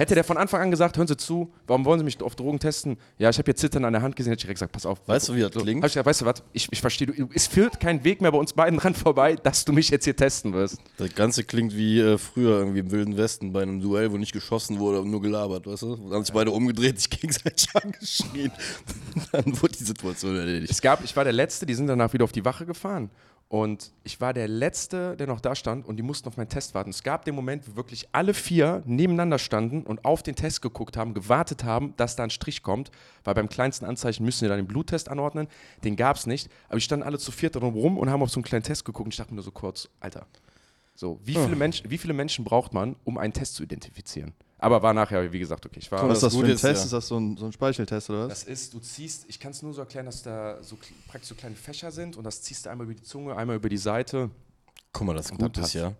Hätte der von Anfang an gesagt, hören Sie zu, warum wollen Sie mich auf Drogen testen? Ja, ich habe hier Zittern an der Hand gesehen, hätte ich direkt gesagt, pass auf. Weißt du, wie das klingt? Ich gesagt, weißt du was, ich, ich verstehe, du, es führt kein Weg mehr bei uns beiden dran vorbei, dass du mich jetzt hier testen wirst. Das Ganze klingt wie äh, früher irgendwie im Wilden Westen bei einem Duell, wo nicht geschossen wurde und nur gelabert, weißt du? Dann haben sich beide umgedreht, sich gegenseitig angeschrien. Dann wurde die Situation erledigt. Es gab, ich war der Letzte, die sind danach wieder auf die Wache gefahren. Und ich war der Letzte, der noch da stand und die mussten auf meinen Test warten. Es gab den Moment, wo wirklich alle vier nebeneinander standen und auf den Test geguckt haben, gewartet haben, dass da ein Strich kommt, weil beim kleinsten Anzeichen müssen wir dann den Bluttest anordnen. Den gab es nicht. Aber die standen alle zu viert drum rum und haben auf so einen kleinen Test geguckt und ich dachte mir nur so kurz, Alter, so, wie viele, Mensch, wie viele Menschen braucht man, um einen Test zu identifizieren? Aber war nachher, wie gesagt, okay, ich war. Was ist das das für ein ist, Test? ja. Ist das so ein, so ein Speicheltest oder was? Das ist, du ziehst, ich kann es nur so erklären, dass da so praktisch so kleine Fächer sind und das ziehst du einmal über die Zunge, einmal über die Seite. Guck mal, das Gute ist ja,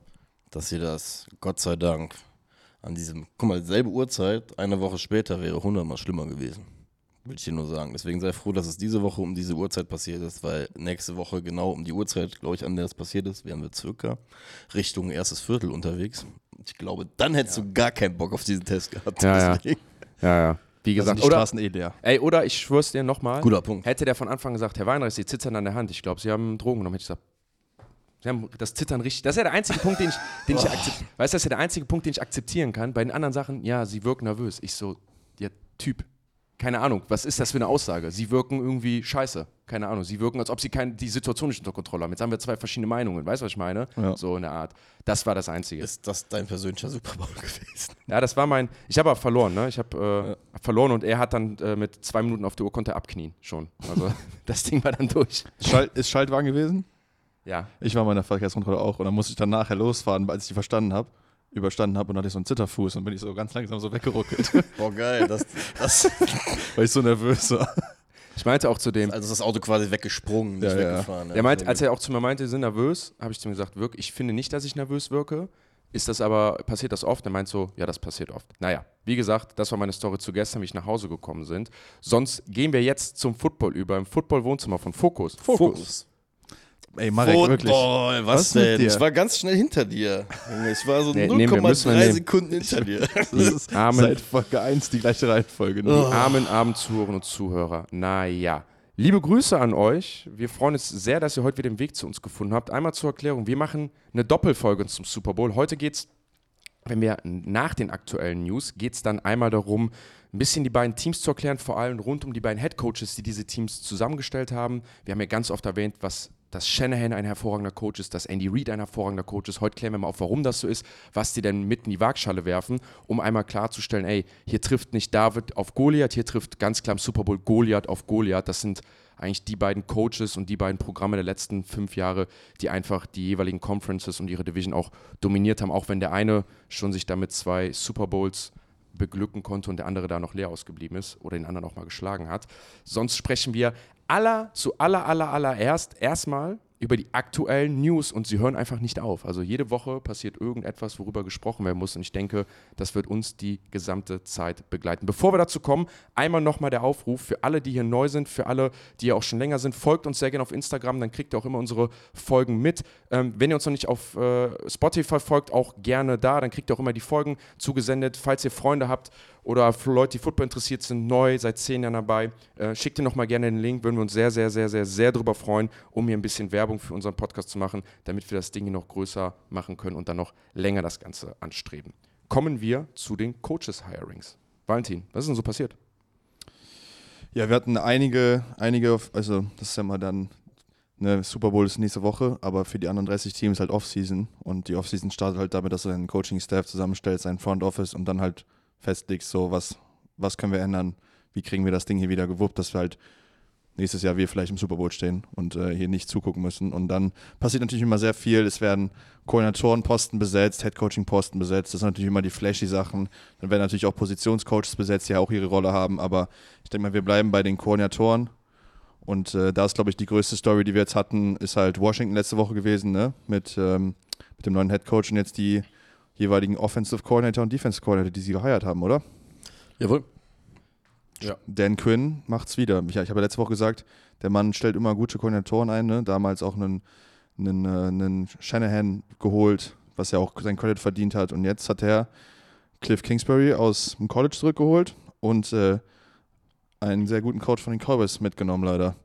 dass ihr das, Gott sei Dank, an diesem, guck mal, selbe Uhrzeit, eine Woche später wäre hundertmal schlimmer gewesen. Will ich dir nur sagen. Deswegen sei froh, dass es diese Woche um diese Uhrzeit passiert ist, weil nächste Woche genau um die Uhrzeit, glaube ich, an der es passiert ist, wären wir circa Richtung erstes Viertel unterwegs. Ich glaube, dann hättest du gar keinen Bock auf diesen Test gehabt. Ja, ja. Deswegen. Ja, ja. Wie sind gesagt, die oder, Straßen eh leer. ey, oder ich schwör's dir nochmal, Guter Punkt. hätte der von Anfang gesagt, Herr Weinreich, Sie zittern an der Hand. Ich glaube, Sie haben Drogen genommen. Hätte ich gesagt, Sie haben das Zittern richtig. Das ist ja der einzige Punkt, den ich, den ich akzeptieren Weißt du, das ist ja der einzige Punkt, den ich akzeptieren kann. Bei den anderen Sachen, ja, Sie wirken nervös. Ich so, ja, Typ. Keine Ahnung, was ist das für eine Aussage? Sie wirken irgendwie scheiße. Keine Ahnung. Sie wirken, als ob sie kein, die Situation nicht unter Kontrolle haben. Jetzt haben wir zwei verschiedene Meinungen. Weißt du, was ich meine? Ja. So in der Art. Das war das Einzige. Ist das dein persönlicher Super Bowl gewesen? Ja, das war mein. Ich habe aber verloren, ne? Ich habe äh, verloren und er hat dann äh, mit zwei Minuten auf der Uhr konnte er abknien schon. Also das Ding war dann durch. Schalt, ist Schaltwagen gewesen? Ja. Ich war bei der Verkehrskontrolle auch und dann musste ich dann nachher losfahren, als ich die verstanden habe, überstanden habe und dann hatte ich so einen Zitterfuß und bin ich so ganz langsam so weggeruckelt, Boah, geil. Das, das, weil ich so nervös war. Ich meinte auch zu dem. also ist das Auto quasi weggesprungen, nicht Ja, weggefahren. Er meint, als er auch zu mir meinte, Sie sind nervös, habe ich zu ihm gesagt, wirk, ich finde nicht, dass ich nervös wirke. Ist das aber, passiert das oft? Er meint so, ja, das passiert oft. Naja, wie gesagt, das war meine Story zu gestern, wie ich nach Hause gekommen sind. Sonst gehen wir jetzt zum Football über, im Football-Wohnzimmer von Fokus. Fokus. Ey, Marek, wirklich. Football, was, Was mit denn? Ich war ganz schnell hinter dir. Ich war so Nee, nehmen wir, müssen wir 0,3 nehmen. Sekunden hinter dir. Das ist Armen- seit Folge 1 die gleiche Reihenfolge. Die nur. armen, armen Zuhörerinnen und Zuhörer. Naja. Liebe Grüße an euch. Wir freuen uns sehr, dass ihr heute wieder den Weg zu uns gefunden habt. Einmal zur Erklärung: Wir machen eine Doppelfolge zum Super Bowl. Heute geht's, wenn wir nach den aktuellen News, geht es dann einmal darum, ein bisschen die beiden Teams zu erklären, vor allem rund um die beiden Headcoaches, die diese Teams zusammengestellt haben. Wir haben ja ganz oft erwähnt, was dass Shanahan ein hervorragender Coach ist, dass Andy Reid ein hervorragender Coach ist. Heute klären wir mal auf, warum das so ist, was die denn mit in die Waagschale werfen, um einmal klarzustellen, ey, hier trifft nicht David auf Goliath, hier trifft ganz klar im Super Bowl Goliath auf Goliath. Das sind eigentlich die beiden Coaches und die beiden Programme der letzten fünf Jahre, die einfach die jeweiligen Conferences und ihre Division auch dominiert haben, auch wenn der eine schon sich damit zwei Super Bowls beglücken konnte und der andere da noch leer ausgeblieben ist oder den anderen auch mal geschlagen hat. Sonst sprechen wir aller zu aller aller allererst erstmal über die aktuellen News und sie hören einfach nicht auf. Also jede Woche passiert irgendetwas, worüber gesprochen werden muss und ich denke, das wird uns die gesamte Zeit begleiten. Bevor wir dazu kommen, einmal nochmal der Aufruf für alle, die hier neu sind, für alle, die auch schon länger sind, folgt uns sehr gerne auf Instagram, dann kriegt ihr auch immer unsere Folgen mit. Ähm, wenn ihr uns noch nicht auf äh, Spotify folgt, auch gerne da, dann kriegt ihr auch immer die Folgen zugesendet. Falls ihr Freunde habt oder Leute, die Football interessiert sind, neu, seit zehn Jahren dabei, äh, schickt ihr nochmal gerne den Link, würden wir uns sehr, sehr, sehr, sehr, sehr drüber freuen, um hier ein bisschen Werbung für unseren Podcast zu machen, damit wir das Ding hier noch größer machen können und dann noch länger das Ganze anstreben. Kommen wir zu den Coaches-Hirings. Valentin, was ist denn so passiert? Ja, wir hatten einige, einige, also das ist ja mal dann, ne, Super Bowl ist nächste Woche, aber für die anderen 30 Teams halt Offseason und die Offseason startet halt damit, dass du deinen Coaching-Staff zusammenstellst, sein Front Office und dann halt festlegst, so was, was können wir ändern, wie kriegen wir das Ding hier wieder gewuppt, dass wir halt nächstes Jahr wir vielleicht im Super Bowl stehen und äh, hier nicht zugucken müssen. Und dann passiert natürlich immer sehr viel. Es werden Koordinatorenposten besetzt, Headcoaching-Posten besetzt. Das sind natürlich immer die flashy Sachen. Dann werden natürlich auch Positionscoaches besetzt, die ja auch ihre Rolle haben. Aber ich denke mal, wir bleiben bei den Koordinatoren. Und äh, da ist, glaube ich, die größte Story, die wir jetzt hatten, ist halt Washington letzte Woche gewesen, ne? Mit, ähm, mit dem neuen Headcoach und jetzt die jeweiligen Offensive Coordinator und Defense Coordinator, die sie geheiert haben, oder? Jawohl. Dan Quinn macht's wieder. Ich, ich habe ja letzte Woche gesagt, der Mann stellt immer gute Koordinatoren ein. Ne? Damals auch einen, einen, äh, einen Shanahan geholt, was ja auch sein Credit verdient hat. Und jetzt hat er Cliff Kingsbury aus dem College zurückgeholt und äh, einen sehr guten Coach von den Cowboys mitgenommen, leider.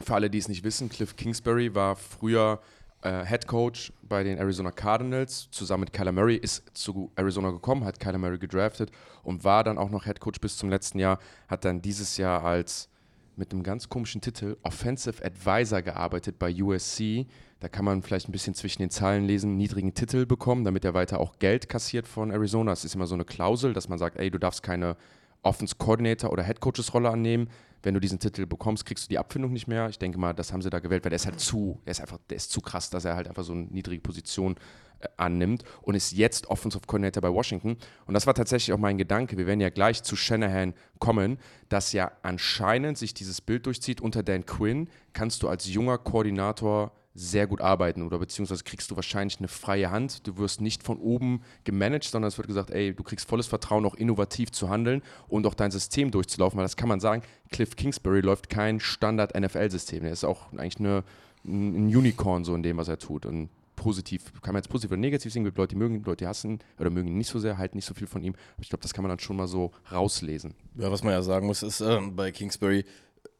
Für alle, die es nicht wissen, Cliff Kingsbury war früher äh, Head Coach bei den Arizona Cardinals. Zusammen mit Kyler Murray ist zu Arizona gekommen, hat Kyler Murray gedraftet und war dann auch noch Head Coach bis zum letzten Jahr. Hat dann dieses Jahr als mit einem ganz komischen Titel Offensive Advisor gearbeitet bei USC. Da kann man vielleicht ein bisschen zwischen den Zeilen lesen, niedrigen Titel bekommen, damit er weiter auch Geld kassiert von Arizona. Es ist immer so eine Klausel, dass man sagt, ey, du darfst keine Offense Coordinator oder Head Coaches Rolle annehmen. Wenn du diesen Titel bekommst, kriegst du die Abfindung nicht mehr. Ich denke mal, das haben sie da gewählt, weil der ist halt zu, der ist einfach, der ist zu krass, dass er halt einfach so eine niedrige Position äh, annimmt und ist jetzt Offensive Coordinator bei Washington. Und das war tatsächlich auch mein Gedanke. Wir werden ja gleich zu Shanahan kommen, dass ja anscheinend sich dieses Bild durchzieht. Unter Dan Quinn kannst du als junger Koordinator sehr gut arbeiten oder beziehungsweise kriegst du wahrscheinlich eine freie Hand. Du wirst nicht von oben gemanagt, sondern es wird gesagt, ey, du kriegst volles Vertrauen, auch innovativ zu handeln und auch dein System durchzulaufen, weil das kann man sagen, Cliff Kingsbury läuft kein Standard-NFL-System. Er ist auch eigentlich eine, ein Unicorn so in dem, was er tut und positiv, kann man jetzt positiv oder negativ sehen, gibt Leute, die mögen, Leute, die hassen oder mögen ihn nicht so sehr, halten nicht so viel von ihm. Aber ich glaube, das kann man dann schon mal so rauslesen. Ja, was man ja sagen muss, ist äh, bei Kingsbury,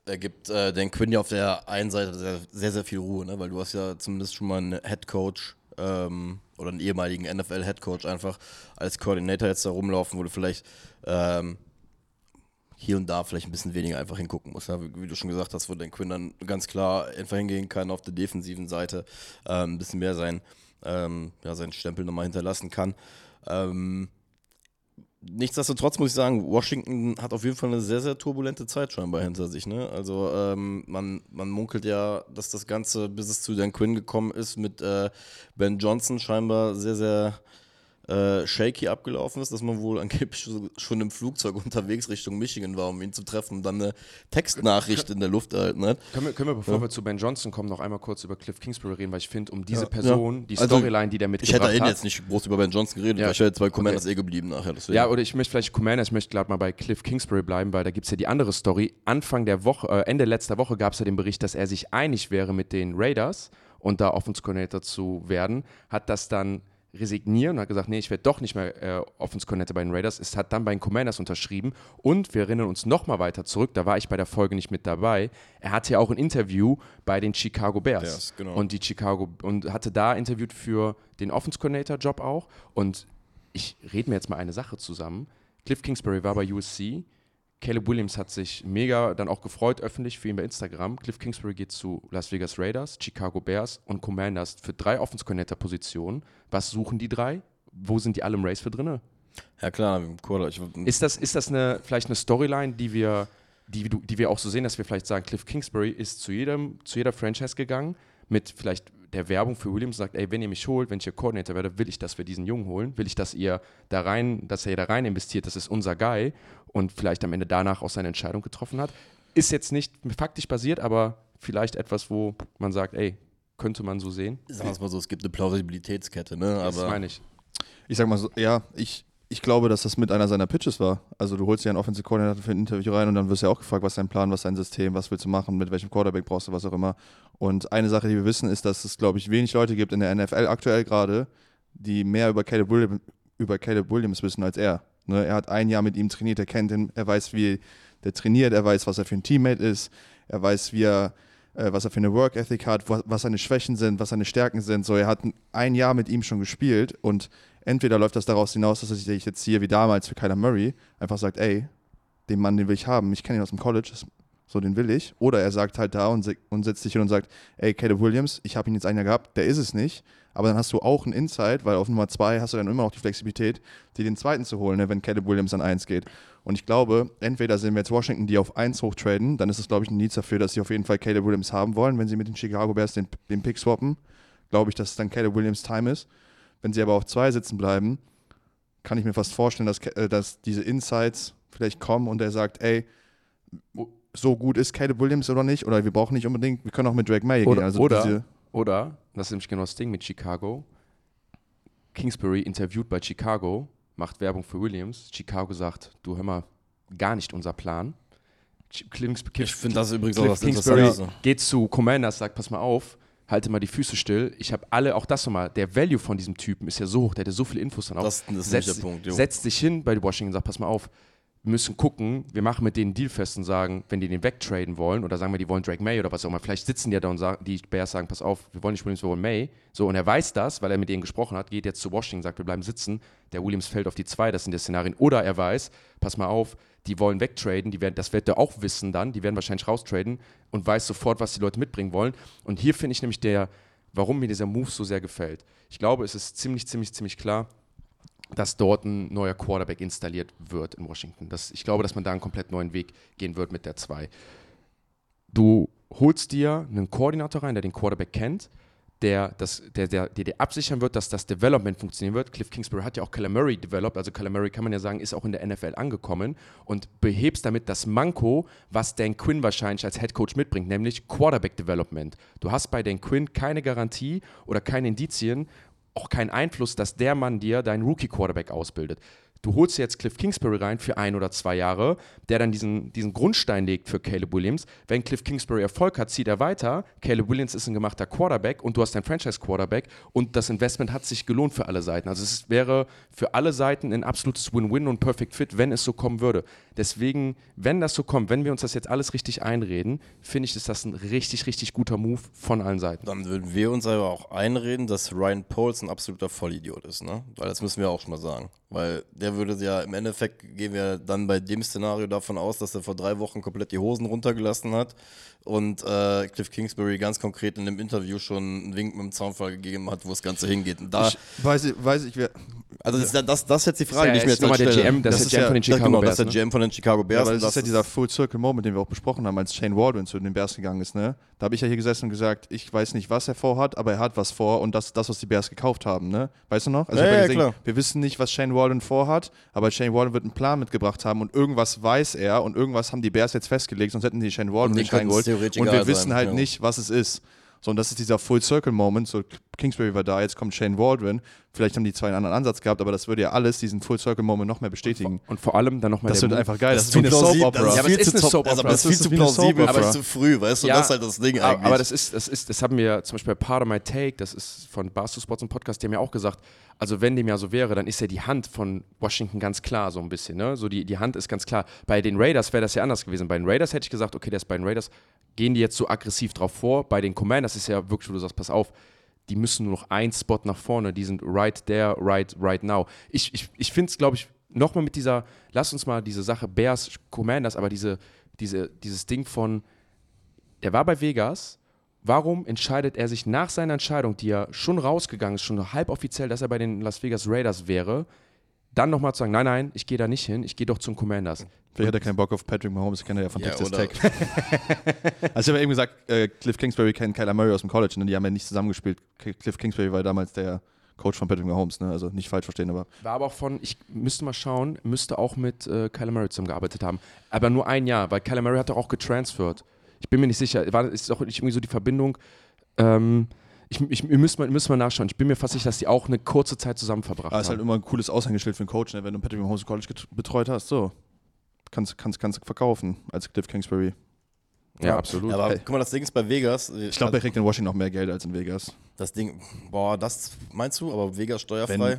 er gibt äh, den Quinn ja auf der einen Seite sehr, sehr, sehr viel Ruhe, ne? weil du hast ja zumindest schon mal einen Head Coach ähm, oder einen ehemaligen NFL Head Coach einfach als Koordinator jetzt da rumlaufen, wo du vielleicht ähm, hier und da vielleicht ein bisschen weniger einfach hingucken musst. Ja? Wie, wie, du schon gesagt hast, wo Dan Quinn dann ganz klar einfach hingehen kann auf der defensiven Seite, ähm, ein bisschen mehr sein, ähm, ja, seinen Stempel nochmal hinterlassen kann. Ähm, Nichtsdestotrotz muss ich sagen, Washington hat auf jeden Fall eine sehr, sehr turbulente Zeit scheinbar hinter sich. Ne? Also ähm, man, man munkelt ja, dass das Ganze, bis es zu Dan Quinn gekommen ist, mit äh, Ben Johnson scheinbar sehr, sehr äh, shaky abgelaufen ist, dass man wohl angeblich schon im Flugzeug unterwegs Richtung Michigan war, um ihn zu treffen und dann eine Textnachricht in der Luft erhalten hat. Können wir, können wir bevor ja. wir zu Ben Johnson kommen, noch einmal kurz über Cliff Kingsbury reden, weil ich finde, um diese ja. Person, die also, Storyline, die der mitgebracht hat. Ich hätte hat, jetzt nicht groß über Ben Johnson geredet, ja. weil ich jetzt bei Commanders okay. eh geblieben nachher. Deswegen. Ja, oder ich möchte vielleicht Commanders, ich möchte gerade mal bei Cliff Kingsbury bleiben, weil da gibt es ja die andere Story. Anfang der Woche, äh, Ende letzter Woche gab es ja den Bericht, dass er sich einig wäre mit den Raiders und da Offense Coordinator zu werden, hat das dann resignieren und hat gesagt, nee, ich werde doch nicht mehr äh, Offense Coordinator bei den Raiders. Es hat dann bei den Commanders unterschrieben und wir erinnern uns nochmal weiter zurück, da war ich bei der Folge nicht mit dabei. Er hatte ja auch ein Interview bei den Chicago Bears yes, genau. und die Chicago und hatte da interviewt für den Offense Coordinator Job auch und ich rede mir jetzt mal eine Sache zusammen. Cliff Kingsbury war bei USC, Caleb Williams hat sich mega dann auch gefreut, öffentlich für ihn bei Instagram. Cliff Kingsbury geht zu Las Vegas Raiders, Chicago Bears und Commanders für drei Offense Positionen. Was suchen die drei? Wo sind die alle im Race für drinne? Ja klar, cool. ist das, ist das eine, vielleicht eine Storyline, die wir, die, die wir auch so sehen, dass wir vielleicht sagen, Cliff Kingsbury ist zu, jedem, zu jeder Franchise gegangen mit vielleicht der Werbung für Williams sagt, ey, wenn ihr mich holt, wenn ich hier Coordinator werde, will ich, dass wir diesen Jungen holen, will ich, dass ihr da rein, dass er da rein investiert, das ist unser Guy und vielleicht am Ende danach auch seine Entscheidung getroffen hat. Ist jetzt nicht faktisch basiert, aber vielleicht etwas, wo man sagt, ey, könnte man so sehen. Sagen wir es mal so, es gibt eine Plausibilitätskette, ne? Aber das meine ich. Ich sag mal so, ja, ich, ich glaube, dass das mit einer seiner Pitches war. Also du holst dir einen Offensive Coordinator für ein Interview rein und dann wirst du ja auch gefragt, was ist dein Plan, was ist dein System, was willst du machen, mit welchem Quarterback brauchst du, was auch immer. Und eine Sache, die wir wissen, ist, dass es, glaube ich, wenig Leute gibt in der NFL aktuell gerade, die mehr über Caleb, Williams, über Caleb Williams wissen als er. Ne? Er hat ein Jahr mit ihm trainiert, er kennt ihn, er weiß, wie der trainiert, er weiß, was er für ein Teammate ist, er weiß, wie er äh, was er für eine Work Ethic hat, was seine Schwächen sind, was seine Stärken sind. So, er hat ein Jahr mit ihm schon gespielt und entweder läuft das daraus hinaus, dass sich jetzt hier wie damals für Kyler Murray einfach sagt, ey, den Mann, den will ich haben, ich kenne ihn aus dem College, so den will ich. Oder er sagt halt da und, und setzt sich hin und sagt, ey, Caleb Williams, ich habe ihn jetzt ein Jahr gehabt, der ist es nicht. Aber dann hast du auch einen Insight, weil auf Nummer zwei hast du dann immer noch die Flexibilität, dir den zweiten zu holen, ne, wenn Caleb Williams an eins geht. Und ich glaube, entweder sehen wir jetzt Washington, die auf eins hochtraden, dann ist es, glaube ich, ein Needs dafür, dass sie auf jeden Fall Caleb Williams haben wollen. Wenn sie mit den Chicago Bears den, den Pick swappen, glaube ich, dass es dann Caleb Williams Time ist. Wenn sie aber auf zwei sitzen bleiben, kann ich mir fast vorstellen, dass, äh, dass diese Insights vielleicht kommen und er sagt, ey, so gut ist Caleb Williams oder nicht, oder wir brauchen nicht unbedingt, wir können auch mit Drake May oder, gehen. Also oder, oder, das ist nämlich genau das Ding mit Chicago. Kingsbury interviewt bei Chicago, macht Werbung für Williams. Chicago sagt, du hör mal, gar nicht unser Plan. Kings, ich finde das übrigens Cliff auch was Kingsbury geht zu Commanders, sagt, pass mal auf, halte mal die Füße still. Ich habe alle, auch das nochmal, der Value von diesem Typen ist ja so hoch, der hat ja so viele Infos dann auch. Das- das ist setzt, nicht der Punkt, jo. setzt sich hin bei Washington und sagt, pass mal auf, wir müssen gucken, wir machen mit denen Deal fest und sagen, wenn die den wegtraden wollen oder sagen wir, die wollen Drake May oder was auch immer, vielleicht sitzen die ja da und sagen, die Bears sagen, pass auf, wir wollen nicht Williams, wir wollen May. So, und er weiß das, weil er mit denen gesprochen hat, geht jetzt zu Washington, sagt, wir bleiben sitzen, der Williams fällt auf die zwei, das sind die Szenarien. Oder er weiß, pass mal auf, die wollen wegtraden, die werden, das wird er auch wissen dann, die werden wahrscheinlich raustraden und weiß sofort, was die Leute mitbringen wollen. Und hier finde ich nämlich der, warum mir dieser Move so sehr gefällt. Ich glaube, es ist ziemlich, ziemlich, ziemlich klar, dass dort ein neuer Quarterback installiert wird in Washington. Das, ich glaube, dass man da einen komplett neuen Weg gehen wird mit der 2. Du holst dir einen Koordinator rein, der den Quarterback kennt, der, das, der, der, der dir absichern wird, dass das Development funktionieren wird. Cliff Kingsbury hat ja auch Murray developed, also Murray kann man ja sagen, ist auch in der NFL angekommen und behebst damit das Manko, was Dan Quinn wahrscheinlich als Head Coach mitbringt, nämlich Quarterback Development. Du hast bei Dan Quinn keine Garantie oder keine Indizien, auch keinen Einfluss, dass der Mann dir deinen Rookie-Quarterback ausbildet. Du holst jetzt Cliff Kingsbury rein für ein oder zwei Jahre, der dann diesen, diesen Grundstein legt für Caleb Williams. Wenn Cliff Kingsbury Erfolg hat, zieht er weiter. Caleb Williams ist ein gemachter Quarterback und du hast einen Franchise-Quarterback und das Investment hat sich gelohnt für alle Seiten. Also es wäre für alle Seiten ein absolutes Win-Win und Perfect Fit, wenn es so kommen würde. Deswegen, wenn das so kommt, wenn wir uns das jetzt alles richtig einreden, finde ich, ist das ein richtig, richtig guter Move von allen Seiten. Dann würden wir uns aber auch einreden, dass Ryan Poles ein absoluter Vollidiot ist, ne? Weil das müssen wir auch schon mal sagen. Weil der würde ja im Endeffekt gehen wir dann bei dem Szenario davon aus, dass er vor drei Wochen komplett die Hosen runtergelassen hat und äh, Cliff Kingsbury ganz konkret in dem Interview schon einen Wink mit dem Zaunfall gegeben hat, wo das Ganze hingeht. Und da, Ich weiß, ich- weiß ich, wer. also das, ist- das, das ist jetzt die Frage, Ja, die ich mir ist jetzt halt nochmal der stelle. GM, das, Das ist der GM ja- von den Das, Chicago genau, Bears. das ist der ne? GM von den Chicago Bears. Ja, und das ist ja dieser Full Circle Moment, den wir auch besprochen haben, als Shane Waldron zu den Bears gegangen ist, ne? Da habe ich ja hier gesessen und gesagt, ich weiß nicht, was er vorhat, aber er hat was vor und das, das was die Bears gekauft haben, ne? Weißt du noch? Also Ja, gesehen, klar. wir wissen nicht, was Shane Waldron vorhat, aber Shane Waldron wird einen Plan mitgebracht haben und irgendwas weiß er und irgendwas haben die Bears jetzt festgelegt, sonst hätten die Shane Waldron nicht reingeholt. Theoretisch Und wir wissen sein, halt ja. nicht, was es ist. So, und das ist dieser Full Circle Moment. So, Kingsbury war da, jetzt kommt Shane Waldron. Vielleicht haben die zwei einen anderen Ansatz gehabt, aber das würde ja alles diesen Full Circle Moment noch mehr bestätigen. Und vor allem dann nochmal Das der wird einfach geil. Das, Das ist wie eine ist zu Soap plausibel, Opera. das Ja, ist viel eine zu- Soap also, Opera. aber das ist viel zu plausibel, aber zu früh, weißt du? Ja. Das ist halt das Ding Aber, eigentlich. aber das ist, das ist, das haben wir zum Beispiel Part of My Take, das ist von Barstool Sports und Podcast, die haben ja auch gesagt, also wenn dem ja so wäre, dann ist ja die Hand von Washington ganz klar, so ein bisschen, ne? So die, die Hand ist ganz klar. Bei den Raiders wäre das ja anders gewesen. Bei den Raiders hätte ich gesagt, okay, das ist bei den Raiders, gehen die jetzt so aggressiv drauf vor. Bei den Commanders ist ja wirklich, wo du sagst, pass auf, die müssen nur noch einen Spot nach vorne, die sind right there, right, right now. Ich, ich, ich finde es, glaube ich, nochmal mit dieser, lass uns mal diese Sache Bears, Commanders, aber diese, diese, dieses Ding von, der war bei Vegas. Warum entscheidet er sich nach seiner Entscheidung, die ja schon rausgegangen ist, schon halb offiziell, dass er bei den Las Vegas Raiders wäre, dann nochmal zu sagen, nein, nein, ich gehe da nicht hin, ich gehe doch zum Commanders. Vielleicht hat er keinen Bock auf Patrick Mahomes, kennt er ja von Ja, Texas Tech. also ich habe ja eben gesagt, äh, Cliff Kingsbury kennt Kyler Murray aus dem College, ne? die haben ja nicht zusammengespielt. Cliff Kingsbury war damals der Coach von Patrick Mahomes, ne? also nicht falsch verstehen, aber War aber auch von, ich müsste mal schauen, müsste auch mit äh, Kyler Murray zusammengearbeitet haben. Aber nur ein Jahr, weil Kyler Murray hat doch auch getransfert. Ich bin mir nicht sicher, war, ist auch nicht irgendwie so die Verbindung. Ähm, ich, ich, ihr müsst mal, müsst mal nachschauen. Ich bin mir fast sicher, dass die auch eine kurze Zeit zusammen verbracht aber es ist haben. halt immer ein cooles Aushängeschild für einen Coach, ne? wenn du Patrick Mahomes College betreut hast, so. Kannst, kannst, kannst verkaufen als Cliff Kingsbury. ja, absolut. Ja, aber Hey. guck mal, das Ding ist bei Vegas. Ich glaube, der kriegt in Washington noch mehr Geld als in Vegas. Das Ding, boah, das meinst du, aber Vegas steuerfrei? Wenn-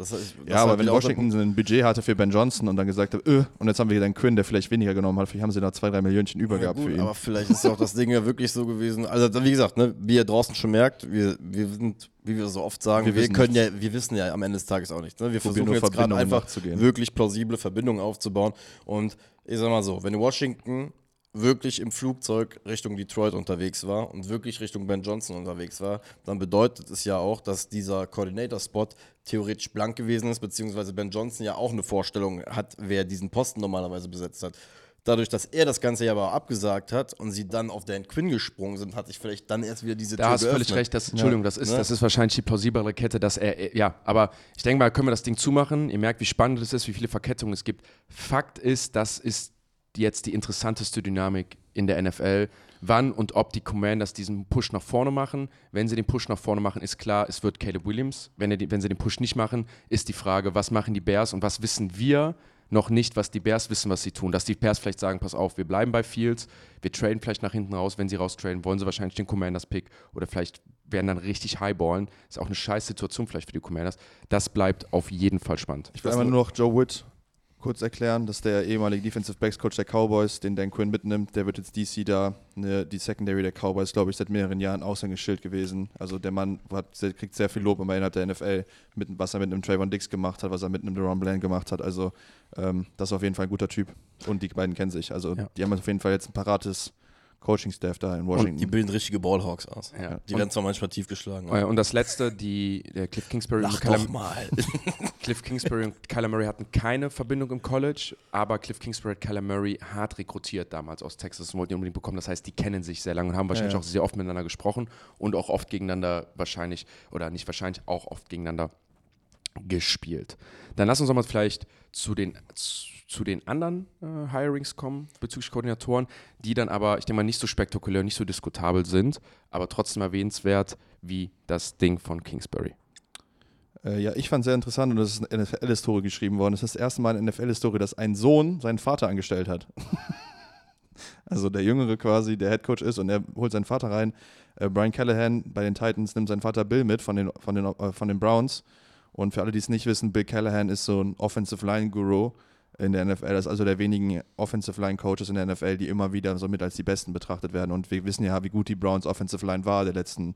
das, das Ja, aber halt wenn Washington ein Budget hatte für Ben Johnson und dann gesagt hat, öh, und jetzt haben wir hier den Quinn, der vielleicht weniger genommen hat, vielleicht haben sie da zwei, drei Millionchen über Ja, gehabt gut, für ihn. aber vielleicht ist auch das Ding ja wirklich so gewesen. Also wie gesagt, ne, wie ihr draußen schon merkt, wir, wir sind, wie wir so oft sagen, Wir wir, wissen können ja, wir wissen ja am Ende des Tages auch nicht. Ne? Wir versuchen jetzt gerade einfach wirklich plausible Verbindungen aufzubauen. Und ich sag mal so, wenn Washington wirklich im Flugzeug Richtung Detroit unterwegs war und wirklich Richtung Ben Johnson unterwegs war, dann bedeutet es ja auch, dass dieser Coordinator-Spot theoretisch blank gewesen ist, beziehungsweise Ben Johnson ja auch eine Vorstellung hat, wer diesen Posten normalerweise besetzt hat. Dadurch, dass er das Ganze ja aber abgesagt hat und sie dann auf Dan Quinn gesprungen sind, hatte ich vielleicht dann erst wieder diese Da Tür hast du völlig recht. Das, Entschuldigung, das ist, ne? das ist wahrscheinlich die plausiblere Kette, dass er, er- ja, aber ich denke mal, können wir das Ding zumachen. Ihr merkt, wie spannend es ist, wie viele Verkettungen es gibt. Fakt ist, das ist jetzt die interessanteste Dynamik in der NFL. Wann und ob die Commanders diesen Push nach vorne machen. Wenn sie den Push nach vorne machen, ist klar, es wird Caleb Williams. Wenn, die, wenn sie den Push nicht machen, ist die Frage, was machen die Bears und was wissen wir, noch nicht, was die Bears wissen, was sie tun. Dass die Bears vielleicht sagen, pass auf, wir bleiben bei Fields, wir traden vielleicht nach hinten raus. Wenn sie raustraden, wollen sie wahrscheinlich den Commanders-Pick oder vielleicht werden dann richtig highballen. Ist auch eine scheiß Situation vielleicht für die Commanders. Das bleibt auf jeden Fall spannend. Ich will einmal nur noch Joe Witt kurz erklären, dass der ehemalige Defensive Backs Coach der Cowboys, den Dan Quinn mitnimmt, der wird jetzt DC da, ne, die Secondary der Cowboys, glaube ich, seit mehreren Jahren Aushängeschild gewesen. Also der Mann hat, kriegt sehr viel Lob immer innerhalb der NFL, mit, was er mit einem Trayvon Dix gemacht hat, was er mit einem Deron Bland gemacht hat. Also ähm, das ist auf jeden Fall ein guter Typ und die beiden kennen sich. Also ja. die haben auf jeden Fall jetzt ein parates Coaching-Staff da in Washington. Und die bilden richtige Ballhawks aus. Ja. Die werden zwar manchmal tief geschlagen. Oh und das letzte, die, der Cliff Kingsbury Lach und Kyler, mal. Cliff Kingsbury und Kyler Murray hatten keine Verbindung im College, aber Cliff Kingsbury und Kyler Murray hart rekrutiert damals aus Texas und wollten ihn unbedingt bekommen. Das heißt, die kennen sich sehr lange und haben wahrscheinlich ja, ja. auch sehr oft miteinander gesprochen und auch oft gegeneinander wahrscheinlich, oder nicht wahrscheinlich, auch oft gegeneinander gespielt. Dann lass uns doch mal vielleicht zu den, zu den anderen äh, Hirings kommen bezüglich Koordinatoren, die dann aber, ich denke mal, nicht so spektakulär, nicht so diskutabel sind, aber trotzdem erwähnenswert wie das Ding von Kingsbury. Äh, ja, ich fand sehr interessant und das ist eine NFL-Historie geschrieben worden. Das ist das erste Mal in NFL-Historie, dass ein Sohn seinen Vater angestellt hat. also der Jüngere quasi, der Headcoach ist und er holt seinen Vater rein. Äh, Brian Callahan bei den Titans nimmt seinen Vater Bill mit von den, von den, äh, von den Browns und für alle, die es nicht wissen, Bill Callahan ist so ein Offensive Line Guru in der NFL. Das ist also der wenigen Offensive Line Coaches in der NFL, die immer wieder so mit als die Besten betrachtet werden. Und wir wissen ja, wie gut die Browns Offensive Line war der letzten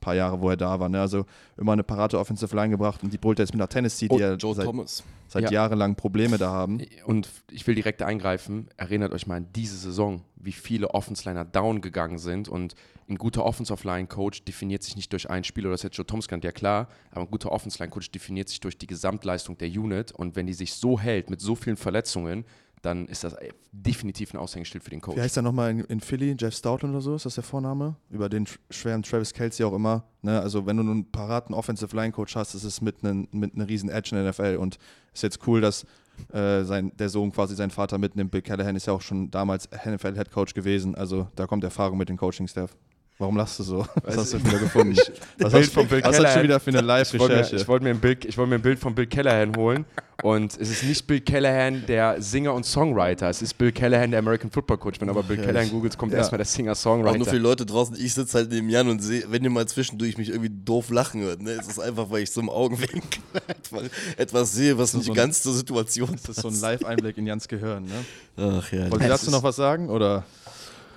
paar Jahre, wo er da war. Ne? Also immer eine parate Offensive Line gebracht und die holt jetzt mit nach Tennessee, die oh, ja Joe seit, Thomas. seit ja. jahrelang Probleme da haben. Und ich will direkt eingreifen. Erinnert euch mal an diese Saison, wie viele Offensliner down gegangen sind und ein guter Offensive-Line-Coach definiert sich nicht durch ein Spiel, oder das hätte Joe Thomas genannt, ja klar, aber ein guter Offensive-Line-Coach definiert sich durch die Gesamtleistung der Unit und wenn die sich so hält mit so vielen Verletzungen, dann ist das definitiv ein Aushängeschild für den Coach. Wie heißt er nochmal in, in, Philly? Jeff Stoughton oder so? Ist das der Vorname? Über den schweren Travis Kelsey auch immer. Ne? Also, wenn du einen paraten Offensive Line Coach hast, ist es mit einem mit riesen Edge in der NFL. Und ist jetzt cool, dass äh, sein, der Sohn quasi seinen Vater mitnimmt. Bill Callahan ist ja auch schon damals NFL Head Coach gewesen. Also, da kommt Erfahrung mit dem Coaching-Staff. Warum lachst du so? Was hast du wieder gefunden? was hast, von Bill was hast du wieder für eine Live-Recherche? Ich wollte mir, wollt mir, ein wollt mir ein Bild von Bill Callahan holen. Und es ist nicht Bill Callahan, der Singer und Songwriter. Es ist Bill Callahan, der American Football Coach. Wenn aber Bill ja, Callahan googelt, kommt ja. erstmal der Singer-Songwriter. Auch nur für Leute draußen, ich sitze halt neben Jan und sehe, wenn ihr mal zwischendurch mich irgendwie doof lachen hört, ne, es ist einfach, weil ich so im Augenwinkel etwas sehe, was nicht so ganz zur Situation ist. Das ist so ein Live-Einblick in Jans Gehirn, ne? Ach ja. Wollt ihr dazu noch was sagen, oder?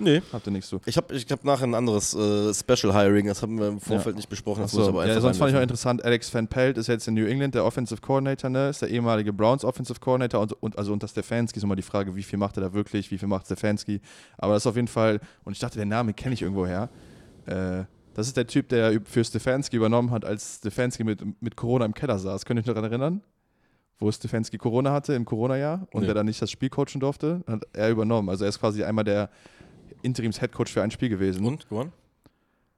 Nee. Habt ihr nichts zu? Ich habe ich hab nachher ein anderes äh, Special Hiring, das haben wir im Vorfeld ja. nicht besprochen. Das aber ja, sonst fand ich auch interessant, Alex Van Pelt ist jetzt in New England der Offensive Coordinator, ne? ist der ehemalige Browns Offensive Coordinator und, und also unter Stefanski ist immer die Frage, wie viel macht er da wirklich, wie viel macht Stefanski. Aber das ist auf jeden Fall, und ich dachte, der Name kenne ich irgendwo her. Äh, das ist der Typ, der für Stefanski übernommen hat, als Stefanski mit, mit Corona im Keller saß. Könnt ihr euch daran erinnern? Wo Stefanski Corona hatte im Corona-Jahr und nee. der dann nicht das Spiel coachen durfte, hat er übernommen. Also er ist quasi einmal der Interims-Headcoach für ein Spiel gewesen. Und gewonnen?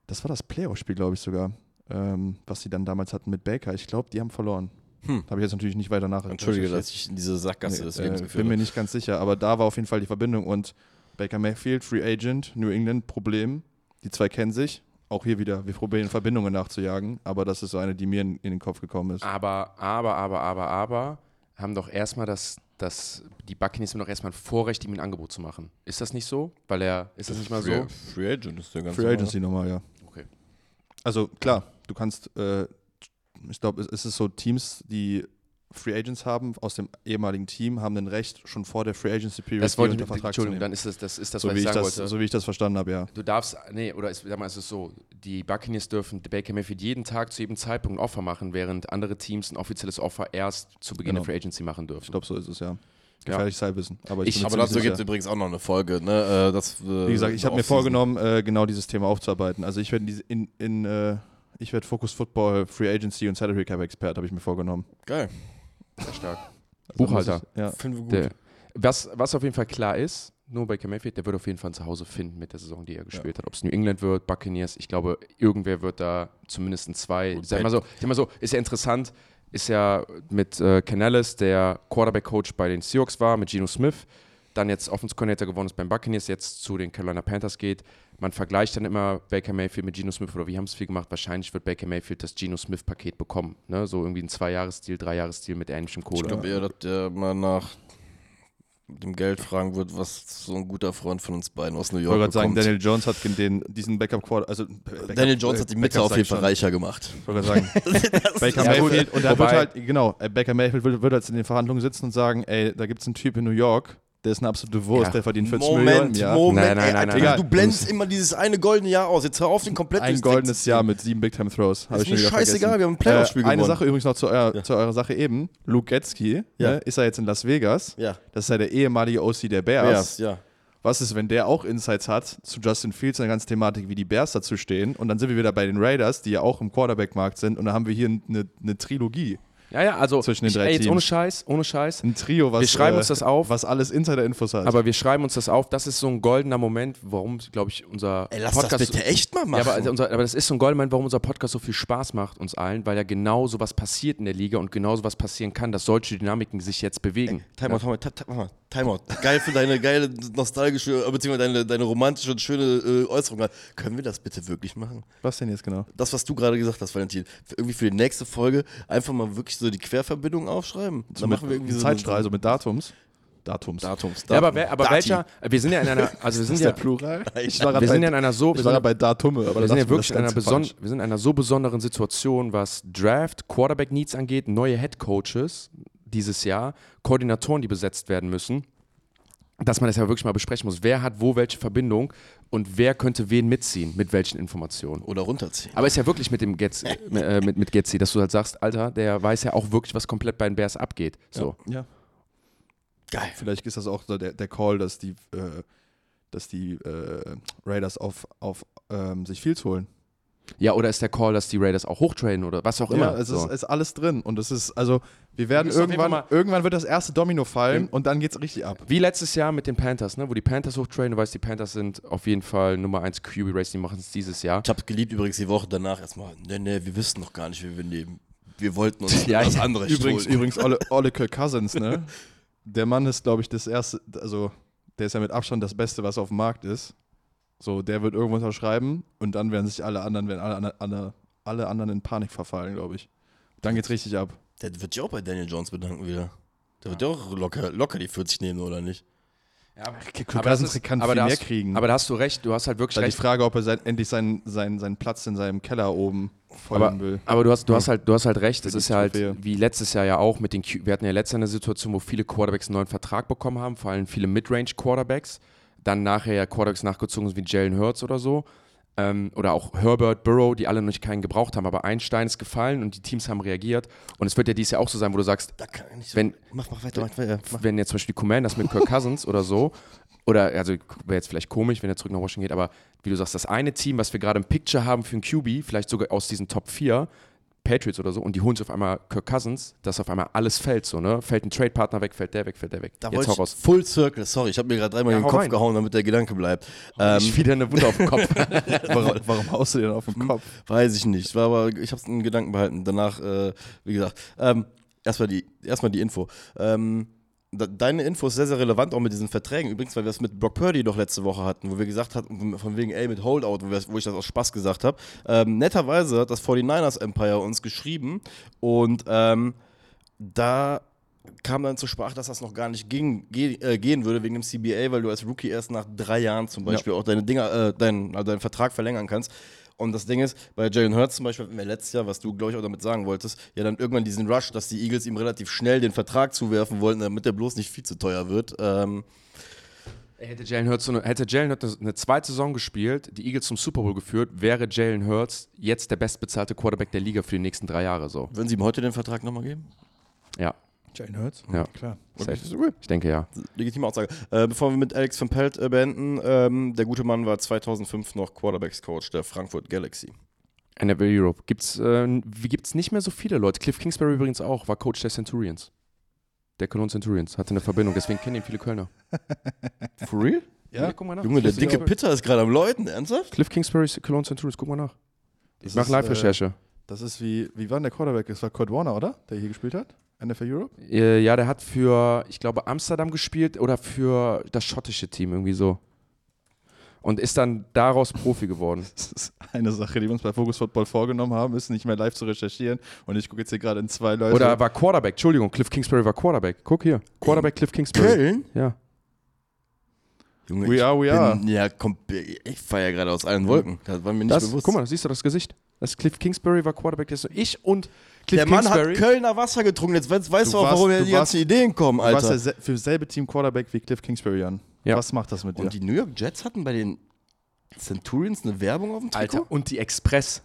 Das war das Playoff-Spiel, glaube ich sogar, ähm, was sie dann damals hatten mit Baker. Ich glaube, die haben verloren. Hm. Habe ich jetzt natürlich nicht weiter nach. Entschuldige, dass ich in diese Sackgasse nee, des Lebens äh, Bin mir nicht ganz sicher, aber da war auf jeden Fall die Verbindung und Baker Mayfield, Free Agent, New England, Problem. Die zwei kennen sich. Auch hier wieder, wir probieren Verbindungen nachzujagen, aber das ist so eine, die mir in, in den Kopf gekommen ist. Aber, aber, aber, aber, aber, haben doch erstmal das dass die Buccaneers noch erstmal ein Vorrecht, ihm ein Angebot zu machen. Ist das nicht so? Weil er, ist das nicht mal Free, so? Free Agent ist der ganze Free Agency nochmal, ja. Okay. Also klar, du kannst, äh, ich glaube, es ist so Teams, die Free Agents haben aus dem ehemaligen Team, haben ein Recht, schon vor der Free Agency Period das wollte, unter Vertrag Entschuldigung, dann ist das, das, ist das so was ich sagen das, wollte. So wie ich das verstanden habe, ja. Du darfst, nee, oder ist, sag mal, es ist so, die Buccaneers dürfen Baker Mayfield jeden Tag zu jedem Zeitpunkt ein Offer machen, während andere Teams ein offizielles Offer erst zu Beginn genau. der Free Agency machen dürfen. Ich glaube, so ist es, ja. Gefährliches ja. Halbwissen. Aber, ich, ich aber dazu gibt es übrigens auch noch eine Folge. Ne? Äh, das, äh, Wie gesagt, ich habe mir vorgenommen, äh, genau dieses Thema aufzuarbeiten. Also ich werde in, in, in ich werde Focus Football, Free Agency und Salary Cap Expert, habe ich mir vorgenommen. Geil. Sehr stark. Also Buchhalter. Ich, ja. Finden wir gut. Der, was, was auf jeden Fall klar ist, nur Baker Mayfield, der wird auf jeden Fall zu Hause finden mit der Saison, die er gespielt ja. hat. Ob es New England wird, Buccaneers, ich glaube, irgendwer wird da zumindest ein zwei. Sag mal so, sag mal so, ist ja interessant, ist ja mit äh, Canales, der Quarterback-Coach bei den Seahawks war, mit Geno Smith, dann jetzt Offense Coordinator geworden ist beim Buccaneers, jetzt zu den Carolina Panthers geht. Man vergleicht dann immer Baker Mayfield mit Geno Smith oder wie haben es viel gemacht? Wahrscheinlich wird Baker Mayfield das Geno Smith-Paket bekommen. Ne? So irgendwie ein Zwei-Jahres-Deal, Drei-Jahres-Deal mit ähnlichem Kohle. Ich glaube eher, dass der mal nach dem Geld fragen wird, was so ein guter Freund von uns beiden aus New Ich York wollte gerade sagen. Daniel Jones hat den, diesen Backup Quarter, also Backup, Daniel Jones hat die äh, Mitte Backup auf jeden Fall ich reicher gemacht. Ich wollte gerade sagen, Baker Mayfield, und er wird halt, genau, äh, Baker Mayfield wird, wird jetzt in den Verhandlungen sitzen und sagen, ey, da gibt es einen Typ in New York, der ist eine absolute Wurst, Ja. der verdient 40 Millionen im Moment, Jahr. Moment, Nein, nein, ey, nein, Alter, nein, du nein. blendest immer dieses eine goldene Jahr aus. Jetzt hör auf, den komplett Ein goldenes Jahr mit sieben Big Time Throws. Ist mir scheißegal, vergessen. wir haben ein Playoff-Spiel äh, Eine gewonnen. Sache übrigens noch zu eurer, Ja. zu eurer Sache eben. Luke Getzky, Ja. ne, ist er jetzt in Las Vegas. Ja, Das ist ja der ehemalige OC der Bears. Bears, ja. Was ist, wenn der auch Insights hat zu Justin Fields und der ganzen Thematik, wie die Bears dazu stehen? Und dann sind wir wieder bei den Raiders, die ja auch im Quarterback-Markt sind. Und dann haben wir hier eine, eine Trilogie. Ja, ja, also Zwischen den ich, drei ey, jetzt Teams. ohne Scheiß, ohne Scheiß. Ein Trio, was, Wir schreiben äh, uns das auf. was alles Insider-Infos hat. Aber wir schreiben uns das auf. Das ist so ein goldener Moment, warum, glaube ich, unser Ey, lass Podcast. das bitte echt mal machen. ja, aber, also unser, aber das ist so ein goldener Moment, warum unser Podcast so viel Spaß macht uns allen, weil ja genau so was passiert in der Liga und genau so was passieren kann, dass solche Dynamiken sich jetzt bewegen. Timeout, Timeout, Ti- Ti- mach mal, Timeout. Geil für deine geile, nostalgische, beziehungsweise deine, deine romantische und schöne äh, Äußerung. Können wir das bitte wirklich machen? was denn jetzt genau? Das, was du gerade gesagt hast, Valentin. Irgendwie für die nächste Folge einfach mal wirklich so die Querverbindungen aufschreiben. Dann machen wir irgendwie so Zeitstrahl, so mit Datums. Datums. Datums. Ja, aber, Datum. wer, aber Dati. welcher, wir sind ja in einer, also wir sind ja, Plural? Ich Wir war wir sind ja bei, in einer so, wir sind, bei Datumme, aber wir sind ja wirklich in einer, beson wir sind in einer so besonderen Situation, was Draft, Quarterback Needs angeht, neue Head Coaches dieses Jahr, Koordinatoren, die besetzt werden müssen, dass man das ja wirklich mal besprechen muss. Wer hat wo welche Verbindung und wer könnte wen mitziehen, mit welchen Informationen. Oder runterziehen. Aber ist ja wirklich mit dem Getz, äh, mit, mit Getzi, dass du halt sagst, Alter, der weiß ja auch wirklich, was komplett bei den Bears abgeht. So. Ja. Geil. Vielleicht ist das auch so der, der Call, dass die, äh, dass die äh, Raiders auf, auf ähm, sich Fields holen. Ja, oder ist der Call, dass die Raiders auch hochtraden oder was auch Ja, immer. es so. ist, ist alles drin. Und es ist, also, wir werden irgendwann, irgendwann wird das erste Domino fallen Ja. und dann geht's richtig ab. Wie letztes Jahr mit den Panthers, ne? wo die Panthers hochtraden. Du weißt, die Panthers sind auf jeden Fall Nummer 1 QB Race, die machen es dieses Jahr. Ich hab's geliebt übrigens die Woche danach erstmal. Nee, nee, wir wissen noch gar nicht, wie wir nehmen. Wir wollten uns Ja, das ja. andere Übrigens, holen. übrigens Olle, Olle Kirk Cousins, ne? Der Mann ist, glaube ich, das erste, also, der ist ja mit Abstand das Beste, was auf dem Markt ist. So, der wird irgendwo unterschreiben und dann werden sich alle anderen, werden alle, alle, alle anderen in Panik verfallen, glaube ich. Dann geht's richtig ab. Der wird sich auch bei Daniel Jones bedanken wieder. Der wird ja auch locker, locker die 40 nehmen, oder nicht? Ja, aber, Kirk aber das Cousins ist- kann aber viel da mehr hast, kriegen. Aber da hast du recht, du hast halt wirklich Ist halt die recht. Frage, ob er sein, endlich seinen, seinen, seinen Platz in seinem Keller oben folgen Aber, will. aber du hast, du hast halt, du hast halt recht. Es ist ja halt wie letztes Jahr ja auch mit den. Q wir hatten ja letztes Jahr eine Situation, wo viele Quarterbacks einen neuen Vertrag bekommen haben, vor allem viele Midrange Quarterbacks. Dann nachher ja Quarterbacks nachgezogen sind wie Jalen Hurts oder so. Ähm, oder auch Herbert, Burrow, die alle noch nicht keinen gebraucht haben, aber ein Stein ist gefallen und die Teams haben reagiert. Und es wird ja dieses Jahr auch so sein, wo du sagst, so. wenn, mach, mach weiter, mach weiter. Wenn jetzt zum Beispiel die Commanders mit Kirk Cousins oder so, oder also wäre jetzt vielleicht komisch, wenn er zurück nach Washington geht, aber wie du sagst, das eine Team, was wir gerade im Picture haben für einen QB, vielleicht sogar aus diesen Top 4, Patriots oder so, und die holen sich auf einmal Kirk Cousins, dass auf einmal alles fällt, so, ne? Fällt ein Trade-Partner weg, fällt der weg, fällt der weg. Da jetzt hau raus. Full Circle, sorry, ich habe mir gerade dreimal Ja, in den Kopf rein. gehauen, damit der Gedanke bleibt. Ähm, ich wieder eine Wunde auf dem Kopf. warum, warum haust du den auf den Kopf? Weiß ich nicht. War aber, ich habe es in Gedanken behalten. Danach, äh, wie gesagt, ähm, erstmal die, erstmal die Info. Ähm, deine Info ist sehr, sehr relevant, auch mit diesen Verträgen. Übrigens, weil wir es mit Brock Purdy doch letzte Woche hatten, wo wir gesagt hatten, von wegen, ey, mit Holdout, wo, wir, wo ich das aus Spaß gesagt habe. Ähm, netterweise hat das 49ers Empire uns geschrieben und ähm, da kam dann zur Sprache, dass das noch gar nicht ging, ge äh, gehen würde wegen dem CBA, weil du als Rookie erst nach drei Jahren zum Beispiel auch deine Dinger, äh, deinen, also deinen Vertrag verlängern kannst. Und das Ding ist, bei Jalen Hurts zum Beispiel hatten wir letztes Jahr, was du, glaube ich, auch damit sagen wolltest, ja dann irgendwann diesen Rush, dass die Eagles ihm relativ schnell den Vertrag zuwerfen wollten, damit der bloß nicht viel zu teuer wird. Ähm, Hätte Jalen Hurts, eine, hätte Jalen Hurts eine zweite Saison gespielt, die Eagles zum Super Bowl geführt, wäre Jalen Hurts jetzt der bestbezahlte Quarterback der Liga für die nächsten drei Jahre so. würden sie ihm heute den Vertrag nochmal geben? Ja, Jane Hurts? Ja. Klar. ist. Ich denke ja. Legitime Aussage. Äh, bevor wir mit Alex van Pelt äh, beenden, ähm, der gute Mann war 2005 noch Quarterbacks-Coach der Frankfurt Galaxy. NFL Europe. Gibt's, äh, wie gibt's nicht mehr so viele Leute. Cliff Kingsbury übrigens auch, war Coach der Centurions. Der Cologne Centurions. Hatte eine Verbindung, deswegen kennen ihn viele Kölner. For real? Ja. guck mal nach. Junge, der dicke. Pitter ist gerade am Läuten, ernsthaft? Cliff Kingsbury, Cologne Centurions, guck mal nach. Das Ich mache ist, Live-Recherche. Äh, das ist wie, wie war denn der Quarterback? Das war Kurt Warner, oder? Der hier gespielt hat? NFL Europe? Äh, ja, der hat für, ich glaube, Amsterdam gespielt oder für das schottische Team irgendwie so. und ist dann daraus Profi geworden. Das ist eine Sache, die wir uns bei Focus Football vorgenommen haben, ist nicht mehr live zu recherchieren. Und ich gucke jetzt hier gerade in zwei Leute. Oder war Quarterback, Entschuldigung, Cliff Kingsbury war Quarterback. Guck hier, Quarterback Cliff Kingsbury. Köln? Ja. Junge, We are, we are. bin- Ja, komm, ich feiere gerade aus allen Wolken. Das war mir nicht Das, bewusst. guck mal, siehst du das Gesicht? Das Cliff Kingsbury war Quarterback. Das ich und Cliff der Mann Kingsbury. hat Kölner Wasser getrunken. Jetzt weißt, weißt du, Du auch, warum warst- du die ganzen warst- Ideen kommen, du warst Alter. ja für dasselbe Team Quarterback wie Cliff Kingsbury an. Ja. Was macht das mit dir? Und die New York Jets hatten bei den Centurions eine Werbung auf dem Trikot? Alter, und die Express.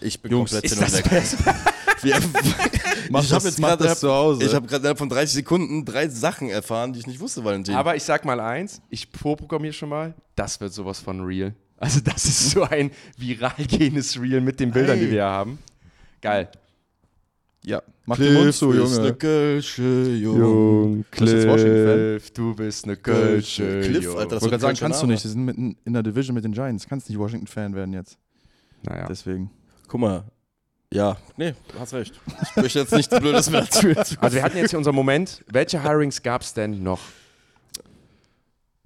Ich bin Jungs, komplett Ist hin und weg. best? Wir- Mach ich habe jetzt gerade das zu Hause. Ich habe gerade innerhalb von 30 Sekunden drei Sachen erfahren, die ich nicht wusste, Valentin. Aber ich sag mal eins, ich vorprogrammiere schon mal, das wird sowas von real. Also das ist so ein viral gehendes Reel mit den Bildern, die Ey. wir hier haben. Geil. Ja, mach den Mund zu, Junge. Kölsche, Junge. Bist du jetzt Washington-Fan? Cliff, du bist eine Kölsche. Cliff, Junge. Alter, Ich das wollte gerade sagen, kannst du Name. nicht. Sie sind mitten in der Division mit den Giants. Kannst nicht Washington-Fan werden jetzt. Naja. Deswegen. Guck mal. Ja, nee, du hast recht. Ich möchte jetzt nichts Blödes mehr dazu. Also wir hatten jetzt hier unseren Moment. Welche Hirings gab es denn noch?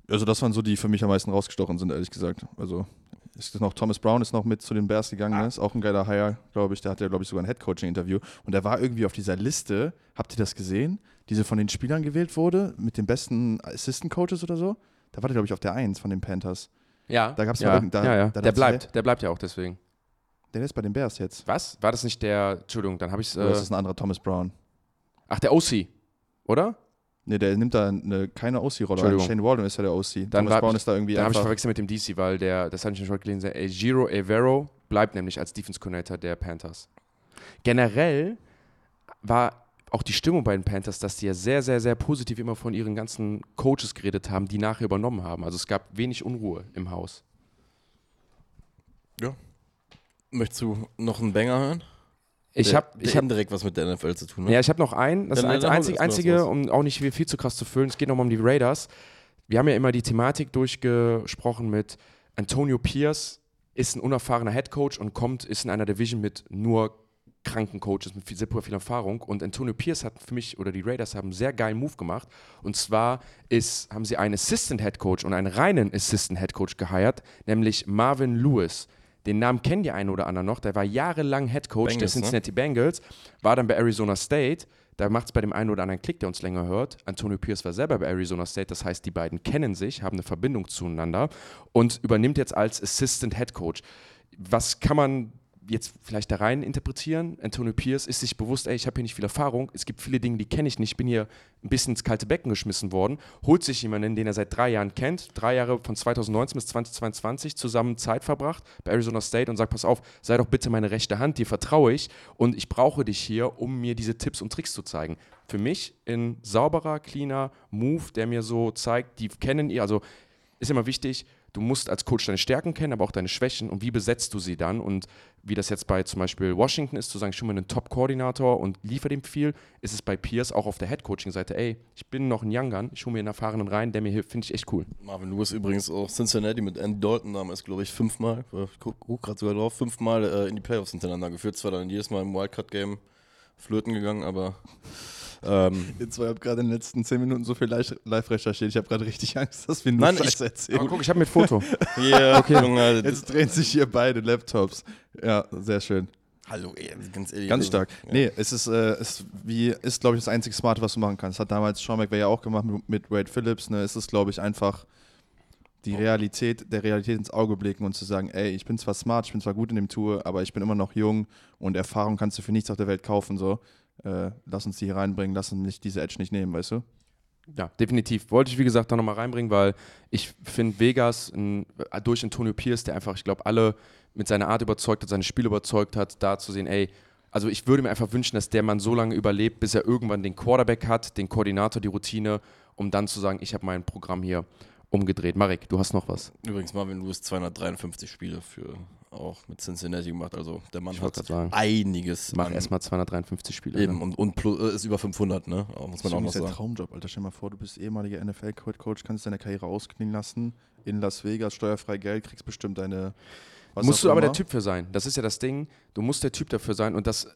Also das waren so, die für mich am meisten rausgestochen sind, ehrlich gesagt. Also ist noch Thomas Brown ist noch mit zu den Bears gegangen, ne? ist auch ein geiler Hire, glaube ich. Der hatte, glaube ich, sogar ein Head-Coaching-Interview. Und der war irgendwie auf dieser Liste, habt ihr das gesehen? Diese von den Spielern gewählt wurde, mit den besten Assistant-Coaches oder so? Da war der, glaube ich, auf der 1 von den Panthers. Ja, Da gab's ja, mal irgend- da- ja, ja. da Der bleibt, der bleibt ja auch deswegen. Der ist bei den Bears jetzt. Was? War das nicht der, Entschuldigung, dann habe ich es, ist äh, das ein anderer Thomas Brown? ach, der OC, oder? Ne, der nimmt da eine, keine OC-Rolle. Shane Walden ist ja der OC. Dann Thomas Brown ist da irgendwie Dann habe ich verwechselt mit dem DC, weil der, das hatte ich schon gelesen, der Giro Evero bleibt nämlich als Defense Coordinator der Panthers. Generell war auch die Stimmung bei den Panthers, dass die ja sehr, sehr, sehr positiv immer von ihren ganzen Coaches geredet haben, die nachher übernommen haben. Also es gab wenig Unruhe im Haus. Möchtest du noch einen Banger hören? Ich habe ich hab, indirekt was mit der NFL zu tun hat. ja, ich hab noch einen, das ist Dann- das einzige, um auch nicht viel, zu krass zu füllen. Es geht nochmal um die Raiders. Wir haben ja immer die Thematik durchgesprochen mit Antonio Pierce ist ein unerfahrener Head Coach und kommt, ist in einer Division mit nur kranken Coaches mit viel, super viel Erfahrung. Und Antonio Pierce hat für mich, oder die Raiders haben einen sehr geilen Move gemacht. Und zwar ist, haben sie einen Assistant Head Coach und einen reinen Assistant Head Coach geheiert, nämlich Marvin Lewis. Den Namen kennen die einen oder anderen noch. Der war jahrelang Head Coach der Bengals, ne? Cincinnati Bengals, war dann bei Arizona State. Da macht es bei dem einen oder anderen Klick, der uns länger hört. Antonio Pierce war selber bei Arizona State, das heißt, die beiden kennen sich, haben eine Verbindung zueinander und übernimmt jetzt als Assistant Head Coach. Was kann man jetzt vielleicht da rein interpretieren? Antonio Pierce ist sich bewusst, ey, ich habe hier nicht viel Erfahrung, es gibt viele Dinge, die kenne ich nicht, ich bin hier ein bisschen ins kalte Becken geschmissen worden, holt sich jemanden, den er seit drei Jahren kennt, drei Jahre von 2019 bis 2022 zusammen Zeit verbracht bei Arizona State und sagt, pass auf, sei doch bitte meine rechte Hand, dir vertraue ich und ich brauche dich hier, um mir diese Tipps und Tricks zu zeigen. Für mich ein sauberer, cleaner Move, der mir so zeigt, die kennen ihr, also ist immer wichtig, du musst als Coach deine Stärken kennen, aber auch deine Schwächen und wie besetzt du sie dann und wie das jetzt bei zum Beispiel Washington ist, zu sagen, ich hole mir einen Top-Koordinator und liefere dem viel, ist es bei Pierce auch auf der Head-Coaching-Seite, ey, ich bin noch ein Young Gun, ich hole mir einen Erfahrenen rein, der mir hilft, finde ich echt cool. Marvin Lewis übrigens auch Cincinnati mit Andy Dalton damals, glaube ich, fünfmal, äh, ich guck, guck gerade sogar drauf, fünfmal äh, in die Playoffs hintereinander geführt. Zwar dann jedes Mal im Wildcard-Game flöten gegangen, aber ähm, Ihr zwei habt gerade in den letzten 10 Minuten so viel live recherchiert. Ich habe gerade richtig Angst, dass wir nur Nein, Scheiß ich- erzählen. Aber guck, ich habe mit Foto. yeah, okay. Junge, Jetzt drehen sich hier beide Laptops. Ja, sehr schön. hallo, ey, ganz ehrlich. Ganz also, stark. Ja. Nee, es ist, äh, es wie, ist glaube ich, das einzige Smarte, was du machen kannst. Hat damals Sean McVay ja auch gemacht mit, mit Wade Phillips. Ne? Es ist, glaube ich, einfach die Realität, der Realität ins Auge blicken und zu sagen, ey, ich bin zwar smart, ich bin zwar gut in dem Tour, aber ich bin immer noch jung und Erfahrung kannst du für nichts auf der Welt kaufen. So. Äh, lass uns die hier reinbringen, lass uns nicht diese Edge nicht nehmen, weißt du? Ja, definitiv. Wollte ich, wie gesagt, da nochmal reinbringen, weil ich finde Vegas ein, durch Antonio Pierce, der einfach, ich glaube, alle mit seiner Art überzeugt hat, seine Spiele überzeugt hat, da zu sehen, ey, also ich würde mir einfach wünschen, dass der Mann so lange überlebt, bis er irgendwann den Quarterback hat, den Koordinator, die Routine, um dann zu sagen, ich habe mein Programm hier umgedreht. Marek, du hast noch was. Übrigens, Marvin Lewis 253 Spiele für auch mit Cincinnati gemacht. Also der Mann Ich hat sagen. einiges. Mach erstmal 253 Spiele. Eben, ne? und, und plus, äh, ist über 500, ne? Muss man auch noch das ist ein sagen. Traumjob, Alter. Stell dir mal vor, du bist ehemaliger NFL-Coach, kannst deine Karriere ausklingen lassen in Las Vegas, steuerfrei Geld, kriegst bestimmt deine. was musst du aber der. Typ für sein. Das ist ja das Ding. Du musst der Typ dafür sein und das.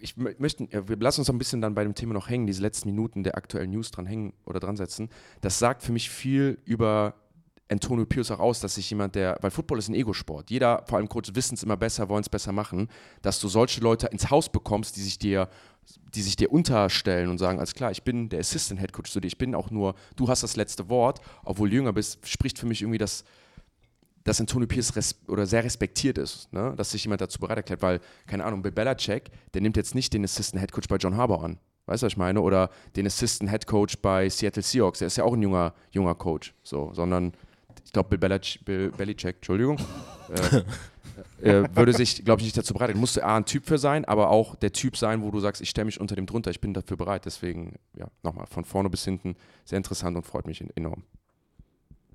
Ich mö- möchte, wir lassen uns ein bisschen dann bei dem Thema noch hängen, diese letzten Minuten der aktuellen News dran hängen oder dran setzen. Das sagt für mich viel über Antonio Pierce auch aus, dass sich jemand, der, weil Football ist ein Ego-Sport. Jeder, vor allem Coach, wissen es immer besser, wollen es besser machen, dass du solche Leute ins Haus bekommst, die sich dir, die sich dir unterstellen und sagen, alles klar, ich bin der Assistant Head Coach zu dir, ich bin auch nur, du hast das letzte Wort, obwohl du jünger bist, spricht für mich irgendwie das, dass Antonio Pierce res oder sehr respektiert ist, ne? dass sich jemand dazu bereit erklärt, weil, keine Ahnung, Bill Belichick, der nimmt jetzt nicht den Assistant Head Coach bei John Harbour an. Weißt du, was ich meine? Oder den Assistant Head Coach bei Seattle Seahawks, der ist ja auch ein junger, junger Coach, so, sondern ich glaube, Bill, Belichick, Bill Belichick, Entschuldigung, äh, äh, würde sich, glaube ich, nicht dazu bereit. Musste A ein Typ für sein, aber auch der Typ sein, wo du sagst, ich stelle mich unter dem drunter, ich bin dafür bereit. Deswegen, ja, nochmal, von vorne bis hinten sehr interessant und freut mich enorm.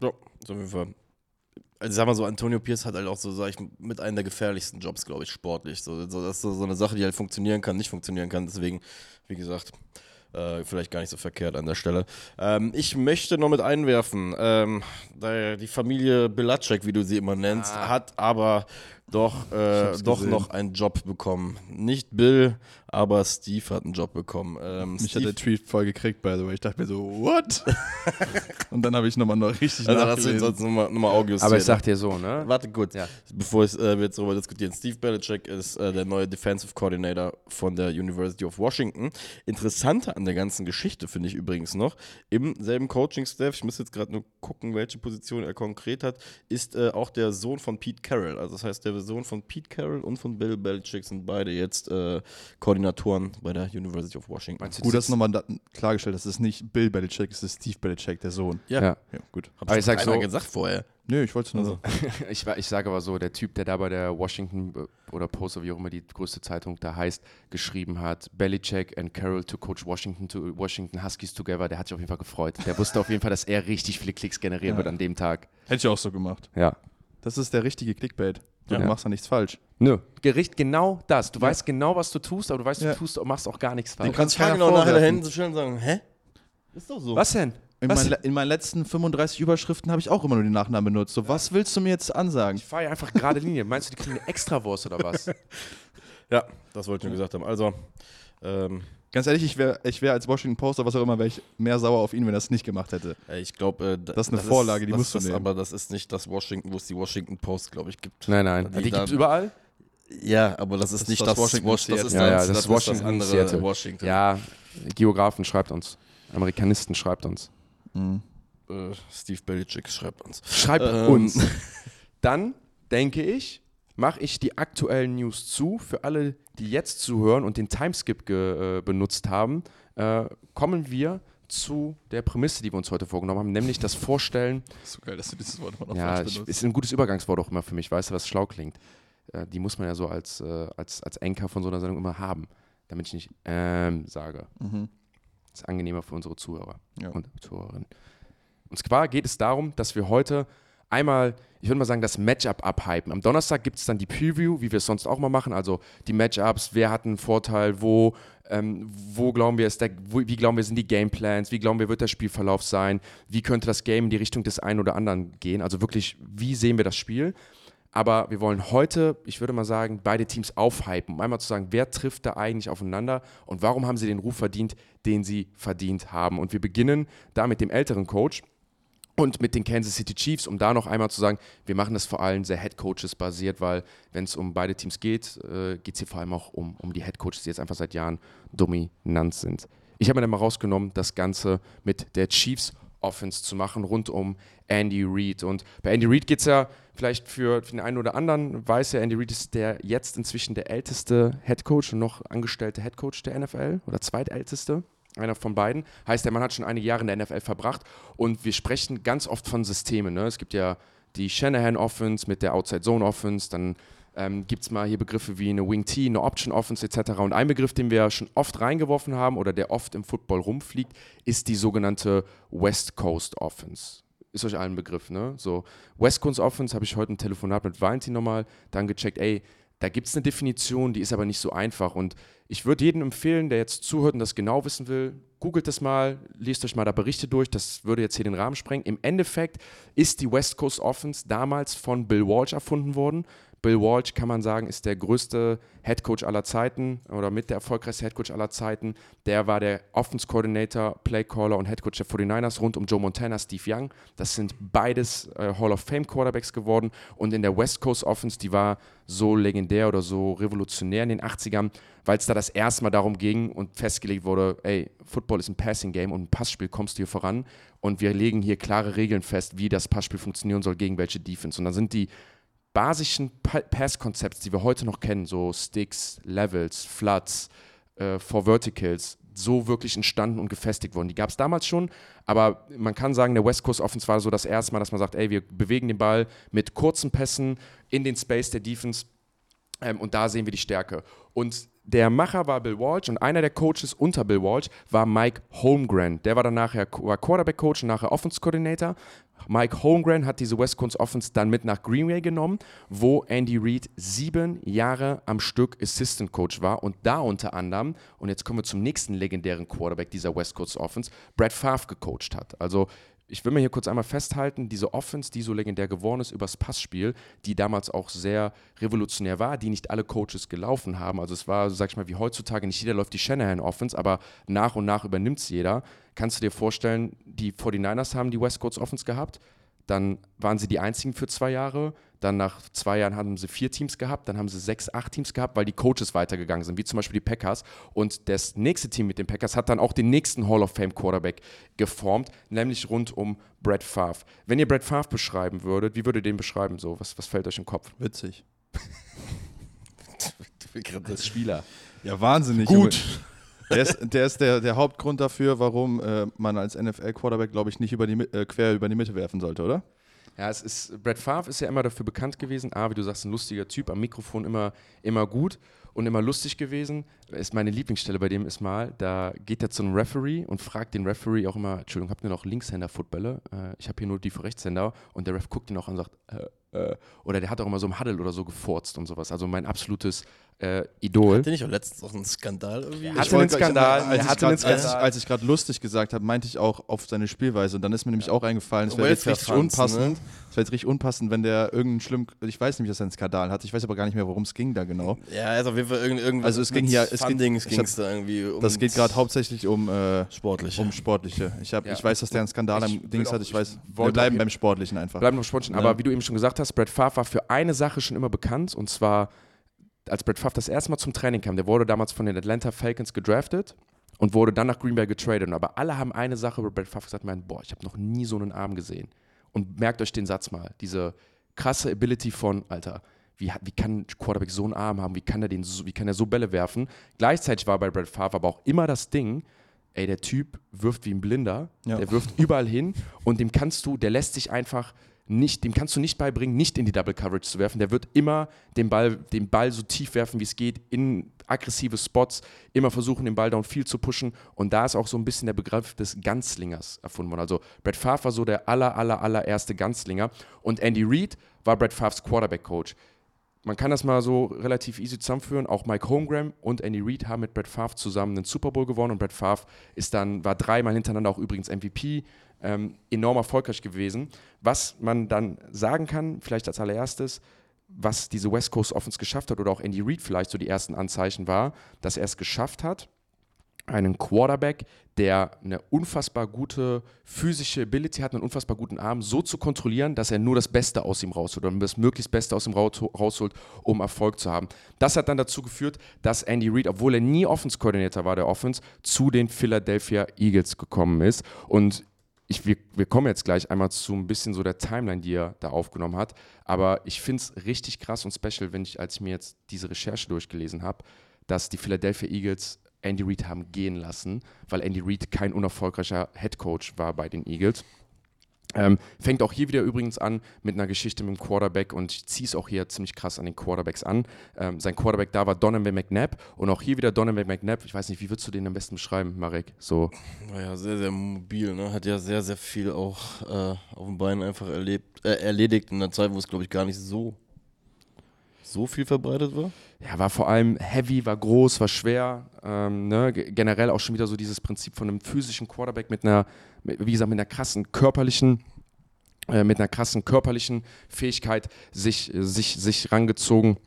Ja, so auf jeden Fall. Also sag mal so, Antonio Pierce hat halt auch so, sag ich, mit einem der gefährlichsten Jobs, glaube ich, sportlich. So, so, das ist so eine Sache, die halt funktionieren kann, nicht funktionieren kann. Deswegen, wie gesagt, äh, vielleicht gar nicht so verkehrt an der Stelle. Ähm, ich möchte noch mit einwerfen, ähm, die Familie Bilacek, wie du sie immer nennst, Ah. hat aber doch, äh, doch gesehen. noch einen Job bekommen. Nicht Bill, aber Steve hat einen Job bekommen. Ähm, Mich hat Steve, der Tweet voll gekriegt, by the way. Ich dachte mir so, what? und dann habe ich nochmal noch richtig also hast du nachgelesen. sonst nochmal noch mal Audio Aber ich sag dir so, ne? Warte kurz, Ja. bevor ich, äh, wir jetzt darüber diskutieren. Steve Belichick ist äh, der neue Defensive Coordinator von der University of Washington. Interessanter an der ganzen Geschichte finde ich übrigens noch, im selben Coaching-Staff, ich muss jetzt gerade nur gucken, welche Position er konkret hat, ist äh, auch der Sohn von Pete Carroll. Also das heißt, der Sohn von Pete Carroll und von Bill Belichick sind beide jetzt äh, Koordinatoren bei der University of Washington. Meinst du, Gut, dass sitzen- nochmal da- klargestellt. Es ist nicht Bill Belichick, es ist Steve Belichick, der Sohn. Ja, Ja. Ja, gut. hab Aber ich sag so- gesagt vorher. Nö, ich wollte es nur Also. so. Ich, wa- ich sage aber so, der Typ, der da bei der Washington äh, oder Post oder wie auch immer die größte Zeitung da heißt, geschrieben hat, Belichick and Carroll to coach Washington to Washington Huskies together, der hat sich auf jeden Fall gefreut. Der wusste auf jeden Fall, dass er richtig viele Klicks generieren Ja. wird an dem Tag. Hätte ich auch so gemacht. Ja. Das ist der richtige Clickbait. Du Ja. machst da nichts falsch. Nö, Gericht genau das. Du weißt genau, was du tust, aber du weißt, Ja. du tust, machst auch gar nichts falsch. Du kannst Fragen keiner auch nachher dahin zu stellen und sagen, hä? Ist doch so. Was denn? In, Was? mein, in meinen letzten 35 Überschriften habe ich auch immer nur den Nachnamen benutzt. So, was willst du mir jetzt ansagen? Ich fahre ja einfach gerade Linie. Meinst du, die kriegen eine Extrawurst oder was? Ja, das wollte ich nur gesagt haben. Also, ähm, Ganz ehrlich, ich wäre ich wär als Washington Post oder was auch immer, wäre ich mehr sauer auf ihn, wenn er es nicht gemacht hätte. Ich glaube, äh, da- Das ist eine Vorlage, die das, musst du das, nehmen. Aber das ist nicht das Washington, wo es die Washington Post, glaube ich, gibt. Nein, nein. Die Die, gibt es überall? Ja, aber das ist Das ist nicht das das, Washington Washington. Das ist. Ja, das, ja, das das, ist Washington das andere Seattle. Washington. Ja, Geografen schreibt uns. Amerikanisten schreibt uns. Mhm. Äh, Steve Belichick schreibt uns. Schreibt Ähm. uns. Dann denke ich, mache ich die aktuellen News zu. Für alle, die jetzt zuhören und den Timeskip äh, benutzt haben, äh, kommen wir zu der Prämisse, die wir uns heute vorgenommen haben, nämlich das Vorstellen. So geil, dass du dieses Wort immer noch Ja, ich, ist ein gutes Übergangswort auch immer für mich, weißt du, was schlau klingt. Äh, die muss man ja so als, äh, als, als Anchor von so einer Sendung immer haben, damit ich nicht ähm sage. Mhm. Das ist angenehmer für unsere Zuhörer Ja. und Zuhörerinnen. Und zwar geht es darum, dass wir heute einmal, ich würde mal sagen, das Matchup abhypen. Am Donnerstag gibt es dann die Preview, wie wir es sonst auch mal machen, also die Matchups, wer hat einen Vorteil, wo, ähm, wo glauben wir, ist der, wo, wie glauben wir, sind die Gameplans, wie glauben wir, wird der Spielverlauf sein, wie könnte das Game in die Richtung des einen oder anderen gehen, also wirklich, wie sehen wir das Spiel. Aber wir wollen heute, ich würde mal sagen, beide Teams aufhypen, um einmal zu sagen, wer trifft da eigentlich aufeinander und warum haben sie den Ruf verdient, den sie verdient haben. Und wir beginnen da mit dem älteren Coach und mit den Kansas City Chiefs, um da noch einmal zu sagen, wir machen das vor allem sehr Head Coaches basiert, weil wenn es um beide Teams geht, äh, geht es hier vor allem auch um, um die Head Coaches, die jetzt einfach seit Jahren dominant sind. Ich habe mir dann mal rausgenommen, das Ganze mit der Chiefs Offense zu machen, rund um Andy Reid. Und bei Andy Reid geht es ja vielleicht für, für den einen oder anderen, weiß ja, Andy Reid ist der jetzt inzwischen der älteste Head Coach und noch angestellte Head Coach der NFL oder zweitälteste. Einer von beiden. Heißt, der Mann hat schon einige Jahre in der NFL verbracht und wir sprechen ganz oft von Systemen. Ne? Es gibt ja die Shanahan Offense mit der Outside Zone Offense, dann ähm, gibt es mal hier Begriffe wie eine Wing T, eine Option Offense etc. Und ein Begriff, den wir schon oft reingeworfen haben oder der oft im Football rumfliegt, ist die sogenannte West Coast Offense. Ist euch allen ein Begriff, ne? So, West Coast Offense habe ich heute ein Telefonat mit Valentin nochmal dann gecheckt, ey, da gibt es eine Definition, die ist aber nicht so einfach. Und ich würde jedem empfehlen, der jetzt zuhört und das genau wissen will, googelt das mal, lest euch mal da Berichte durch, das würde jetzt hier den Rahmen sprengen. Im Endeffekt ist die West Coast Offense damals von Bill Walsh erfunden worden. Bill Walsh, kann man sagen, ist der größte Headcoach aller Zeiten oder mit der erfolgreichste Headcoach aller Zeiten. Der war der Offense Coordinator, Play Caller und Headcoach der 49ers rund um Joe Montana, Steve Young. Das sind beides äh, Hall of Fame Quarterbacks geworden. Und in der West Coast Offense, die war so legendär oder so revolutionär in den 80ern, weil es da das erste Mal darum ging und festgelegt wurde, ey, Football ist ein Passing Game und ein Passspiel kommst du hier voran und wir legen hier klare Regeln fest, wie das Passspiel funktionieren soll gegen welche Defense. Und dann sind die basischen Pass-Konzepts, die wir heute noch kennen, so Sticks, Levels, Floods, äh, Four Verticals, so wirklich entstanden und gefestigt worden. Die gab es damals schon, aber man kann sagen, der West Coast Offense war so das erste Mal, dass man sagt, ey, wir bewegen den Ball mit kurzen Pässen in den Space der Defense ähm, und da sehen wir die Stärke. Und der Macher war Bill Walsh und einer der Coaches unter Bill Walsh war Mike Holmgren. Der war dann nachher Quarterback-Coach und nachher Offense-Coordinator. Mike Holmgren hat diese West Coast Offense dann mit nach Greenway genommen, wo Andy Reid sieben Jahre am Stück Assistant Coach war und da unter anderem, und jetzt kommen wir zum nächsten legendären Quarterback dieser West Coast Offense, Brad Favre gecoacht hat. Also ich will mir hier kurz einmal festhalten, diese Offense, die so legendär geworden ist übers Passspiel, die damals auch sehr revolutionär war, die nicht alle Coaches gelaufen haben. Also es war, sag ich mal, wie heutzutage, nicht jeder läuft die Shanahan Offense, aber nach und nach übernimmt es jeder. Kannst du dir vorstellen, die 49ers haben die West Coast Offense gehabt, dann waren sie die einzigen für zwei Jahre. Dann nach zwei Jahren haben sie vier Teams gehabt, dann haben sie sechs, acht Teams gehabt, weil die Coaches weitergegangen sind, wie zum Beispiel die Packers. Und das nächste Team mit den Packers hat dann auch den nächsten Hall of Fame Quarterback geformt, nämlich rund um Brett Favre. Wenn ihr Brett Favre beschreiben würdet, wie würdet ihr den beschreiben? So, was, was fällt euch im Kopf? Witzig. Als Spieler. Ja, wahnsinnig. Gut. Der ist, der, ist der, der Hauptgrund dafür, warum äh, man als NFL-Quarterback, glaube ich, nicht über die, äh, quer über die Mitte werfen sollte, oder? Ja, es ist, Brett Favre ist ja immer dafür bekannt gewesen, A, wie du sagst, ein lustiger Typ, am Mikrofon immer, immer gut und immer lustig gewesen. Ist meine Lieblingsstelle bei dem ist mal, da geht er zu einem Referee und fragt den Referee auch immer, Entschuldigung, habt ihr noch Linkshänder-Footballer? Äh, ich habe hier nur die für Rechtshänder und der Ref guckt ihn auch an und sagt, äh, äh, oder der hat auch immer so im Huddle oder so gefurzt und sowas. Also mein absolutes äh, Idol. Hatte nicht auch letztens auch einen Skandal irgendwie? Hatte einen Skandal, er Als ich hatte einen Skandal. als ich- als ich gerade lustig gesagt habe, meinte ich auch auf seine Spielweise. Und dann ist mir nämlich auch eingefallen, es wäre jetzt richtig unpassend. ne? Es wäre jetzt richtig unpassend, wenn der irgendeinen schlimm. Ich weiß nämlich, dass er einen Skandal hat. Ich weiß aber gar nicht mehr, worum es ging da genau. Ja, also auf jeden Fall irgend, irgendwas Also es ging hier- es geht- Fundings ging hab- es da irgendwie um. Das geht gerade hauptsächlich um, äh, sportlich. um Sportliche. Ich, hab, Ja. ich weiß, dass der einen Skandal Ich am Dings hat. Ich weiß, wir bleiben beim Sportlichen einfach. Bleiben noch Sportchen. Ja. Aber wie du eben schon gesagt hast, Brett Favre war für eine Sache schon immer bekannt. Und zwar, als Brett Favre das erste Mal zum Training kam, der wurde damals von den Atlanta Falcons gedraftet und wurde dann nach Green Bay getradet. Aber alle haben eine Sache über Brett Favre gesagt, meinen, boah, ich habe noch nie so einen Arm gesehen. Und merkt euch den Satz mal, diese krasse Ability von, Alter, wie, wie kann Quarterback so einen Arm haben, wie kann er den so, wie kann er so Bälle werfen? Gleichzeitig war bei Brett Favre aber auch immer das Ding, ey, der Typ wirft wie ein Blinder, Ja. der wirft überall hin und dem kannst du, der lässt sich einfach nicht, dem kannst du nicht beibringen, nicht in die Double Coverage zu werfen. Der wird immer den Ball, den Ball so tief werfen, wie es geht, in aggressive Spots, immer versuchen, den Ball down viel zu pushen. Und da ist auch so ein bisschen der Begriff des Ganzlingers erfunden worden. Also Brett Favre war so der aller, aller, allererste Ganzlinger. Und Andy Reid war Brett Favres Quarterback-Coach. Man kann das mal so relativ easy zusammenführen. Auch Mike Holmgren und Andy Reid haben mit Brett Favre zusammen den Super Bowl gewonnen und Brett Favre ist dann, war dreimal hintereinander auch übrigens MVP, ähm, enorm erfolgreich gewesen. Was man dann sagen kann, vielleicht als allererstes, was diese West Coast Offense geschafft hat oder auch Andy Reid vielleicht so die ersten Anzeichen war, dass er es geschafft hat, einen Quarterback, der eine unfassbar gute physische Ability hat, einen unfassbar guten Arm, so zu kontrollieren, dass er nur das Beste aus ihm rausholt oder das möglichst Beste aus ihm raus- rausholt, um Erfolg zu haben. Das hat dann dazu geführt, dass Andy Reid, obwohl er nie Offense-Coordinator war der Offense, zu den Philadelphia Eagles gekommen ist. Und ich, wir, wir kommen jetzt gleich einmal zu ein bisschen so der Timeline, die er da aufgenommen hat. Aber ich finde es richtig krass und special, wenn ich, als ich mir jetzt diese Recherche durchgelesen habe, dass die Philadelphia Eagles Andy Reid haben gehen lassen, weil Andy Reid kein unerfolgreicher Head Coach war bei den Eagles. Ähm, fängt auch hier wieder übrigens an mit einer Geschichte mit dem Quarterback und ich ziehe es auch hier ziemlich krass an den Quarterbacks an. Ähm, sein Quarterback da war Donovan McNabb und auch hier wieder Donovan McNabb. Ich weiß nicht, wie würdest du den am besten beschreiben, Marek? So, War ja sehr, sehr mobil, ne? Hat ja sehr, sehr viel auch äh, auf den Beinen einfach erlebt, äh, erledigt in einer Zeit, wo es, glaube ich, gar nicht so, so viel verbreitet war. ja, war vor allem heavy, war groß, war schwer. Ähm, ne? Ge- Generell auch schon wieder so dieses Prinzip von einem physischen Quarterback mit einer, wie gesagt, mit einer krassen körperlichen äh, mit einer krassen körperlichen Fähigkeit sich, sich, sich rangezogen.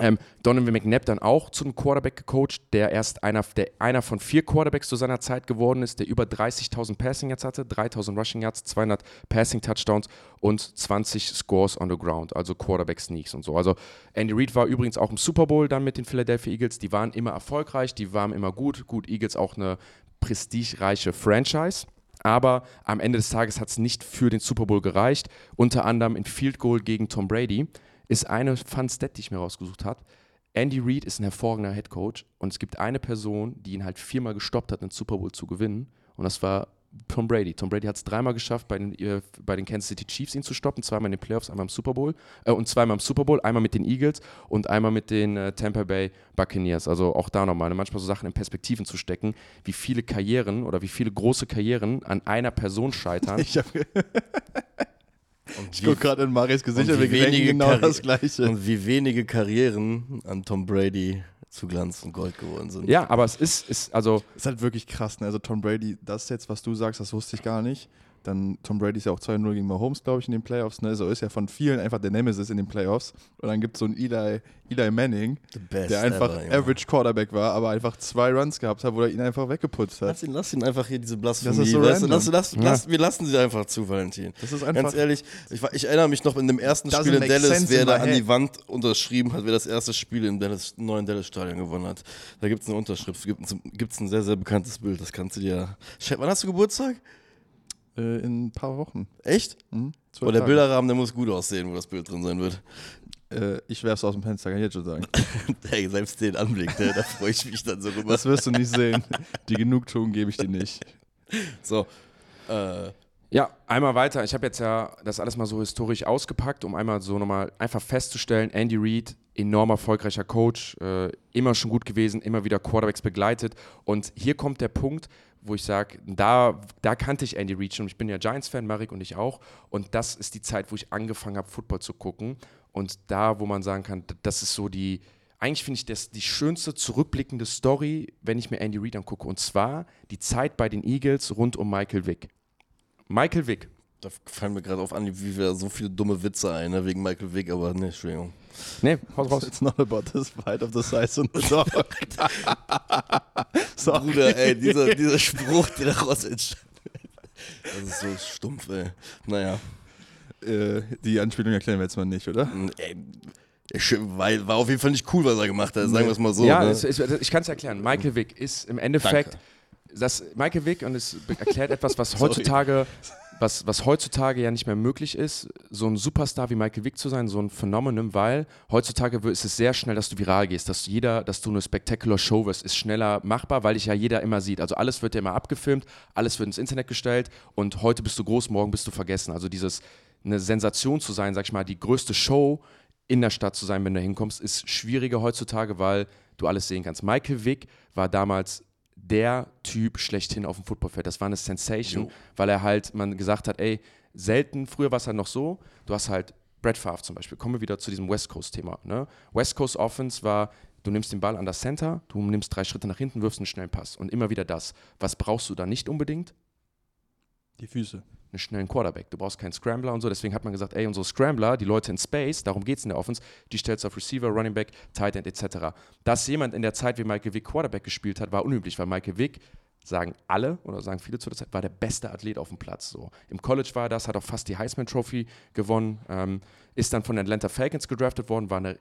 Ähm, Donovan McNabb dann auch zu einem Quarterback gecoacht, der erst einer, der einer von vier Quarterbacks zu seiner Zeit geworden ist, der über 30.000 Passing Yards hatte, 3.000 Rushing Yards, 200 Passing Touchdowns und 20 Scores on the Ground, also Quarterback Sneaks und so. Also Andy Reid war übrigens auch im Super Bowl dann mit den Philadelphia Eagles. Die waren immer erfolgreich, die waren immer gut. Gut, Eagles auch eine prestigereiche Franchise. Aber am Ende des Tages hat es nicht für den Super Bowl gereicht. Unter anderem in Field Goal gegen Tom Brady ist eine Fun Stat, die ich mir rausgesucht habe. Andy Reid ist ein hervorragender Head Coach und es gibt eine Person, die ihn halt viermal gestoppt hat, einen Super Bowl zu gewinnen. Und das war Tom Brady. Tom Brady hat es dreimal geschafft, bei den, äh, bei den Kansas City Chiefs ihn zu stoppen. Zweimal in den Playoffs, einmal im Super Bowl. Äh, und zweimal im Super Bowl, einmal mit den Eagles und einmal mit den äh, Tampa Bay Buccaneers. Also auch da nochmal, ne, manchmal so Sachen in Perspektiven zu stecken, wie viele Karrieren oder wie viele große Karrieren an einer Person scheitern. Ich, hab- Und ich gucke gerade in Marius Gesicht und und wir denken genau Karri- das Gleiche. Und wie wenige Karrieren an Tom Brady zu Glanz und Gold geworden sind. ja, aber es ist, ist also ist halt wirklich krass, ne? Also Tom Brady, das jetzt, was du sagst, das wusste ich gar nicht. Dann Tom Brady ist ja auch 2-0 gegen Mahomes, glaube ich, in den Playoffs. Ne? So ist ja von vielen einfach der Nemesis in den Playoffs. Und dann gibt es so einen Eli, Eli Manning, der einfach ever. Average Quarterback war, aber einfach zwei Runs gehabt hat, wo er ihn einfach weggeputzt hat. Lass ihn, lass ihn einfach hier diese Blasphemie. Das ist so weißt lass, lass, Ja. lass, wir lassen sie einfach zu, Valentin. Das ist einfach. Ganz ehrlich, ich, ich erinnere mich noch in dem ersten Spiel in Dallas, wer da an die Wand unterschrieben hat, wer das erste Spiel im Dallas, neuen Dallas-Stadion gewonnen hat. Da gibt es eine Unterschrift, gibt es gibt's ein sehr, sehr bekanntes Bild, das kannst du dir... Wann hast du Geburtstag? Äh, in ein paar Wochen. Echt? Mhm. Aber der Tage. Bilderrahmen, der muss gut aussehen, wo das Bild drin sein wird. Äh, ich werf's aus dem Fenster, kann ich jetzt schon sagen. Hey, selbst den Anblick, ne, da freue ich mich dann so rüber. Das wirst du nicht sehen. Die Genugtuung gebe ich dir nicht. So, äh, Ja, einmal weiter. Ich habe jetzt ja das alles mal so historisch ausgepackt, um einmal so nochmal einfach festzustellen, Andy Reid, enorm erfolgreicher Coach, äh, immer schon gut gewesen, immer wieder Quarterbacks begleitet. Und hier kommt der Punkt, wo ich sage, da, da kannte ich Andy Reid schon. Ich bin ja Giants-Fan, Marek und ich auch. Und das ist die Zeit, wo ich angefangen habe, Football zu gucken. Und da, wo man sagen kann, das ist so die, eigentlich finde ich das die schönste zurückblickende Story, wenn ich mir Andy Reid angucke. Und zwar die Zeit bei den Eagles rund um Michael Vick. Michael Vick. da fallen mir gerade auf an, wie wir so viele dumme Witze ein, ne, wegen Michael Vick, aber ne, Entschuldigung. Nee, haus raus. It's not about the fight of the size of the dog. Sorry. Bruder, ey, dieser, dieser Spruch, der daraus entstand. Das ist so stumpf, ey. Naja, Äh, die Anspielung erklären wir jetzt mal nicht, oder? ey, schön, weil, war auf jeden Fall nicht cool, was er gemacht hat, sagen wir es mal so. ja, ne? es, es, ich kann es erklären. Michael Vick ist im Endeffekt, Danke. das Michael Vick und es erklärt etwas, was heutzutage, was, was heutzutage ja nicht mehr möglich ist, so ein Superstar wie Michael Vick zu sein, so ein Phänomen, weil heutzutage ist es sehr schnell, dass du viral gehst, dass jeder, dass du eine spectacular Show wirst, ist schneller machbar, weil dich ja jeder immer sieht. Also alles wird ja immer abgefilmt, alles wird ins Internet gestellt und heute bist du groß, morgen bist du vergessen. Also dieses eine Sensation zu sein, sag ich mal, die größte Show in der Stadt zu sein, wenn du hinkommst, ist schwieriger heutzutage, weil du alles sehen kannst. Michael Vick war damals der Typ schlechthin auf dem Footballfeld. Das war eine Sensation, Jo. weil er halt, man gesagt hat, ey, selten, früher war es halt noch so, du hast halt Brett Favre zum Beispiel, kommen wir wieder zu diesem West Coast-Thema. Ne? West Coast Offense war, du nimmst den Ball an das Center, du nimmst drei Schritte nach hinten, wirfst einen schnellen Pass und immer wieder das. Was brauchst du da nicht unbedingt? Die Füße. Einen schnellen Quarterback. Du brauchst keinen Scrambler und so. Deswegen hat man gesagt, ey, unsere Scrambler, die Leute in Space, darum geht es in der Offense, die stellst du auf Receiver, Running Back, Tight End etc. Dass jemand in der Zeit wie Michael Vick Quarterback gespielt hat, war unüblich, weil Michael Vick, sagen alle oder sagen viele zu der Zeit, war der beste Athlet auf dem Platz. So. Im College war er das, hat auch fast die Heisman Trophy gewonnen, ähm, ist dann von den Atlanta Falcons gedraftet worden, war eine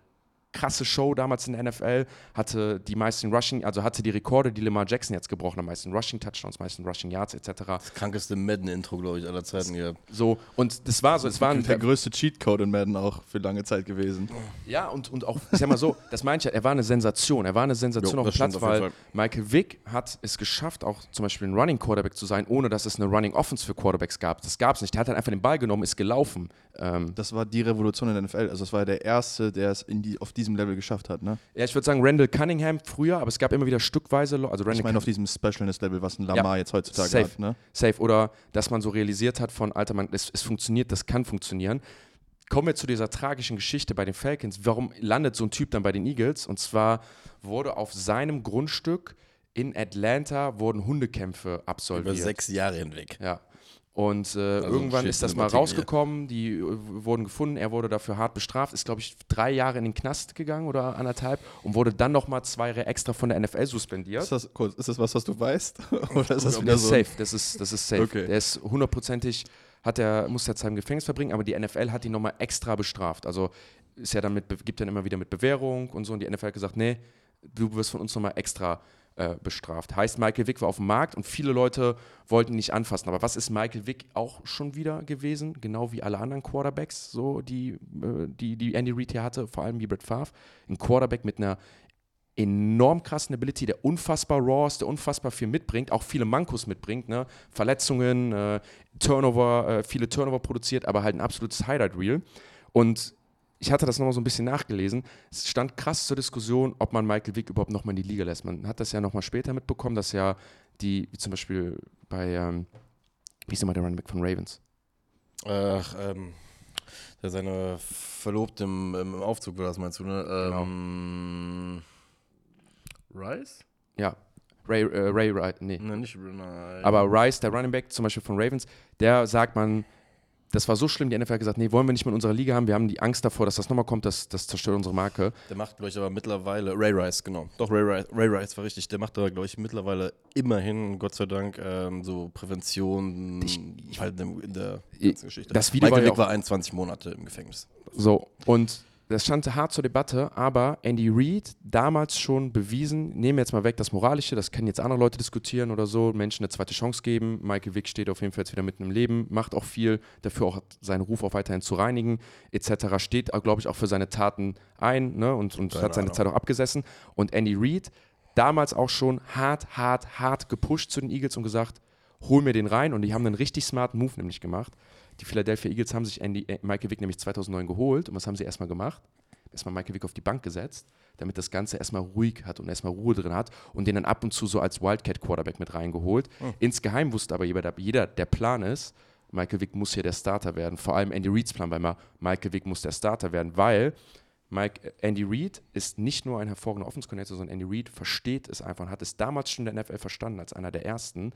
krasse Show damals in der NFL, hatte die meisten Rushing, also hatte die Rekorde, die Lamar Jackson jetzt gebrochen hat, meisten Rushing Touchdowns, meisten Rushing Yards etc. Das krankeste Madden-Intro, glaube ich, aller Zeiten gehabt. So, und das war so, es war ein, der größte Cheatcode in Madden auch für lange Zeit gewesen. ja, und, und auch, ich sag mal so, das meine ich ja, er war eine Sensation, er war eine Sensation Jo, auf dem Platz, weil Fall. Michael Vick hat es geschafft, auch zum Beispiel ein Running Quarterback zu sein, ohne dass es eine Running Offense für Quarterbacks gab. Das gab es nicht. Der hat dann einfach den Ball genommen, ist gelaufen. Ähm, Das war die Revolution in der NFL. Also das war der Erste, der es in die, auf diesem Level geschafft hat. Ne? ja, ich würde sagen, Randall Cunningham früher, aber es gab immer wieder stückweise, also Randall Ich meine auf diesem Specialness-Level, was ein Lamar jetzt heutzutage safe. hat. Ne? Safe. Oder dass man so realisiert hat von, Alter, man, es, es funktioniert, das kann funktionieren. Kommen wir zu dieser tragischen Geschichte bei den Falcons. Warum landet so ein Typ dann bei den Eagles? Und zwar wurde auf seinem Grundstück in Atlanta wurden Hundekämpfe Über absolviert. sechs Jahre hinweg. Ja. Und äh, Also irgendwann ist das mal rausgekommen, die äh, wurden gefunden, er wurde dafür hart bestraft, ist, glaube ich, drei Jahre in den Knast gegangen oder anderthalb und wurde dann nochmal zwei Jahre extra von der NFL suspendiert. Ist das, kurz, ist das was, was du weißt? Oder ist das der wieder ist so? safe, das ist, das ist safe. Okay. Der ist hundertprozentig, hat er, muss er Zeit im Gefängnis verbringen, aber die NFL hat ihn nochmal extra bestraft. Also ist ja dann mit, gibt dann immer wieder mit Bewährung und so und die NFL hat gesagt, nee, du wirst von uns nochmal extra äh, bestraft. Heißt, Michael Vick war auf dem Markt und viele Leute wollten ihn nicht anfassen. Aber was ist Michael Vick auch schon wieder gewesen? Genau wie alle anderen Quarterbacks, so die, äh, die, die Andy Reid hier hatte, vor allem wie Brett Favre. Ein Quarterback mit einer enorm krassen Ability, der unfassbar raw ist, der unfassbar viel mitbringt, auch viele Mankos mitbringt, ne? Verletzungen, äh, Turnover, äh, viele Turnover produziert, aber halt ein absolutes Highlight-Reel. Und ich hatte das nochmal so ein bisschen nachgelesen. Es stand krass zur Diskussion, ob man Michael Vick überhaupt nochmal in die Liga lässt. Man hat das ja nochmal später mitbekommen, dass ja die, wie zum Beispiel bei, ähm, wie ist immer der Running Back von Ravens? Ach, ähm, der seine Verlobte im, im Aufzug war, das meinst du, ne? Genau. Ähm, Rice? Ja, Ray, äh, Ray Wright, nee. Ne, nicht Nein. Aber Rice, der Running Back zum Beispiel von Ravens, der sagt man, das war so schlimm, die NFL hat gesagt, nee, wollen wir nicht mehr in unserer Liga haben, wir haben die Angst davor, dass das nochmal kommt, das, das zerstört unsere Marke. Der macht, glaube ich, aber mittlerweile, Ray Rice, genau. Doch, Ray Rice, Ray Rice war richtig. Der macht aber, glaube ich, mittlerweile immerhin, Gott sei Dank, ähm, so Prävention Ich- ich- halt in, in der I- ganzen Geschichte. das Video Michael war ja auch- war 21 Monate im Gefängnis. So, und das stand hart zur Debatte, aber Andy Reid damals schon bewiesen, nehmen wir jetzt mal weg das Moralische, das können jetzt andere Leute diskutieren oder so, Menschen eine zweite Chance geben. Michael Vick steht auf jeden Fall jetzt wieder mitten im Leben, macht auch viel, dafür auch seinen Ruf auch weiterhin zu reinigen, etc. Steht, glaube ich, auch für seine Taten ein ne? und, und hat seine Ahnung. Zeit auch abgesessen. Und Andy Reid damals auch schon hart, hart, hart gepusht zu den Eagles und gesagt, hol mir den rein und die haben einen richtig smarten Move nämlich gemacht. Die Philadelphia Eagles haben sich Andy, äh, Michael Vick nämlich 2009 geholt und was haben sie erstmal gemacht? Erstmal Michael Vick auf die Bank gesetzt, damit das Ganze erstmal ruhig hat und erstmal Ruhe drin hat und den dann ab und zu so als Wildcat-Quarterback mit reingeholt. Insgeheim wusste aber jeder, jeder, der Plan ist, Michael Vick muss hier der Starter werden. Vor allem Andy Reids Plan war immer, Michael Vick muss der Starter werden, weil Mike, Andy Reid ist nicht nur ein hervorragender offense Coordinator, sondern Andy Reid versteht es einfach und hat es damals schon in der NFL verstanden, als einer der ersten,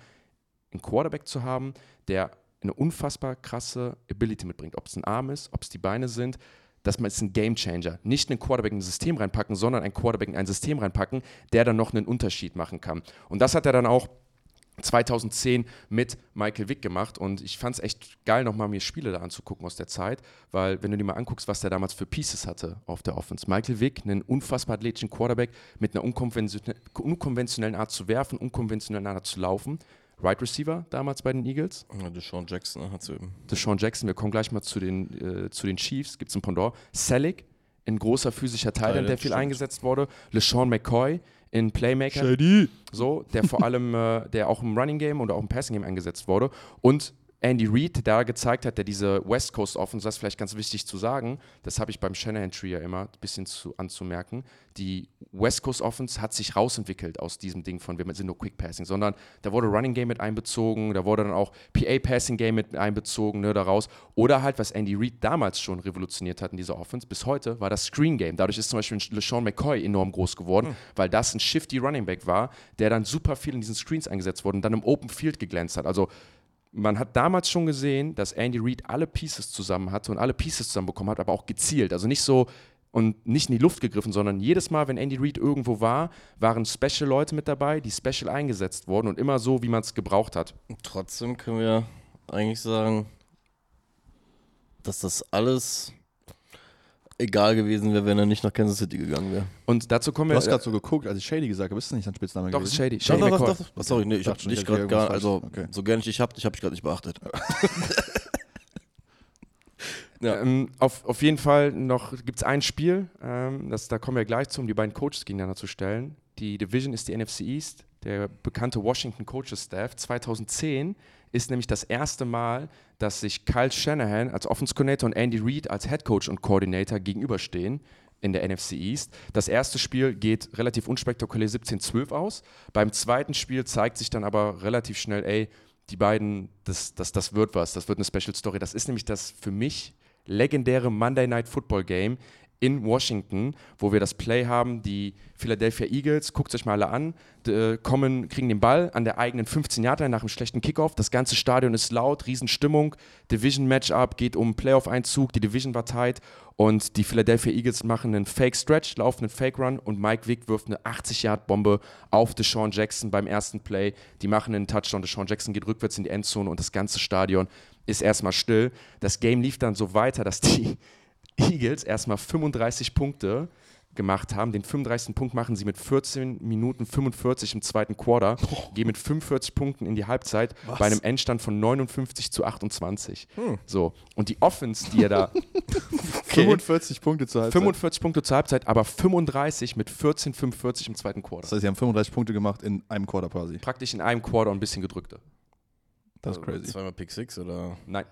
einen Quarterback zu haben, der eine unfassbar krasse Ability mitbringt. Ob es ein Arm ist, ob es die Beine sind, dass man ist ein Game Changer. Nicht einen Quarterback in ein System reinpacken, sondern einen Quarterback in ein System reinpacken, der dann noch einen Unterschied machen kann. Und das hat er dann auch 2010 mit Michael Vick gemacht und ich fand es echt geil, nochmal mir Spiele da anzugucken aus der Zeit, weil wenn du dir mal anguckst, was der damals für Pieces hatte auf der Offense. Michael Vick, einen unfassbar athletischen Quarterback mit einer unkonventionellen Art zu werfen, unkonventionellen Art zu laufen. Right Receiver damals bei den Eagles. Ja, Deshaun Jackson ne, hat so eben. Deshaun Jackson, wir kommen gleich mal zu den, äh, zu den Chiefs, gibt es ein Pendant. Selig, ein großer physischer Teil, der viel stimmt. eingesetzt wurde. LeSean McCoy, ein Playmaker, Shady. so, der vor allem, äh, der auch im Running Game oder auch im Passing Game eingesetzt wurde. Und Andy Reid, der gezeigt hat, der diese West Coast Offense, das ist vielleicht ganz wichtig zu sagen, das habe ich beim Shanahan Tree ja immer ein bisschen zu, anzumerken, die West Coast Offense hat sich rausentwickelt aus diesem Ding von, wir sind nur Quick Passing, sondern da wurde Running Game mit einbezogen, da wurde dann auch PA Passing Game mit einbezogen, ne, daraus. Oder halt, was Andy Reid damals schon revolutioniert hat in dieser Offense, bis heute, war das Screen Game. Dadurch ist zum Beispiel LeSean McCoy enorm groß geworden, weil das ein shifty Running Back war, der dann super viel in diesen Screens eingesetzt wurde und dann im Open Field geglänzt hat. Also man hat damals schon gesehen, dass Andy Reid alle Pieces zusammen hatte und alle Pieces zusammenbekommen hat, aber auch gezielt. Also nicht so und nicht in die Luft gegriffen, sondern jedes Mal, wenn Andy Reid irgendwo war, waren Special Leute mit dabei, die Special eingesetzt wurden und immer so, wie man es gebraucht hat. Trotzdem können wir eigentlich sagen, dass das alles egal gewesen wäre, wenn er nicht nach Kansas City gegangen wäre. Und dazu kommen Du wir. hast gerade so geguckt, als ich Shady gesagt habe, ist das nicht ein Spitzname doch, gewesen? Shady. Doch, Shady doch, McCoy. doch, doch. Sorry, nee, ich Ich habe dachte schon, dich ich gerade gar, also okay. so gern ich dich hab, ich habe dich gerade nicht beachtet. Ja. Ähm, auf, auf jeden Fall noch gibt es ein Spiel, ähm, das, da kommen wir gleich zu, um die beiden Coaches gegeneinander zu stellen. Die Division ist die NFC East. Der bekannte Washington Coaches Staff 2010 ist nämlich das erste Mal, dass sich Kyle Shanahan als Offense Coordinator und Andy Reid als Head Coach und Coordinator gegenüberstehen in der NFC East. Das erste Spiel geht relativ unspektakulär 17-12 aus. Beim zweiten Spiel zeigt sich dann aber relativ schnell, ey, die beiden, das, das, das wird was, das wird eine Special Story. Das ist nämlich das für mich legendäre Monday Night Football Game in Washington, wo wir das Play haben, die Philadelphia Eagles, guckt euch mal alle an, äh, kommen, kriegen den Ball an der eigenen 15-Yard-Line nach einem schlechten Kickoff. Das ganze Stadion ist laut, Riesenstimmung. Division-Matchup geht um Playoff-Einzug, die Division war tight und die Philadelphia Eagles machen einen Fake-Stretch, laufen einen Fake-Run und Mike Vick wirft eine 80-Yard-Bombe auf Deshaun Jackson beim ersten Play. Die machen einen Touchdown, Deshaun Jackson geht rückwärts in die Endzone und das ganze Stadion ist erstmal still. Das Game lief dann so weiter, dass die Eagles erstmal 35 Punkte gemacht haben. Den 35. Punkt machen sie mit 14 Minuten 45 im zweiten Quarter, gehen mit 45 Punkten in die Halbzeit bei einem Endstand von 59 zu 28. So, und die Offense, die er da 45 Punkte zur Halbzeit. 45 Punkte zur Halbzeit, aber 35 mit 14, 45 im zweiten Quarter. Das heißt, sie haben 35 Punkte gemacht in einem Quarter quasi. Praktisch in einem Quarter und ein bisschen gedrückter. Das ist crazy. Zweimal Pick Six oder? Nein,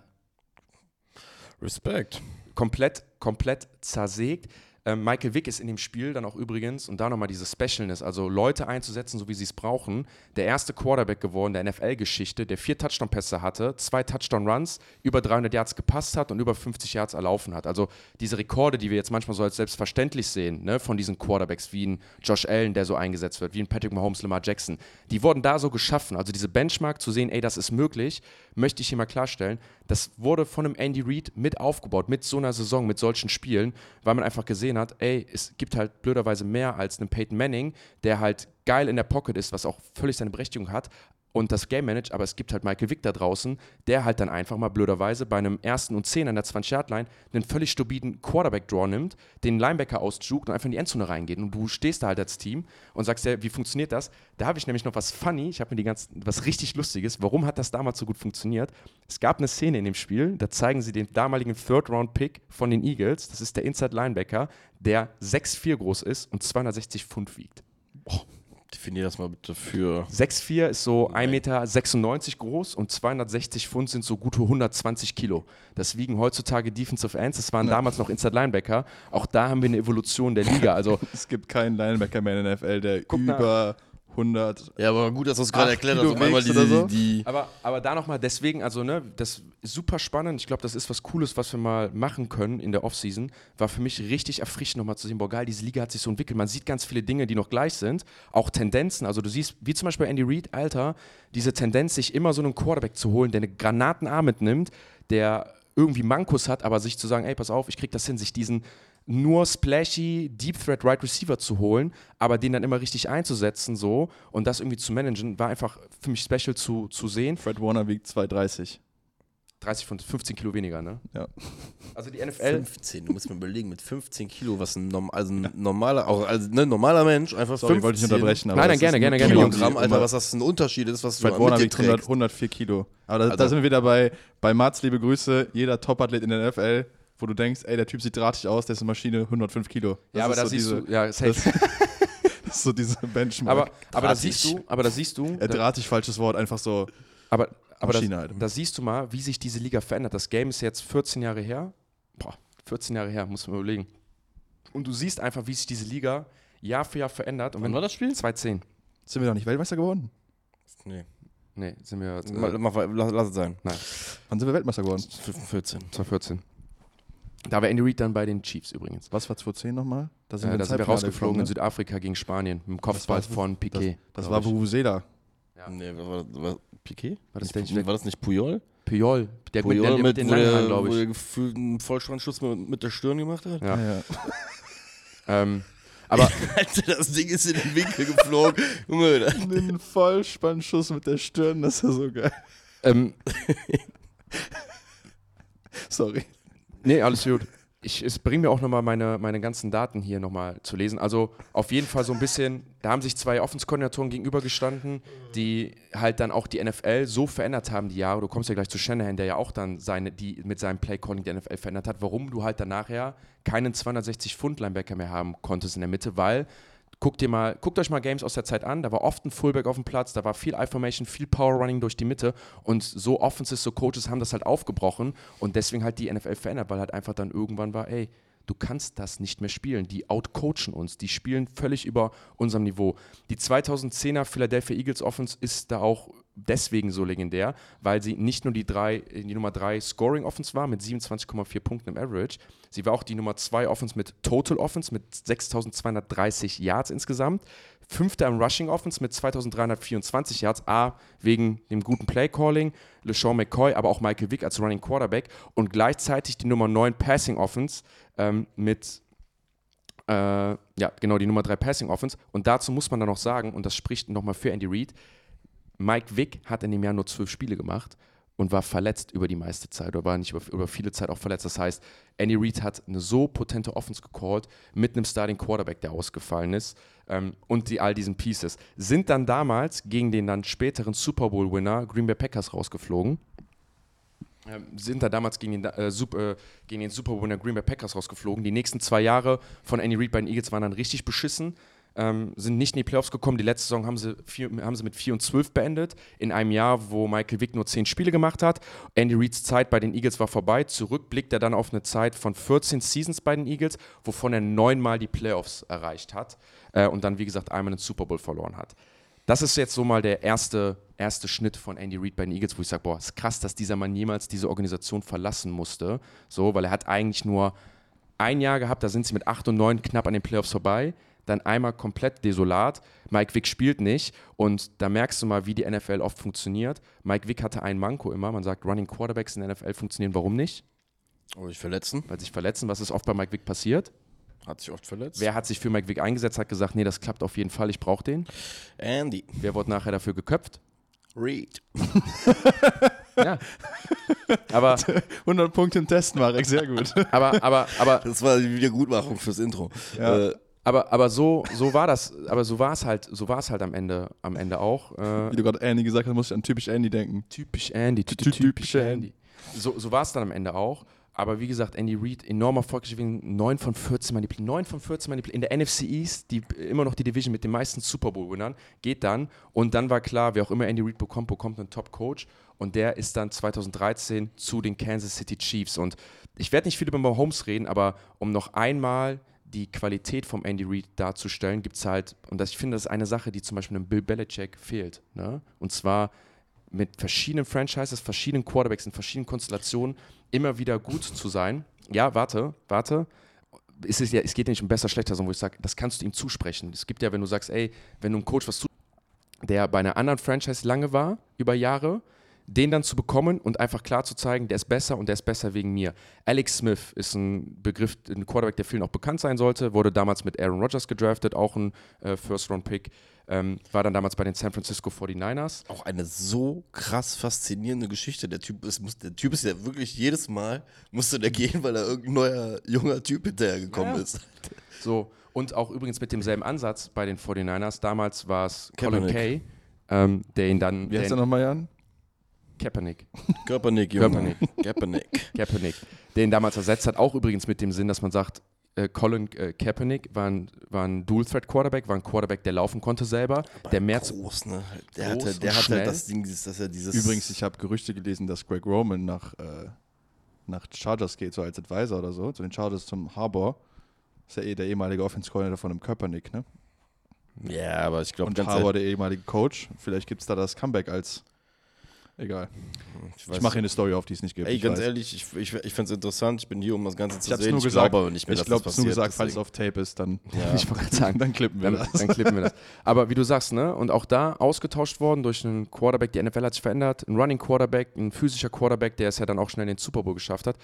Respekt. Komplett, komplett zersägt. Ähm, Michael Vick ist in dem Spiel dann auch übrigens, und da nochmal diese Specialness, also Leute einzusetzen, so wie sie es brauchen, der erste Quarterback geworden der NFL-Geschichte, der vier Touchdown-Pässe hatte, zwei Touchdown-Runs, über 300 Yards gepasst hat und über 50 Yards erlaufen hat. Also diese Rekorde, die wir jetzt manchmal so als selbstverständlich sehen, ne, von diesen Quarterbacks wie ein Josh Allen, der so eingesetzt wird, wie ein Patrick Mahomes, Lamar Jackson, die wurden da so geschaffen. Also diese Benchmark zu sehen, ey, das ist möglich, möchte ich hier mal klarstellen, das wurde von einem Andy Reid mit aufgebaut, mit so einer Saison, mit solchen Spielen, weil man einfach gesehen hat, ey, es gibt halt blöderweise mehr als einen Peyton Manning, der halt geil in der Pocket ist, was auch völlig seine Berechtigung hat und das Game managt, aber es gibt halt Michael Vick da draußen, der halt dann einfach mal blöderweise bei einem ersten und zehn an der 20-Yard-Line einen völlig stupiden Quarterback-Draw nimmt, den Linebacker ausjuckt und einfach in die Endzone reingeht. Und du stehst da halt als Team und sagst ja, wie funktioniert das? Da habe ich nämlich noch was funny, ich habe mir die ganzen, was richtig Lustiges. Warum hat das damals so gut funktioniert? Es gab eine Szene in dem Spiel, da zeigen sie den damaligen Third-Round-Pick von den Eagles, das ist der Inside-Linebacker, der 6'4 groß ist und 260 Pfund wiegt. Definier das mal bitte für. 6'4 ist so 1,96 Meter groß und 260 Pfund sind so gute 120 Kilo. Das wiegen heutzutage Defensive Ends, das waren damals noch Inside Linebacker. Auch da haben wir eine Evolution der Liga. Also Es gibt keinen Linebacker mehr in der NFL, der Guck nach. Über 100. Ja, aber gut, dass du es gerade erklärt hast. Auf einmal oder so? die, Aber, aber da nochmal, deswegen, also ne, das ist super spannend. Ich glaube, das ist was Cooles, was wir mal machen können in der Offseason. War für mich richtig erfrischend, nochmal zu sehen, boah geil, diese Liga hat sich so entwickelt. Man sieht ganz viele Dinge, die noch gleich sind. Auch Tendenzen. Also du siehst, wie zum Beispiel Andy Reid, Alter, diese Tendenz, sich immer so einen Quarterback zu holen, der eine Granatenarm mitnimmt, der irgendwie Mankos hat, aber sich zu sagen, ey, pass auf, ich krieg das hin, sich diesen nur splashy Deep Threat Right Receiver zu holen, aber den dann immer richtig einzusetzen so und das irgendwie zu managen, war einfach für mich special zu, zu sehen. Fred Warner wiegt 230. 30 von 15 Kilo weniger, ne? Ja. Also die NFL, 15, du musst mir überlegen, mit 15 Kilo, was ein, norm, also ein normaler, auch also, ne, normaler Mensch, einfach Sorry, 15 wollte ich unterbrechen. aber Nein, nein, gerne, ein gerne, gerne, Kilogramm. Alter, was das ein Unterschied ist, was Fred du Warner wiegt 100, trägst. 104 Kilo. Aber da, da Also- sind wir wieder bei, bei Mats, liebe Grüße, jeder Topathlet in der NFL, wo du denkst, ey, der Typ sieht drahtig aus, der ist eine Maschine, 105 Kilo. Das ja, aber ist da so siehst diese, du, ja, safe. Das ist so diese Benchmark. aber, aber da siehst du, aber da siehst du, äh, drahtig, falsches Wort, einfach so aber, aber Maschine da, halt. da siehst du mal, wie sich diese Liga verändert. Das Game ist jetzt 14 Jahre her. Boah, 14 Jahre her, muss man überlegen. Und du siehst einfach, wie sich diese Liga Jahr für Jahr verändert. Und Wann war das Spiel? 2010. Sind wir doch nicht Weltmeister geworden? Nee. Nee, sind wir äh, lass, lass es sein. nein, Wann sind wir Weltmeister geworden? 14. 2014. Da war Andy Reid dann bei den Chiefs übrigens. Was war 2010 nochmal? Da Äh, da sind wir rausgeflogen in geflogen, ne? Südafrika gegen Spanien mit dem Kopfball das? von Piquet. Das glaub war ich. Vuvuzela. Ja. Nee, was war, war Piquet? War das Nicht- war das nicht Puyol? Puyol, der, Puyol der, der mit, mit den langen Haaren, glaube wo der ich. gefühlt einen Vollspannschuss mit, mit der Stirn gemacht hat? Ja. Ja. Ähm, aber Alter, das Ding ist in den Winkel geflogen. Junge, Einen Vollspannschuss mit der Stirn, das ist ja so geil. ähm, Sorry. Nee, alles gut. Ich, es bringt mir auch nochmal meine, meine ganzen Daten hier nochmal zu lesen. Also auf jeden Fall so ein bisschen, da haben sich zwei Offenskoordinatoren gegenübergestanden, die halt dann auch die NFL so verändert haben die Jahre. Du kommst ja gleich zu Shanahan, der ja auch dann seine, die mit seinem Playcalling die NFL verändert hat, warum du halt dann nachher keinen 260 Pfund Linebacker mehr haben konntest in der Mitte, weil guckt dir mal, guckt euch mal Games aus der Zeit an, da war oft ein Fullback auf dem Platz, da war viel I-Formation, viel Power Running durch die Mitte und so Offenses, so Coaches haben das halt aufgebrochen und deswegen halt die NFL verändert, weil halt einfach dann irgendwann war, ey, du kannst das nicht mehr spielen. Die outcoachen uns, die spielen völlig über unserem Niveau. Die 2010er Philadelphia Eagles Offense ist da auch deswegen so legendär, weil sie nicht nur die, drei, die Nummer 3 Scoring Offense war mit 27,4 Punkten im Average, sie war auch die Nummer 2 Offense mit Total Offense mit 6.230 Yards insgesamt. Fünfter im Rushing Offense mit 2324 Yards. A, wegen dem guten Play Calling, LeSean McCoy, aber auch Michael Vick als Running Quarterback. Und gleichzeitig die Nummer 9 Passing Offense ähm, mit äh, ja, genau, die Nummer 3 Passing Offense. Und dazu muss man dann noch sagen, und das spricht nochmal für Andy Reid, Mike Vick hat in dem Jahr nur zwölf Spiele gemacht und war verletzt über die meiste Zeit oder war nicht über, über viele Zeit auch verletzt. Das heißt, Andy Reid hat eine so potente Offense gecallt mit einem Starting Quarterback, der ausgefallen ist ähm, und die, all diesen Pieces. Sind dann damals gegen den dann späteren Super Bowl-Winner Green Bay Packers rausgeflogen. Ähm, sind da damals gegen den, äh, Super, äh, gegen den Super Bowl-Winner Green Bay Packers rausgeflogen. Die nächsten zwei Jahre von Andy Reid bei den Eagles waren dann richtig beschissen ähm, sind nicht in die Playoffs gekommen. Die letzte Saison haben sie, vier, haben sie mit 4 und 12 beendet. In einem Jahr, wo Michael Vick nur 10 Spiele gemacht hat. Andy Reids Zeit bei den Eagles war vorbei. Zurück blickt er dann auf eine Zeit von 14 Seasons bei den Eagles, wovon er neunmal die Playoffs erreicht hat. Äh, und dann, wie gesagt, einmal den Super Bowl verloren hat. Das ist jetzt so mal der erste, erste Schnitt von Andy Reid bei den Eagles, wo ich sage, boah, ist krass, dass dieser Mann jemals diese Organisation verlassen musste. So, weil er hat eigentlich nur ein Jahr gehabt, da sind sie mit 8 und 9 knapp an den Playoffs vorbei dann einmal komplett desolat. Mike Wick spielt nicht und da merkst du mal, wie die NFL oft funktioniert. Mike Wick hatte einen Manko immer. Man sagt, Running Quarterbacks in der NFL funktionieren. Warum nicht? Oh, sich verletzen. Weil sich verletzen. Was ist oft bei Mike Wick passiert? Hat sich oft verletzt. Wer hat sich für Mike Wick eingesetzt, hat gesagt, nee, das klappt auf jeden Fall, ich brauche den. Andy. Wer wurde nachher dafür geköpft? Reed. ja. Aber 100 Punkte im Test, Marek, sehr gut. aber, aber, aber, Das war die Wiedergutmachung fürs Intro. Ja. Äh, aber, aber so, so war das, aber so war es halt, so war es halt am Ende, am Ende auch. Äh, Wie du gerade Andy gesagt hast, muss ich an typisch Andy denken. Typisch Andy, ty- Ty- typisch Andy. So, so war es dann am Ende auch. Aber wie gesagt, Andy Reid, enorm erfolgreich gewesen, 9 von 14 Manipul 9 von 14 Manipul in der NFC East, die immer noch die Division mit den meisten Super Bowl-Winnern, geht dann. Und dann war klar, wer auch immer Andy Reid bekommt, bekommt einen Top-Coach. Und der ist dann 2013 zu den Kansas City Chiefs. Und ich werde nicht viel über Mahomes reden, aber um noch einmal die Qualität vom Andy Reid darzustellen, gibt es halt, und das, ich finde, das ist eine Sache, die zum Beispiel einem Bill Belichick fehlt. Ne? Und zwar mit verschiedenen Franchises, verschiedenen Quarterbacks in verschiedenen Konstellationen immer wieder gut zu sein. Ja, warte, warte. Es, ist ja, es geht ja nicht um besser, schlechter, sondern wo ich sage, das kannst du ihm zusprechen. Es gibt ja, wenn du sagst, ey, wenn du einem Coach was zu, der bei einer anderen Franchise lange war, über Jahre, den dann zu bekommen und einfach klar zu zeigen, der ist besser und der ist besser wegen mir. Alex Smith ist ein Begriff, ein Quarterback, der vielen auch bekannt sein sollte, wurde damals mit Aaron Rodgers gedraftet, auch ein äh, First-Round-Pick, ähm, war dann damals bei den San Francisco 49ers. auch eine so krass faszinierende Geschichte. Der Typ ist, muss, der Typ ist ja wirklich jedes Mal musste der gehen, weil da irgendein neuer junger Typ hinterhergekommen Ja. ist. So, und auch übrigens mit demselben Ansatz bei den 49ers. Damals war es Colin Kaepernick. Kay, ähm, der ihn dann. Wie heißt der nochmal, Jan? Kaepernick. Kaepernick, Junge. Kaepernick. Kaepernick. Kaepernick. Der ihn damals ersetzt hat, auch übrigens mit dem Sinn, dass man sagt, äh, Colin äh, Kaepernick war ein, war ein Dual-Threat-Quarterback, war ein Quarterback, der laufen konnte selber, der mehr groß, ne? Der groß hatte, der und hatte schnell. das Ding, dass er dieses. Übrigens, ich habe Gerüchte gelesen, dass Greg Roman nach, äh, nach Chargers geht, so als Advisor oder so, zu den Chargers zum Harbor. Ist ja eh der ehemalige Offense Coordinator von dem Kaepernick, ne? Ja, aber ich glaube, Und ehrlich, der ehemalige Coach. Vielleicht gibt es da das Comeback als. Egal. ich, Ich mache hier eine Story auf, die es nicht gibt. Ey, ich ganz weiß. ehrlich, ich, ich, ich finde es interessant. Ich bin hier, um das Ganze zu Ich sehen. nur ich gesagt. glaube aber nicht mehr, Ich dass glaube, das es nur gesagt, falls es deswegen- auf Tape ist, dann, Ja. Ich wollte sagen, dann klippen wir dann, das. dann klippen wir das. Aber wie du sagst, ne? Und auch da ausgetauscht worden durch einen Quarterback, die NFL hat sich verändert, ein Running Quarterback, ein physischer Quarterback, der es ja dann auch schnell in den Super Bowl geschafft hat.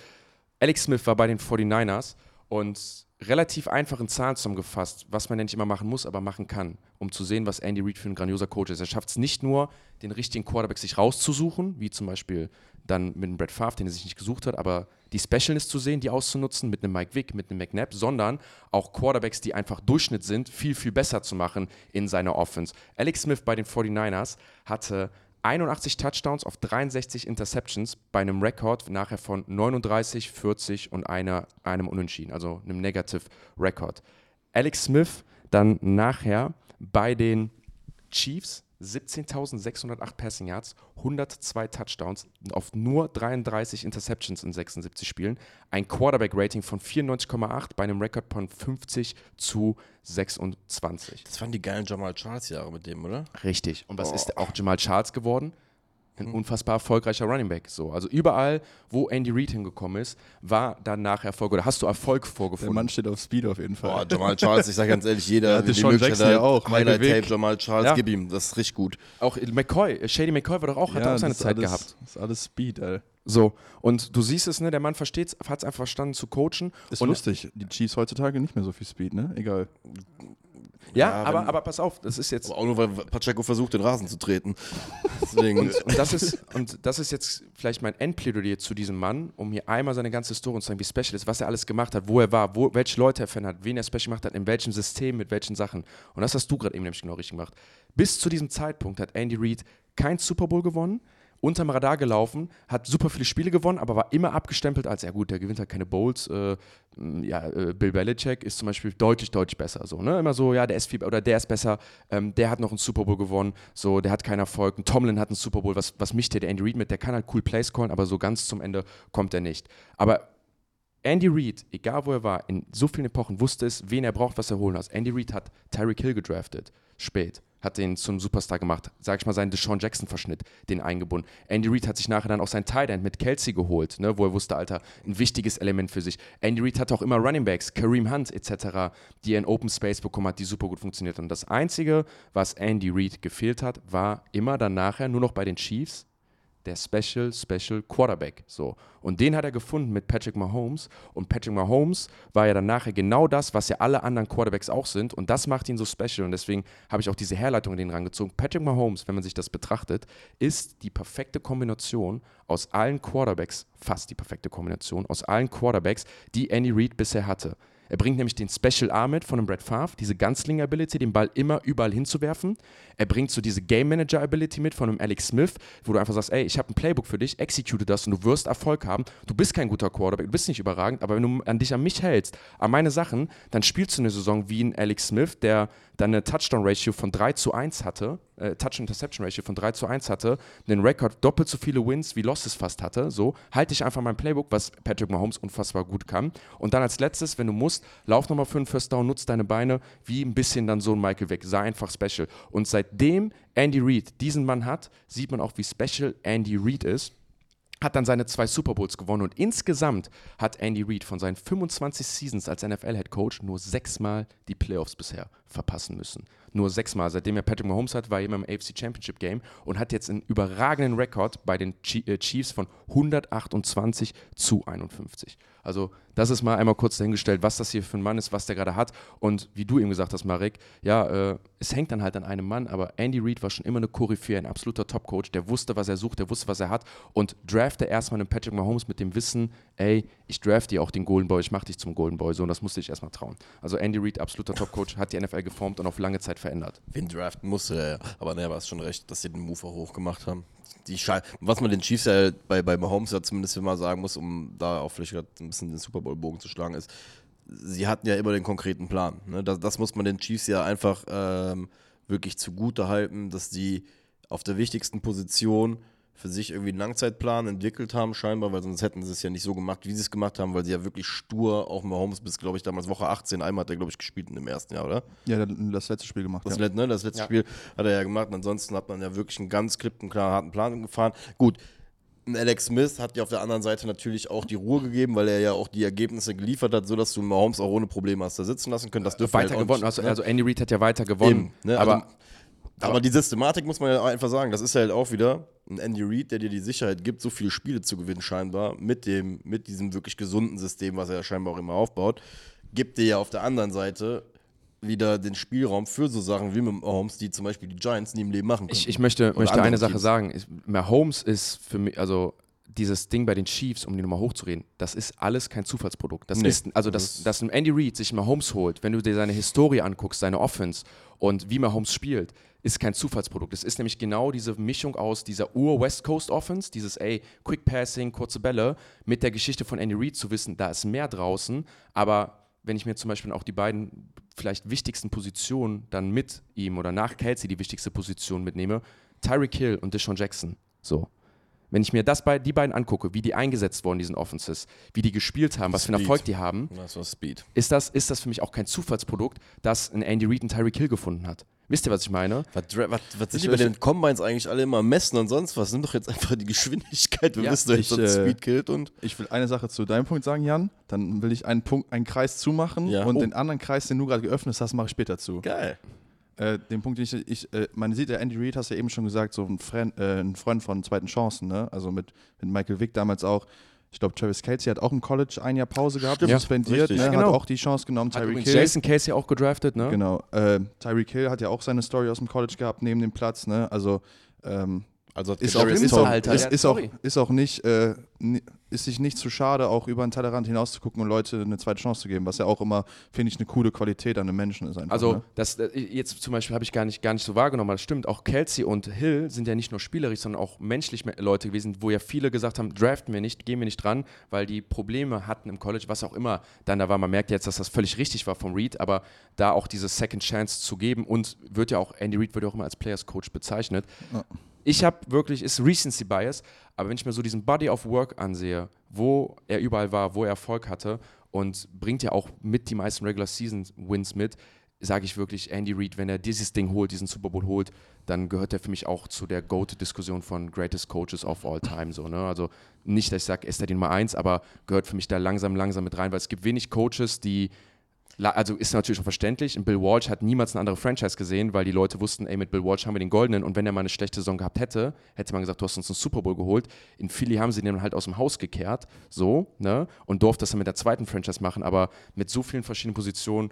Alex Smith war bei den 49ers und relativ einfach in Zahlen zusammengefasst, was man ja nicht immer machen muss, aber machen kann, um zu sehen, was Andy Reid für ein grandioser Coach ist. Er schafft es nicht nur, den richtigen Quarterback sich rauszusuchen, wie zum Beispiel dann mit einem Brett Favre, den er sich nicht gesucht hat, aber die Specialness zu sehen, die auszunutzen, mit einem Mike Vick, mit einem McNabb, sondern auch Quarterbacks, die einfach Durchschnitt sind, viel, viel besser zu machen in seiner Offense. Alex Smith bei den 49ers hatte 81 Touchdowns auf 63 Interceptions bei einem Rekord nachher von 39, 40 und einer, einem Unentschieden, also einem Negative Record. Alex Smith dann nachher bei den Chiefs 17.608 Passing Yards, 102 Touchdowns auf nur 33 Interceptions in 76 Spielen, ein Quarterback-Rating von 94,8 bei einem Rekord von 50 zu 26. Das waren die geilen Jamal Charles Jahre mit dem, oder? Richtig. Und was Oh. ist auch Jamal Charles geworden? Ein unfassbar erfolgreicher Running Back. So. Also überall, wo Andy Reid hingekommen ist, war dann nachher Erfolg oder hast du Erfolg Der vorgefunden. Mann steht auf Speed auf jeden Fall. Boah, Jamal Charles, ich sag ganz ehrlich, jeder, Ja, der die Deshaun Möglichkeit Jackson ja auch, Highlight Michael Tape. Jamal Charles, Ja. gib ihm, das ist richtig gut. auch McCoy, Shady McCoy war doch auch, hat auch seine Zeit alles, gehabt. Das ist alles Speed, ey. So, und du siehst es, ne, der Mann versteht hat es einfach verstanden zu coachen. Ist und, lustig. Die Chiefs heutzutage nicht mehr so viel Speed, ne? Egal. Ja, Ja, aber, wenn- aber pass auf, das ist jetzt. Aber auch nur, weil Pacheco versucht, den Rasen zu treten. Deswegen, Und, und, das ist, und das ist jetzt vielleicht mein Endplädoyer zu diesem Mann, um hier einmal seine ganze Story zu zeigen, wie special ist, was er alles gemacht hat, wo er war, wo, welche Leute er fan hat, wen er special gemacht hat, in welchem System, mit welchen Sachen. Und das hast du gerade eben nämlich genau richtig gemacht. Bis zu diesem Zeitpunkt hat Andy Reid kein Super Bowl gewonnen, unterm Radar gelaufen, hat super viele Spiele gewonnen, aber war immer abgestempelt als, ja gut, der gewinnt halt keine Bowls. Äh, ja, äh, Bill Belichick ist zum Beispiel deutlich, deutlich besser. So, ne? Immer so, ja, der ist viel, oder der ist besser, ähm, der hat noch einen Super Bowl gewonnen, so, der hat keinen Erfolg. Ein Tomlin hat einen Super Bowl, was, was mich der, der Andy Reid mit, der kann halt cool Plays callen, aber so ganz zum Ende kommt er nicht. Aber Andy Reid, egal wo er war, in so vielen Epochen wusste es, wen er braucht, was er holen muss. Andy Reid hat Tyreek Hill gedraftet, spät, hat den zum Superstar gemacht, sag ich mal, seinen Deshaun Jackson-Verschnitt, den eingebunden. Andy Reid hat sich nachher dann auch sein Tight mit Kelsey geholt, ne, wo er wusste, Alter, ein wichtiges Element für sich. Andy Reid hat auch immer Running Backs, Kareem Hunt etc., die er in Open Space bekommen hat, die super gut funktioniert. Und das Einzige, was Andy Reid gefehlt hat, war immer dann nachher nur noch bei den Chiefs der Special, Special Quarterback. So. Und den hat er gefunden mit Patrick Mahomes. Und Patrick Mahomes war ja dann nachher genau das, was ja alle anderen Quarterbacks auch sind. Und das macht ihn so special. Und deswegen habe ich auch diese Herleitung in den rangezogen. Patrick Mahomes, wenn man sich das betrachtet, ist die perfekte Kombination aus allen Quarterbacks, fast die perfekte Kombination aus allen Quarterbacks, die Andy Reid bisher hatte. Er bringt nämlich den Special Arm mit von dem Brett Favre, diese Gunslinger-Ability, den Ball immer überall hinzuwerfen. Er bringt so diese Game Manager-Ability mit von einem Alex Smith, wo du einfach sagst, ey, ich habe ein Playbook für dich, execute das und du wirst Erfolg haben. Du bist kein guter Quarterback, du bist nicht überragend, aber wenn du an dich an mich hältst, an meine Sachen, dann spielst du eine Saison wie ein Alex Smith, der dann eine Touchdown-Ratio von 3 zu 1 hatte, äh, Touch-Interception-Ratio von 3 zu 1 hatte, den Rekord doppelt so viele Wins wie Losses fast hatte. So, halte ich einfach mein Playbook, was Patrick Mahomes unfassbar gut kann. Und dann als letztes, wenn du musst, lauf nochmal für einen First Down, nutz deine Beine, wie ein bisschen dann so ein Michael Vick. Sei einfach special. Und seitdem Andy Reid diesen Mann hat, sieht man auch, wie special Andy Reid ist hat dann seine zwei Super Bowls gewonnen und insgesamt hat Andy Reid von seinen 25 Seasons als NFL-Head Coach nur sechsmal die Playoffs bisher verpassen müssen. Nur sechsmal. Seitdem er Patrick Mahomes hat, war er immer im AFC Championship Game und hat jetzt einen überragenden Rekord bei den äh, Chiefs von 128 zu 51. Also das ist mal einmal kurz dahingestellt, was das hier für ein Mann ist, was der gerade hat. Und wie du eben gesagt hast, Marek, ja, äh, es hängt dann halt an einem Mann, aber Andy Reid war schon immer eine Koryphäe, ein absoluter Top-Coach, der wusste, was er sucht, der wusste, was er hat und drafte erstmal einen Patrick Mahomes mit dem Wissen, ey, ich draft dir auch den Golden Boy, ich mach dich zum Golden Boy, so und das musste ich erstmal trauen. Also Andy Reid, absoluter Top-Coach, hat die NFL geformt und auf lange Zeit verändert. wen draften musste er. Aber naja, war es schon recht, dass sie den Move auch hoch gemacht haben. Die Schei was man den Chiefs ja bei, bei Mahomes ja zumindest mal sagen muss, um da auch vielleicht grad ein bisschen den Super Bowl-Bogen zu schlagen, ist, sie hatten ja immer den konkreten Plan. Ne? Das, das muss man den Chiefs ja einfach ähm, wirklich zugute halten, dass die auf der wichtigsten Position für sich irgendwie einen Langzeitplan entwickelt haben, scheinbar, weil sonst hätten sie es ja nicht so gemacht, wie sie es gemacht haben, weil sie ja wirklich stur auch Mahomes bis, glaube ich, damals Woche 18, einmal hat er, glaube ich, gespielt in dem ersten Jahr, oder? Ja, das letzte Spiel gemacht. Das, ja. ne, das letzte Ja. Spiel hat er ja gemacht. Und ansonsten hat man ja wirklich einen ganz klipp und klaren harten Plan gefahren. Gut, ein Alex Smith hat ja auf der anderen Seite natürlich auch die Ruhe gegeben, weil er ja auch die Ergebnisse geliefert hat, sodass du Mahomes auch ohne Probleme hast da sitzen lassen können. Das dürfte Weiter halt gewonnen, nicht, also, ne? also Andy Reid hat ja weiter gewonnen, Eben, ne? aber also, aber die Systematik muss man ja einfach sagen, das ist halt auch wieder ein Andy Reid, der dir die Sicherheit gibt, so viele Spiele zu gewinnen scheinbar mit dem mit diesem wirklich gesunden System, was er scheinbar auch immer aufbaut, gibt dir ja auf der anderen Seite wieder den Spielraum für so Sachen wie mit Mahomes, die zum Beispiel die Giants nie im Leben machen können. Ich, ich möchte, Oder möchte eine Sache Teams. sagen. Ich, Mahomes ist für mich, also dieses Ding bei den Chiefs, um die nochmal hochzureden, das ist alles kein Zufallsprodukt. Das Nee, ist, also dass, dass ein Andy Reid sich Mahomes holt, wenn du dir seine Historie anguckst, seine Offense und wie Mahomes spielt, ist kein Zufallsprodukt. Es ist nämlich genau diese Mischung aus dieser Ur-West Coast Offense, dieses ey, Quick Passing, kurze Bälle, mit der Geschichte von Andy Reid zu wissen, da ist mehr draußen, aber wenn ich mir zum Beispiel auch die beiden vielleicht wichtigsten Positionen dann mit ihm oder nach Kelsey die wichtigste Position mitnehme, Tyreek Hill und Deshaun Jackson. So. Wenn ich mir das bei, die beiden angucke, wie die eingesetzt wurden, diesen Offenses, wie die gespielt haben, was für einen. Erfolg die haben, das ist das, ist das für mich auch kein Zufallsprodukt, dass ein Andy Reid einen Tyreek Hill gefunden hat. Wisst ihr, was ich meine? Was, was, was sind Ich- die bei ich- den Combines eigentlich alle immer messen und sonst was? Nimm doch jetzt einfach die Geschwindigkeit. Wir Ja, wissen doch ich, jetzt, dass äh, Speed killt und. Ich will eine Sache zu deinem Punkt sagen, Jan. Dann will ich einen Punkt, einen Kreis zumachen Ja. und Oh. den anderen Kreis, den du gerade geöffnet hast, mache ich später zu. Geil. Äh, den Punkt, den ich, ich äh, man sieht ja, Andy Reid, hast du ja eben schon gesagt, so ein, Freund, äh, ein Freund von zweiten Chancen, ne? Also mit, mit Michael Vick damals auch. Ich glaube, Travis Casey hat auch im College ein Jahr Pause gehabt, Stimmt, suspendiert, ne? Genau. hat auch die Chance genommen. Tyreek Hill. Jason Casey auch gedraftet, ne? Genau. Äh, Tyreek Hill hat ja auch seine Story aus dem College gehabt, neben dem Platz, ne? Also ähm, Also ist, auch, ist, auch, Alter, ist, ist, auch, ist auch nicht, äh, ist sich nicht zu schade, auch über den Tellerrand hinaus zu gucken und Leute eine zweite Chance zu geben, was ja auch immer, finde ich, eine coole Qualität an einem Menschen ist einfach. Also, ne? das äh, jetzt zum Beispiel habe ich gar nicht, gar nicht so wahrgenommen, aber das stimmt. Auch Kelsey und Hill sind ja nicht nur spielerisch, sondern auch menschlich me- Leute gewesen, wo ja viele gesagt haben: draften wir nicht, gehen wir nicht dran, weil die Probleme hatten im College, was auch immer dann da war. Man merkt jetzt, dass das völlig richtig war vom Reed, aber da auch diese Second Chance zu geben und wird ja auch, Andy Reid wird ja auch immer als Players Coach bezeichnet. Ja. Ich habe wirklich, ist Recency Bias, aber wenn ich mir so diesen Body of Work ansehe, wo er überall war, wo er Erfolg hatte und bringt ja auch mit die meisten Regular Season Wins mit, sage ich wirklich, Andy Reid, wenn er dieses Ding holt, diesen Super Bowl holt, dann gehört er für mich auch zu der GOAT-Diskussion von Greatest Coaches of All Time. So, ne? Also nicht, dass ich sage, ist er die Nummer eins, aber gehört für mich da langsam, langsam mit rein, weil es gibt wenig Coaches, die also ist natürlich schon verständlich. Und Bill Walsh hat niemals eine andere Franchise gesehen, weil die Leute wussten, ey, mit Bill Walsh haben wir den Goldenen und wenn er mal eine schlechte Saison gehabt hätte, hätte man gesagt, du hast uns einen Super Bowl geholt. In Philly haben sie den halt aus dem Haus gekehrt, so, ne, und durfte das dann mit der zweiten Franchise machen, aber mit so vielen verschiedenen Positionen,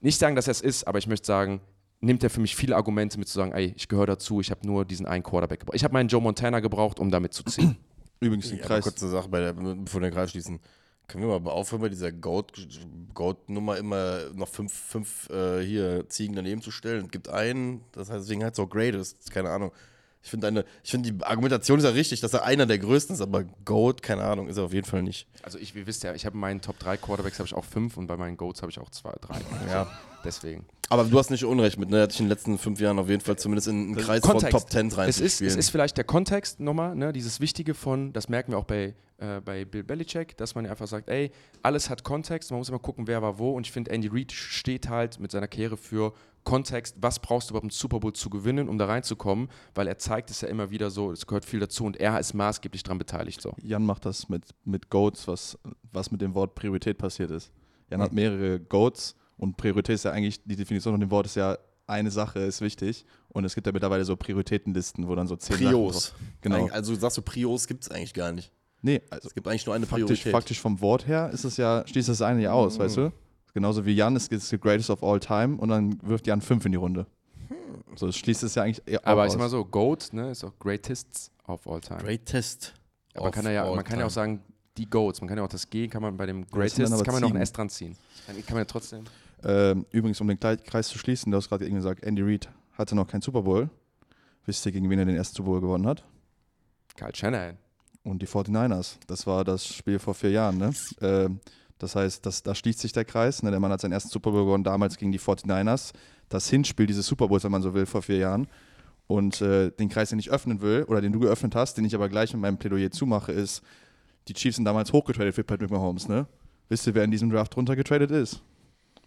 nicht sagen, dass er es ist, aber ich möchte sagen, nimmt er für mich viele Argumente mit zu sagen, ey, ich gehöre dazu, ich habe nur diesen einen Quarterback gebraucht. Ich habe meinen Joe Montana gebraucht, um damit zu ziehen. Übrigens den Ja, kurze Sache, bei der, bevor wir den Kreis schließen. Können wir mal aufhören, bei dieser Goat-Nummer immer noch fünf, fünf äh, hier Ziegen daneben zu stellen? Es gibt einen, das heißt, deswegen heißt es auch Greatest, keine Ahnung. Ich finde eine, ich finde die Argumentation ist ja richtig, dass er einer der größten ist, aber Goat, keine Ahnung, ist er auf jeden Fall nicht. Also ich, ihr wisst ja, ich habe in meinen Top 3 Quarterbacks habe ich auch fünf und bei meinen Goats habe ich auch zwei, drei. Ja. Deswegen. Aber du hast nicht Unrecht mit, ne? Er hat sich in den letzten fünf Jahren auf jeden Fall zumindest in einen Kreis Kontext. von Top 10 Es ist, es ist vielleicht der Kontext nochmal, ne, dieses Wichtige von, das merken wir auch bei, äh, bei Bill Belichick, dass man ja einfach sagt, ey, alles hat Kontext, man muss immer gucken, wer war wo und ich finde, Andy Reid steht halt mit seiner Karriere für Kontext, was brauchst du überhaupt im Super Bowl zu gewinnen, um da reinzukommen, weil er zeigt es ja immer wieder so, es gehört viel dazu und er ist maßgeblich daran beteiligt. So. Jan macht das mit, mit Goats, was, was mit dem Wort Priorität passiert ist. Jan hat mehrere Goats und Priorität ist ja eigentlich, die Definition von dem Wort ist ja, eine Sache ist wichtig und es gibt ja mittlerweile so Prioritätenlisten, wo dann so zehn Sachen Prios. drauf- Genau. Also sagst du, Prios gibt es eigentlich gar nicht. Nee, also Es gibt eigentlich nur eine faktisch, Priorität. faktisch vom Wort her ist es ja, schließt das eine ja aus, weißt du? Genauso wie Jan ist es the greatest of all time und dann wirft Jan fünf in die Runde. So, das schließt es ja eigentlich eher Aber auch ich sag mal aus. so, GOAT ne, ist auch Greatest of all time. Greatest. Aber man kann ja, man kann ja auch sagen, die Goats, man kann ja auch das G, kann man bei dem Greatest, kann man noch ein. S dran ziehen. Dann kann man ja trotzdem. Ähm, übrigens, um den Kreis zu schließen, du hast gerade eben gesagt, Andy Reid hatte noch keinen Super Bowl. Wisst ihr, gegen wen er den ersten Super Bowl gewonnen hat? Kyle Shanahan. Und die 49ers. Das war das Spiel vor vier Jahren. Ne? Ähm, das heißt, das, da schließt sich der Kreis. Ne? Der Mann hat seinen ersten Super Bowl gewonnen, damals gegen die 49ers. Das Hinspiel dieses Super Bowls, wenn man so will, vor vier Jahren. Und äh, den Kreis, den ich öffnen will, oder den du geöffnet hast, den ich aber gleich mit meinem Plädoyer zumache, ist, die Chiefs sind damals hochgetradet für Patrick Mahomes. Ne? Wisst ihr, wer in diesem Draft runtergetradet ist?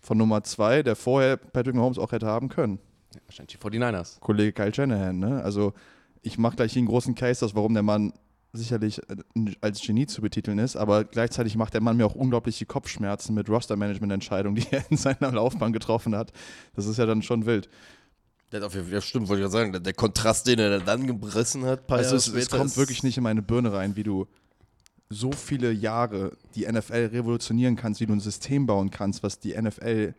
Von Nummer zwei, der vorher Patrick Mahomes auch hätte haben können. Ja, wahrscheinlich die 49ers. Kollege Kyle Shanahan. Ne? Also ich mache gleich hier einen großen Case aus, warum der Mann sicherlich äh, als Genie zu betiteln ist, aber gleichzeitig macht der Mann mir auch unglaublich die Kopfschmerzen mit Roster-Management-Entscheidungen, die er in seiner Laufbahn getroffen hat. Das ist ja dann schon wild. Der hat auf jeden Fall, stimmt, wollte ich gerade sagen. Der, Kontrast, den er dann gebrissen hat, paar Also Jahre es, es kommt wirklich nicht in meine Birne rein, wie du so viele Jahre die NFL revolutionieren kannst, wie du ein System bauen kannst, was die NFL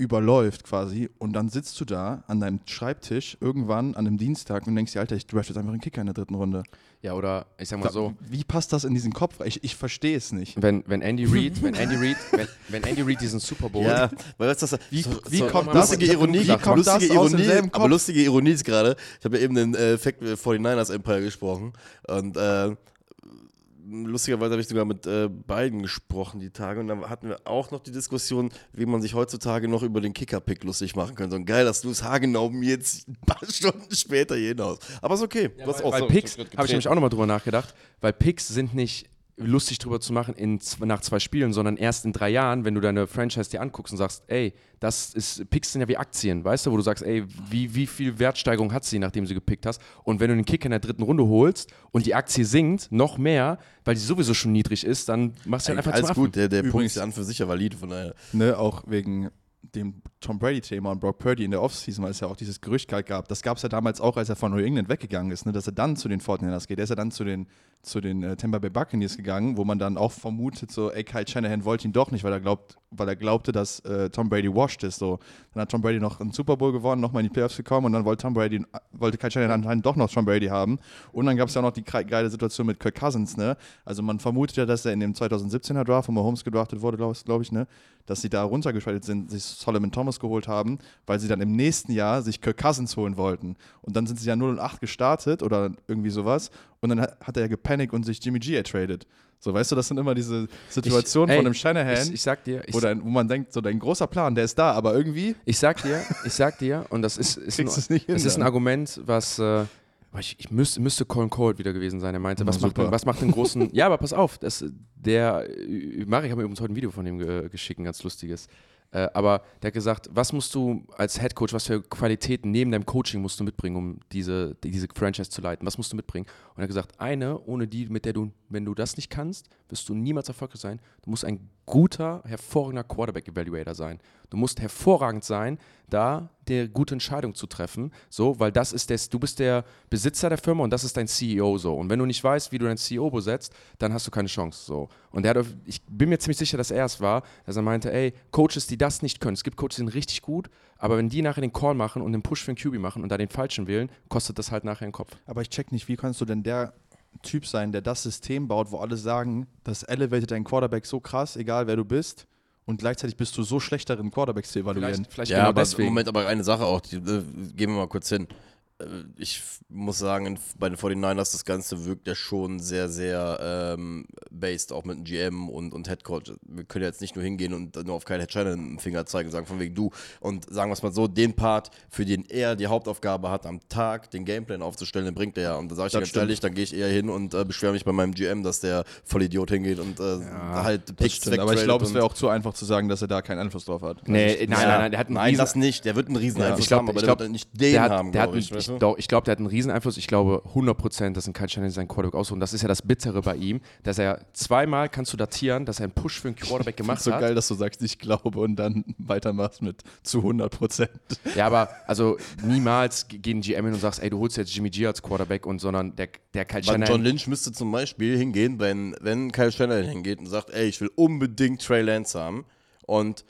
überläuft quasi und dann sitzt du da an deinem Schreibtisch irgendwann an einem Dienstag und denkst dir, Alter, ich draft jetzt einfach einen Kicker in der dritten Runde. Ja, oder ich sag mal so, Wie passt das in diesen Kopf? Ich, ich verstehe es nicht. wenn, wenn Andy Reid, wenn Andy Reid, wenn, wenn Andy Reid diesen Super Bowl. Ja, weil was das Wie- so, wie so, kommt das- lustige ich hab Ironie, wie kommt das lustige aus Ironie, demselben aber Kopf? lustige Ironie ist gerade. Ich habe ja eben den äh, Fact äh, 49ers Empire gesprochen und äh, lustigerweise habe ich sogar mit äh, beiden gesprochen die Tage und dann hatten wir auch noch die Diskussion, wie man sich heutzutage noch über den Kicker-Pick lustig machen kann. So ein geil, dass du es haargenau mir jetzt ein paar Stunden später hier hinaus. Aber ist okay. du hast auch Weil so- Picks, habe ich nämlich auch nochmal drüber nachgedacht, weil Picks sind nicht lustig drüber zu machen in, nach zwei Spielen, sondern erst in drei Jahren, wenn du deine Franchise dir anguckst und sagst, ey, das ist, pickst sind ja wie Aktien, weißt du, wo du sagst, ey, wie, wie viel Wertsteigerung hat sie, nachdem sie gepickt hast? Und wenn du den Kick in der dritten Runde holst und die Aktie sinkt, noch mehr, weil die sowieso schon niedrig ist, dann machst du halt einfach Alles zum gut, der, der Punkt ist ja an für sich ja valide, von daher. Ne, auch wegen dem Tom Brady-Thema und Brock Purdy in der Offseason, weil es ja auch dieses Gerücht halt gab. Das gab es ja damals auch, als er von New England weggegangen ist, ne, dass er dann zu den Fortinanders geht. Er ist ja dann zu den, zu den äh, Tampa Bay Buccaneers gegangen, wo man dann auch vermutet, so, ey, Kyle Shanahan wollte ihn doch nicht, weil er, glaubt, weil er glaubte, dass äh, Tom Brady washed ist. So. Dann hat Tom Brady noch einen Super Bowl gewonnen, nochmal in die Playoffs gekommen und dann wollte Tom Brady, wollte Kyle Shanahan anscheinend doch noch Tom Brady haben. Und dann gab es ja auch noch die geile Situation mit Kirk Cousins, ne? Also man vermutet ja, dass er in dem 2017er Draft, wo Mahomes gedraftet wurde, glaube glaub ich, ne? Dass sie da runtergeschaltet sind, sich Solomon Thomas geholt haben, weil sie dann im nächsten Jahr sich Kirk Cousins holen wollten. Und dann sind sie ja 0 und 8 gestartet oder irgendwie sowas. Und dann hat er ja gepanikt und sich Jimmy G ertradet. So, weißt du, das sind immer diese Situationen Ich- ey, von einem Shanahan, Ich, ich sag dir, ich, wo, dein, wo man denkt, so dein großer Plan, der ist da, aber irgendwie ich sag dir, ich sag dir, und das ist, ist, ein, hin. es ist ein. Argument, was äh, ich, ich müsste, müsste Colin Cole wieder gewesen sein. Er meinte, was macht, super. was macht den großen. ja, aber pass auf, das, der, äh, Marek hat mir übrigens heute ein Video von ihm ge geschickt, ein ganz lustiges. Äh, aber der hat gesagt, was musst du als Head Coach, was für Qualitäten neben deinem Coaching musst du mitbringen, um diese, die- diese Franchise zu leiten? Was musst du mitbringen? Und er hat gesagt, eine, ohne die, mit der du, wenn du das nicht kannst, wirst du niemals erfolgreich sein. Du musst ein guter, hervorragender Quarterback-Evaluator sein. Du musst hervorragend sein, da der gute Entscheidung zu treffen, so, weil das ist der, du bist der Besitzer der Firma und das ist dein CEO so. Und wenn du nicht weißt, wie du deinen CEO besetzt, dann hast du keine Chance so. Und der hat, ich bin mir ziemlich sicher, dass er es war, dass er meinte, ey, Coaches, die das nicht können, es gibt Coaches, die sind richtig gut, aber wenn die nachher den Call machen und den Push für den QB machen und da den falschen wählen, kostet das halt nachher den Kopf. Aber ich check nicht, wie kannst du denn der Typ sein, der das System baut, wo alle sagen, das elevated deinen Quarterback so krass, egal wer du bist, und gleichzeitig bist du so schlecht darin, Quarterbacks zu evaluieren. vielleicht Ja, genau aber deswegen. Moment, aber eine Sache auch, die, äh, gehen wir mal kurz hin. Äh, Ich muss sagen, bei den 49ers, das Ganze wirkt ja schon sehr, sehr ähm, based, auch mit dem GM und, und Head Coach. Wir können ja jetzt nicht nur hingehen und nur auf keinen Head einen Finger zeigen und sagen, von wegen du. Und sagen wir es mal so, den Part, für den er die Hauptaufgabe hat, am Tag den Gameplan aufzustellen, den bringt er ja. Und da sage ich dir Das ganz stimmt. ehrlich, dann gehe ich eher hin und äh, beschwere mich bei meinem GM, dass der Vollidiot hingeht und äh, halt Das Picks stimmt, aber ich glaube, es wäre auch zu einfach zu sagen, dass er da keinen Einfluss drauf hat. Nee, Also nein, Ja. nein, nein, der hat einen Nein, riesen- das nicht. Der wird einen riesen Ja. Einfluss Ich glaub- haben, aber ich der glaub, wird nicht den der hat, haben, der hat ich. Du? glaub- ich glaube, der hat einen riesen Einfluss. Ich glaube 100%, dass ein Kyle Shanahan seinen Quarterback aussucht. Und das ist ja das Bittere bei ihm, dass er zweimal kannst du datieren, dass er einen Push für einen Quarterback gemacht so hat. geil, dass du sagst, ich glaube und dann weitermachst mit zu 100 Prozent. Ja, aber also niemals ge- gehen GM hin und sagst, ey, du holst jetzt Jimmy G als Quarterback und sondern der, der Kyle Weil John Shanahan. Lynch müsste zum Beispiel hingehen, wenn, wenn Kyle Shanahan hingeht und sagt, ey, ich will unbedingt Trey Lance haben und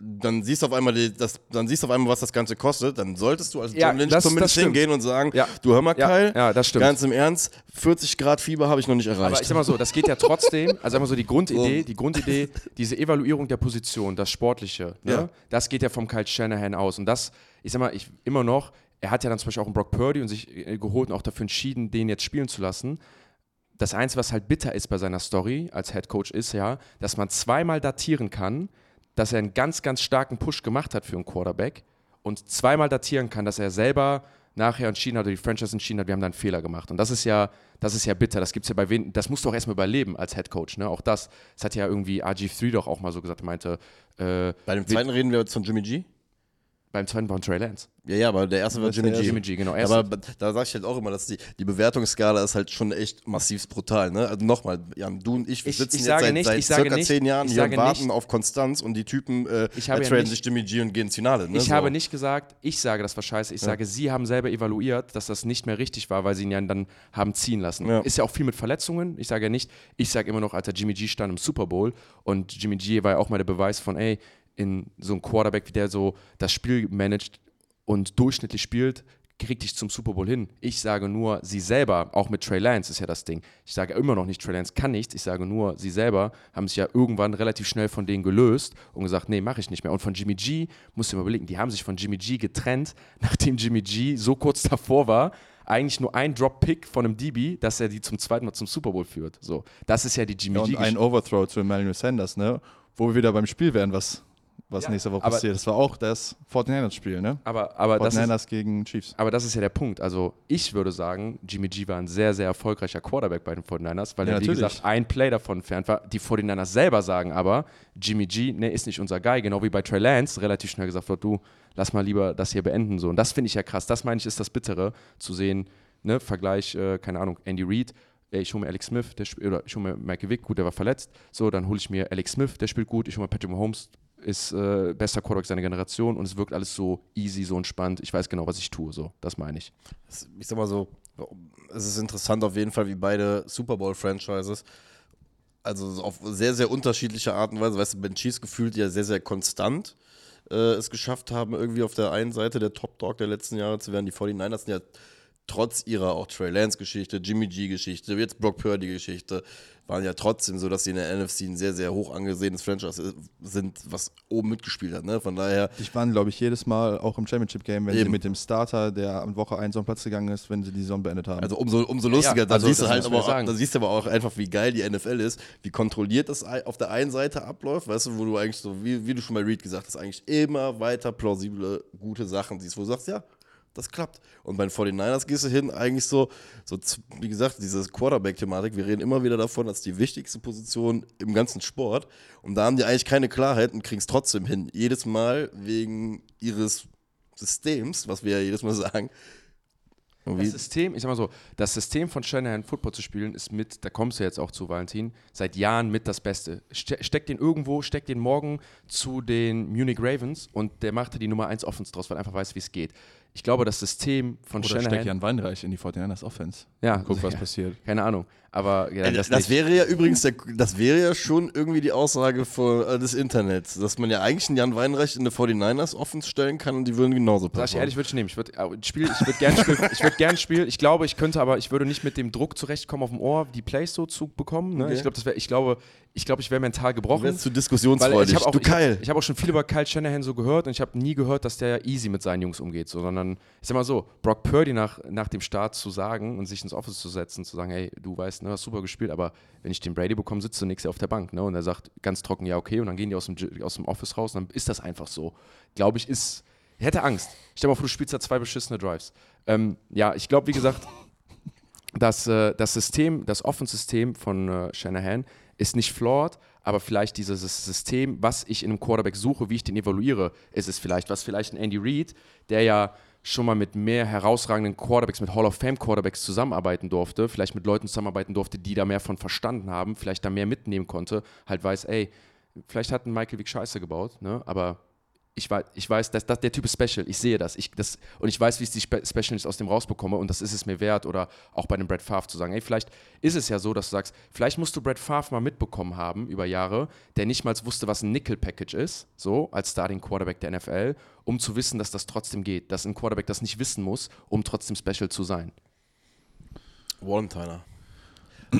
dann siehst du auf einmal, die, das, dann siehst du auf einmal, was das Ganze kostet, dann solltest du als John Ja, Lynch das- zumindest das hingehen und sagen, Ja. du hör mal, Ja, Kyle, ja, das stimmt. ganz im Ernst, 40 Grad Fieber habe ich noch nicht erreicht. Aber ich sag mal so, das geht ja trotzdem, also mal so, die Grundidee, die Grundidee, diese Evaluierung der Position, das Sportliche, ne, Ja. das geht ja vom Kyle Shanahan aus. Und das, ich sag mal, ich immer noch, er hat ja dann zum Beispiel auch einen Brock Purdy und sich äh, geholt und auch dafür entschieden, den jetzt spielen zu lassen. Das Einzige, was halt bitter ist bei seiner Story als Head Coach, ist ja, dass man zweimal datieren kann, dass er einen ganz, ganz starken Push gemacht hat für einen Quarterback und zweimal datieren kann, dass er selber nachher entschieden hat oder die Franchise entschieden hat, wir haben da einen Fehler gemacht. Und das ist ja, das ist ja bitter. Das gibt's ja bei wen, das musst du auch erstmal überleben als Head Coach, ne? Auch das. Das hat ja irgendwie RG3 doch auch mal so gesagt, meinte, äh, Bei dem zweiten reden wir jetzt von Jimmy G? Beim zweiten war Trey Lance. Ja, ja, aber der erste war Jimmy der G. Jimmy G, genau. Er Aber da sage ich halt auch immer, dass die, die Bewertungsskala ist halt schon echt massiv brutal. Ne? Also nochmal, Jan, du und ich, wir Ich- sitzen ich jetzt sage seit, nicht- seit ich circa nicht- zehn Jahren ich hier und warten nicht- auf Konstanz und die Typen äh, Ich ja traden sich Jimmy G und gehen ins Finale. Ne? Ich so. habe nicht gesagt, ich sage, das war scheiße. Ich sage, sie haben selber evaluiert, dass das nicht mehr richtig war, weil sie ihn ja dann haben ziehen lassen. Ja. Ist ja auch viel mit Verletzungen. Ich sage ja nicht, ich sage immer noch, Alter, Jimmy G stand im Super Bowl und Jimmy G war ja auch mal der Beweis von, ey, in so einem Quarterback, wie der so das Spiel managt und durchschnittlich spielt, kriegt dich zum Super Bowl hin. Ich sage nur, sie selber, auch mit Trey Lance ist ja das Ding. Ich sage immer noch nicht, Trey Lance kann nichts. Ich sage nur, sie selber haben sich ja irgendwann relativ schnell von denen gelöst und gesagt, nee, mache ich nicht mehr. Und von Jimmy G, musst du dir mal überlegen, die haben sich von Jimmy G getrennt, nachdem Jimmy G so kurz davor war, eigentlich nur ein Drop-Pick von einem DB, dass er die zum zweiten Mal zum Super Bowl führt. So, das ist ja die Jimmy Ja, G. und ein Overthrow zu Emmanuel Sanders, ne? Wo wir wieder beim Spiel wären, was was Ja, nächste Woche aber- passiert. Das war auch das 49ers-Spiel, ne? Aber, aber das ist, 49ers gegen Chiefs. Aber das ist ja der Punkt. Also ich würde sagen, Jimmy G war ein sehr, sehr erfolgreicher Quarterback bei den 49ers, weil Ja, er, wie natürlich. gesagt, ein Play davon entfernt war. Die 49ers selber sagen aber, Jimmy G, ne, ist nicht unser Guy, genau wie bei Trey Lance relativ schnell gesagt wird, du, lass mal lieber das hier beenden. So. Und das finde ich ja krass. Das meine ich, ist das Bittere, zu sehen, ne, Vergleich, äh, keine Ahnung, Andy Reid, ey, ich hole mir Alex Smith, der oder ich hole mir Michael Vick, gut, der war verletzt. So, dann hole ich mir Alex Smith, der spielt gut, ich hole mir Patrick Mahomes, ist äh, bester Quarterback seiner Generation und es wirkt alles so easy, so entspannt. Ich weiß genau, was ich tue, so. Das meine ich. Ich sag mal so, es ist interessant auf jeden Fall, wie beide Super Bowl-Franchises, also so auf sehr, sehr unterschiedliche Art und Weise, weißt du, Ben Chiefs gefühlt ja sehr, sehr konstant äh, es geschafft haben, irgendwie auf der einen Seite der Top-Dog der letzten Jahre zu werden. Die 49ers sind ja trotz ihrer auch Trey Lance-Geschichte, Jimmy G-Geschichte, jetzt Brock Purdy-Geschichte, waren ja trotzdem so, dass sie in der NFC ein sehr, sehr hoch angesehenes Franchise sind, was oben mitgespielt hat. Ne? Von daher, Die waren, glaube ich, jedes Mal auch im Championship-Game, wenn sie Eben. mit dem Starter, der am Woche 1 am Platz gegangen ist, wenn sie die Saison beendet haben. Also umso, umso lustiger, Ja, da also siehst du das halt muss aber man auch, sagen. da siehst du aber auch einfach, wie geil die NFL ist, wie kontrolliert das auf der einen Seite abläuft, weißt du, wo du eigentlich so, wie, wie du schon bei Reed gesagt hast, eigentlich immer weiter plausible, gute Sachen siehst, wo du sagst, ja, das klappt. Und bei den 49ers gehst du hin, eigentlich so, so wie gesagt, diese Quarterback-Thematik, wir reden immer wieder davon, dass die wichtigste Position im ganzen Sport und da haben die eigentlich keine Klarheit und kriegen es trotzdem hin. Jedes Mal wegen ihres Systems, was wir ja jedes Mal sagen. Das System, ich sag mal so, das System von Shanahan Football zu spielen ist mit, da kommst du jetzt auch zu Valentin, seit Jahren mit das Beste. Ste steck den irgendwo, steck den morgen zu den Munich Ravens und der macht die Nummer 1 Offense draus, weil er einfach weiß, wie es geht. Ich glaube, das System von Oder Shanahan. steck Jan Weinreich in die 49ers Offense. Ja, Guck, was ja. passiert. Keine Ahnung. Aber ja, Äh, das, das, wäre ja übrigens, der, das wäre ja schon irgendwie die Aussage von, äh, des Internets, dass man ja eigentlich einen Jan Weinreich in eine 49ers Offense stellen kann und die würden genauso Sag ich ehrlich, würde ich nehmen. Ich würde Spiel, ich würde gern spielen. Ich würde gern spielen. Ich glaube, ich könnte, aber ich würde nicht mit dem Druck zurechtkommen, auf dem Ohr die Plays so zu bekommen. Ne? Okay. Ich glaube, das wäre, ich glaube, ich glaube, ich wäre mental Du gebrochen. wärst zu diskussionsfreudig. ich habe auch, du ich Keil. ich hab auch schon viel über Kyle Shanahan so gehört und ich habe nie gehört, dass der easy mit seinen Jungs umgeht. So, sondern, ich sag mal so, Brock Purdy nach, nach dem Start zu sagen und sich ins Office zu setzen, zu sagen, hey, du weißt, ne, hast super gespielt, aber wenn ich den Brady bekomme, sitzt du nächstes Jahr auf der Bank. Ne? Und er sagt ganz trocken, ja, okay, und dann gehen die aus dem, aus dem Office raus und dann ist das einfach so. Glaube ich, ist. Ich hätte Angst. Stell dir mal vor, du spielst da zwei beschissene Drives. Ähm, ja, ich glaube, wie gesagt, das, äh, das System, das Offensystem von äh, Shanahan ist nicht flawed, aber vielleicht dieses System, was ich in einem Quarterback suche, wie ich den evaluiere, ist es vielleicht. Was vielleicht ein Andy Reid, der ja schon mal mit mehr herausragenden Quarterbacks, mit Hall of Fame Quarterbacks zusammenarbeiten durfte, vielleicht mit Leuten zusammenarbeiten durfte, die da mehr von verstanden haben, vielleicht da mehr mitnehmen konnte, halt weiß, ey, vielleicht hat ein Michael Vick Scheiße gebaut, ne? aber ich weiß, ich weiß dass, dass der Typ ist special. Ich sehe das. Ich, das und ich weiß, wie ich die Spe Specialness aus dem rausbekomme und das ist es mir wert. Oder auch bei dem Brad Favre zu sagen, ey, vielleicht ist es ja so, dass du sagst, vielleicht musst du Brad Favre mal mitbekommen haben über Jahre, der nicht mal wusste, was ein Nickel-Package ist, so als Starting Quarterback der NFL, um zu wissen, dass das trotzdem geht. Dass ein Quarterback das nicht wissen muss, um trotzdem special zu sein. Wallentiner.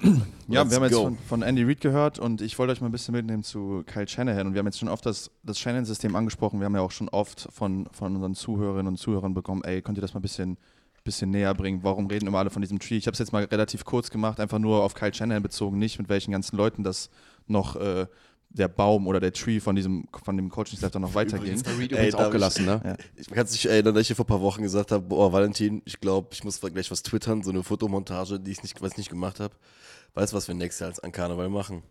Ja, wir haben jetzt von, von Andy Reid gehört und ich wollte euch mal ein bisschen mitnehmen zu Kyle Shanahan. Und wir haben jetzt schon oft das, das Shanahan-System angesprochen. Wir haben ja auch schon oft von, von unseren Zuhörerinnen und Zuhörern bekommen, ey, könnt ihr das mal ein bisschen, bisschen näher bringen? Warum reden immer alle von diesem Tree? Ich habe es jetzt mal relativ kurz gemacht, einfach nur auf Kyle Shanahan bezogen, nicht mit welchen ganzen Leuten das noch äh, der Baum oder der Tree von diesem von dem Coaching-Staff dann noch Ey, übrigens darf auch ich- gelassen, ne? Ich kann dich erinnern, dass ich hier vor ein paar Wochen gesagt habe, boah, Valentin, ich glaube, ich muss gleich was twittern, so eine Fotomontage, die ich nicht, was ich nicht gemacht habe. Weißt du, was wir nächstes Jahr als an Karneval machen?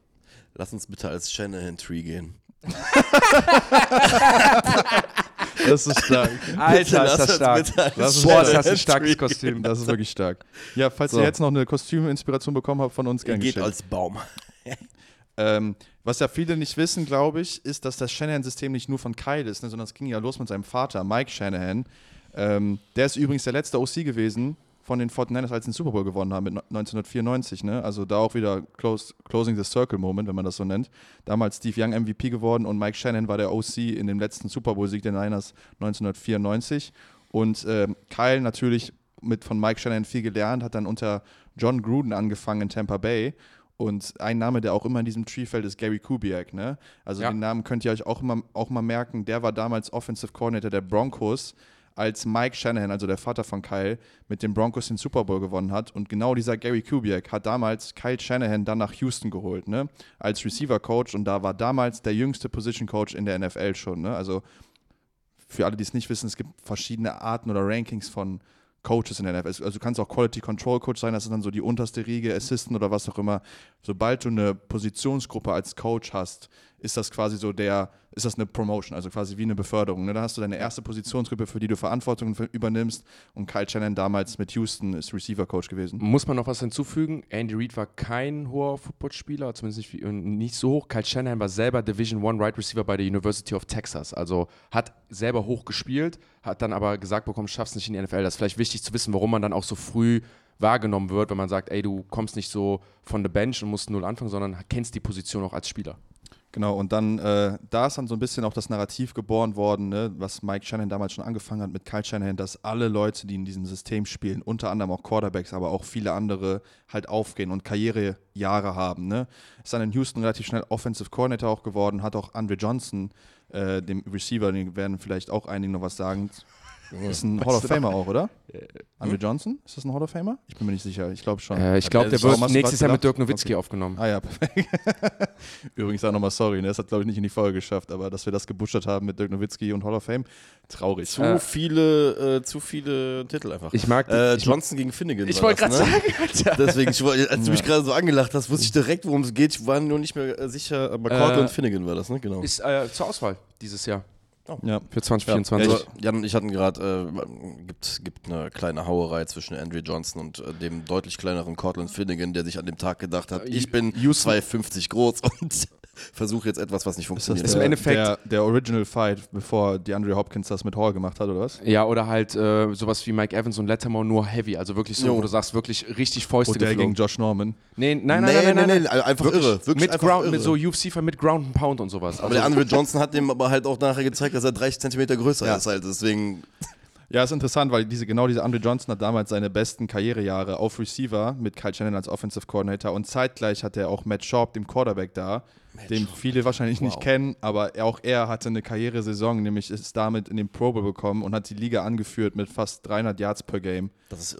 Lass uns bitte als Shanahan-Tree gehen. Das ist stark. Alter, ist das stark. Das ist Boah, ist stark. das ein starkes Tree Kostüm. Das ist wirklich stark. Ja, falls So. ihr jetzt noch eine Kostüminspiration bekommen habt von uns, gerne geht geschickt. als Baum. Ähm, was ja viele nicht wissen, glaube ich, ist, dass das Shanahan-System nicht nur von Kyle ist, ne, sondern es ging ja los mit seinem Vater, Mike Shanahan. Ähm, der ist übrigens der letzte OC gewesen von den 49ers, als sie den Super Bowl gewonnen haben mit 1994. Ne? Also da auch wieder close, Closing the Circle Moment, wenn man das so nennt. Damals Steve Young MVP geworden und Mike Shanahan war der OC in dem letzten Super Bowl-Sieg der Niners 1994. Und ähm, Kyle natürlich mit von Mike Shanahan viel gelernt, hat dann unter John Gruden angefangen in Tampa Bay. Und ein Name, der auch immer in diesem Tree fällt, ist Gary Kubiak. Ne? Also Ja. den Namen könnt ihr euch auch mal, auch mal merken. Der war damals Offensive Coordinator der Broncos, als Mike Shanahan, also der Vater von Kyle, mit den Broncos den Super Bowl gewonnen hat. Und genau dieser Gary Kubiak hat damals Kyle Shanahan dann nach Houston geholt, ne? Als Receiver-Coach und da war damals der jüngste Position-Coach in der NFL schon, ne? Also für alle, die es nicht wissen, es gibt verschiedene Arten oder Rankings von Coaches in der NFL. Also du kannst auch Quality Control Coach sein, das ist dann so die unterste Riege, Assistant oder was auch immer. Sobald du eine Positionsgruppe als Coach hast, ist das quasi so der, ist das eine Promotion, also quasi wie eine Beförderung. Ne? Da hast du deine erste Positionsgruppe, für die du Verantwortung übernimmst. Und Kyle Shannon damals mit Houston ist Receiver-Coach gewesen. Muss man noch was hinzufügen? Andy Reid war kein hoher Footballspieler, zumindest nicht, äh, nicht so hoch. Kyle Shanahan war selber Division One Right Receiver bei der University of Texas. Also hat selber hoch gespielt, hat dann aber gesagt bekommen, schaffst nicht in die NFL. Das ist vielleicht wichtig zu wissen, warum man dann auch so früh wahrgenommen wird, wenn man sagt, ey, du kommst nicht so von der Bench und musst null anfangen, sondern kennst die Position auch als Spieler. Genau, und dann, äh, da ist dann so ein bisschen auch das Narrativ geboren worden, ne, was Mike Shannon damals schon angefangen hat mit Kyle Shanahan, dass alle Leute, die in diesem System spielen, unter anderem auch Quarterbacks, aber auch viele andere, halt aufgehen und Karrierejahre haben. Ne. Ist dann in Houston relativ schnell Offensive Coordinator auch geworden, hat auch Andre Johnson, äh, dem Receiver, den werden vielleicht auch einige noch was sagen, ist ein Hall of Famer auch, oder? Äh, Andre Johnson? Ist das ein Hall of Famer? Ich bin mir nicht sicher. Ich glaube schon. Äh, ich glaube, der wird nächstes Jahr mit Dirk Nowitzki okay. aufgenommen. Ah ja, perfekt. Übrigens auch nochmal sorry, ne? das hat glaube ich nicht in die Folge geschafft, aber dass wir das gebuschert haben mit Dirk Nowitzki und Hall of Fame, traurig. Zu äh, viele, äh, zu viele Titel einfach. Ich mag äh, Johnson gegen Finnegan. Ich wollte gerade ne? sagen, Deswegen, ich, als du mich gerade so angelacht hast, wusste ich direkt, worum es geht. Ich war nur nicht mehr sicher, aber Cortland Finnegan war das, ne? Genau. Ist äh, zur Auswahl dieses Jahr. Oh. Ja. Für 2024. Ja, Jan und ich hatten gerade, äh, gibt, gibt eine kleine Hauerei zwischen Andrew Johnson und äh, dem deutlich kleineren Cortland Finnegan, der sich an dem Tag gedacht hat, ich bin 2,50 groß und versuche jetzt etwas, was nicht funktioniert. Ist das der, im Endeffekt der, der, Original Fight, bevor DeAndre Hopkins das mit Hall gemacht hat, oder was? Ja, oder halt äh, sowas wie Mike Evans und Lettermore nur heavy, also wirklich so, jo. wo du sagst, wirklich richtig Fäuste Und der geflogen. gegen Josh Norman. Nee, nein, nein, nee, nein, nein, nein, nein, einfach wirklich, irre. Wirklich mit, einfach Ground, irre. mit so UFC mit Ground and Pound und sowas. Aber also, der Andre Johnson hat dem aber halt auch nachher gezeigt, dass er 30 Zentimeter größer ja. ist halt, deswegen... Ja, ist interessant, weil diese, genau dieser Andre Johnson hat damals seine besten Karrierejahre auf Receiver mit Kyle Shannon als Offensive Coordinator und zeitgleich hat er auch Matt Schaub, dem Quarterback da, den viele wahrscheinlich wow. nicht kennen, aber auch er hatte eine Karrieresaison, nämlich ist damit in den Pro Bowl bekommen und hat die Liga angeführt mit fast 300 Yards per Game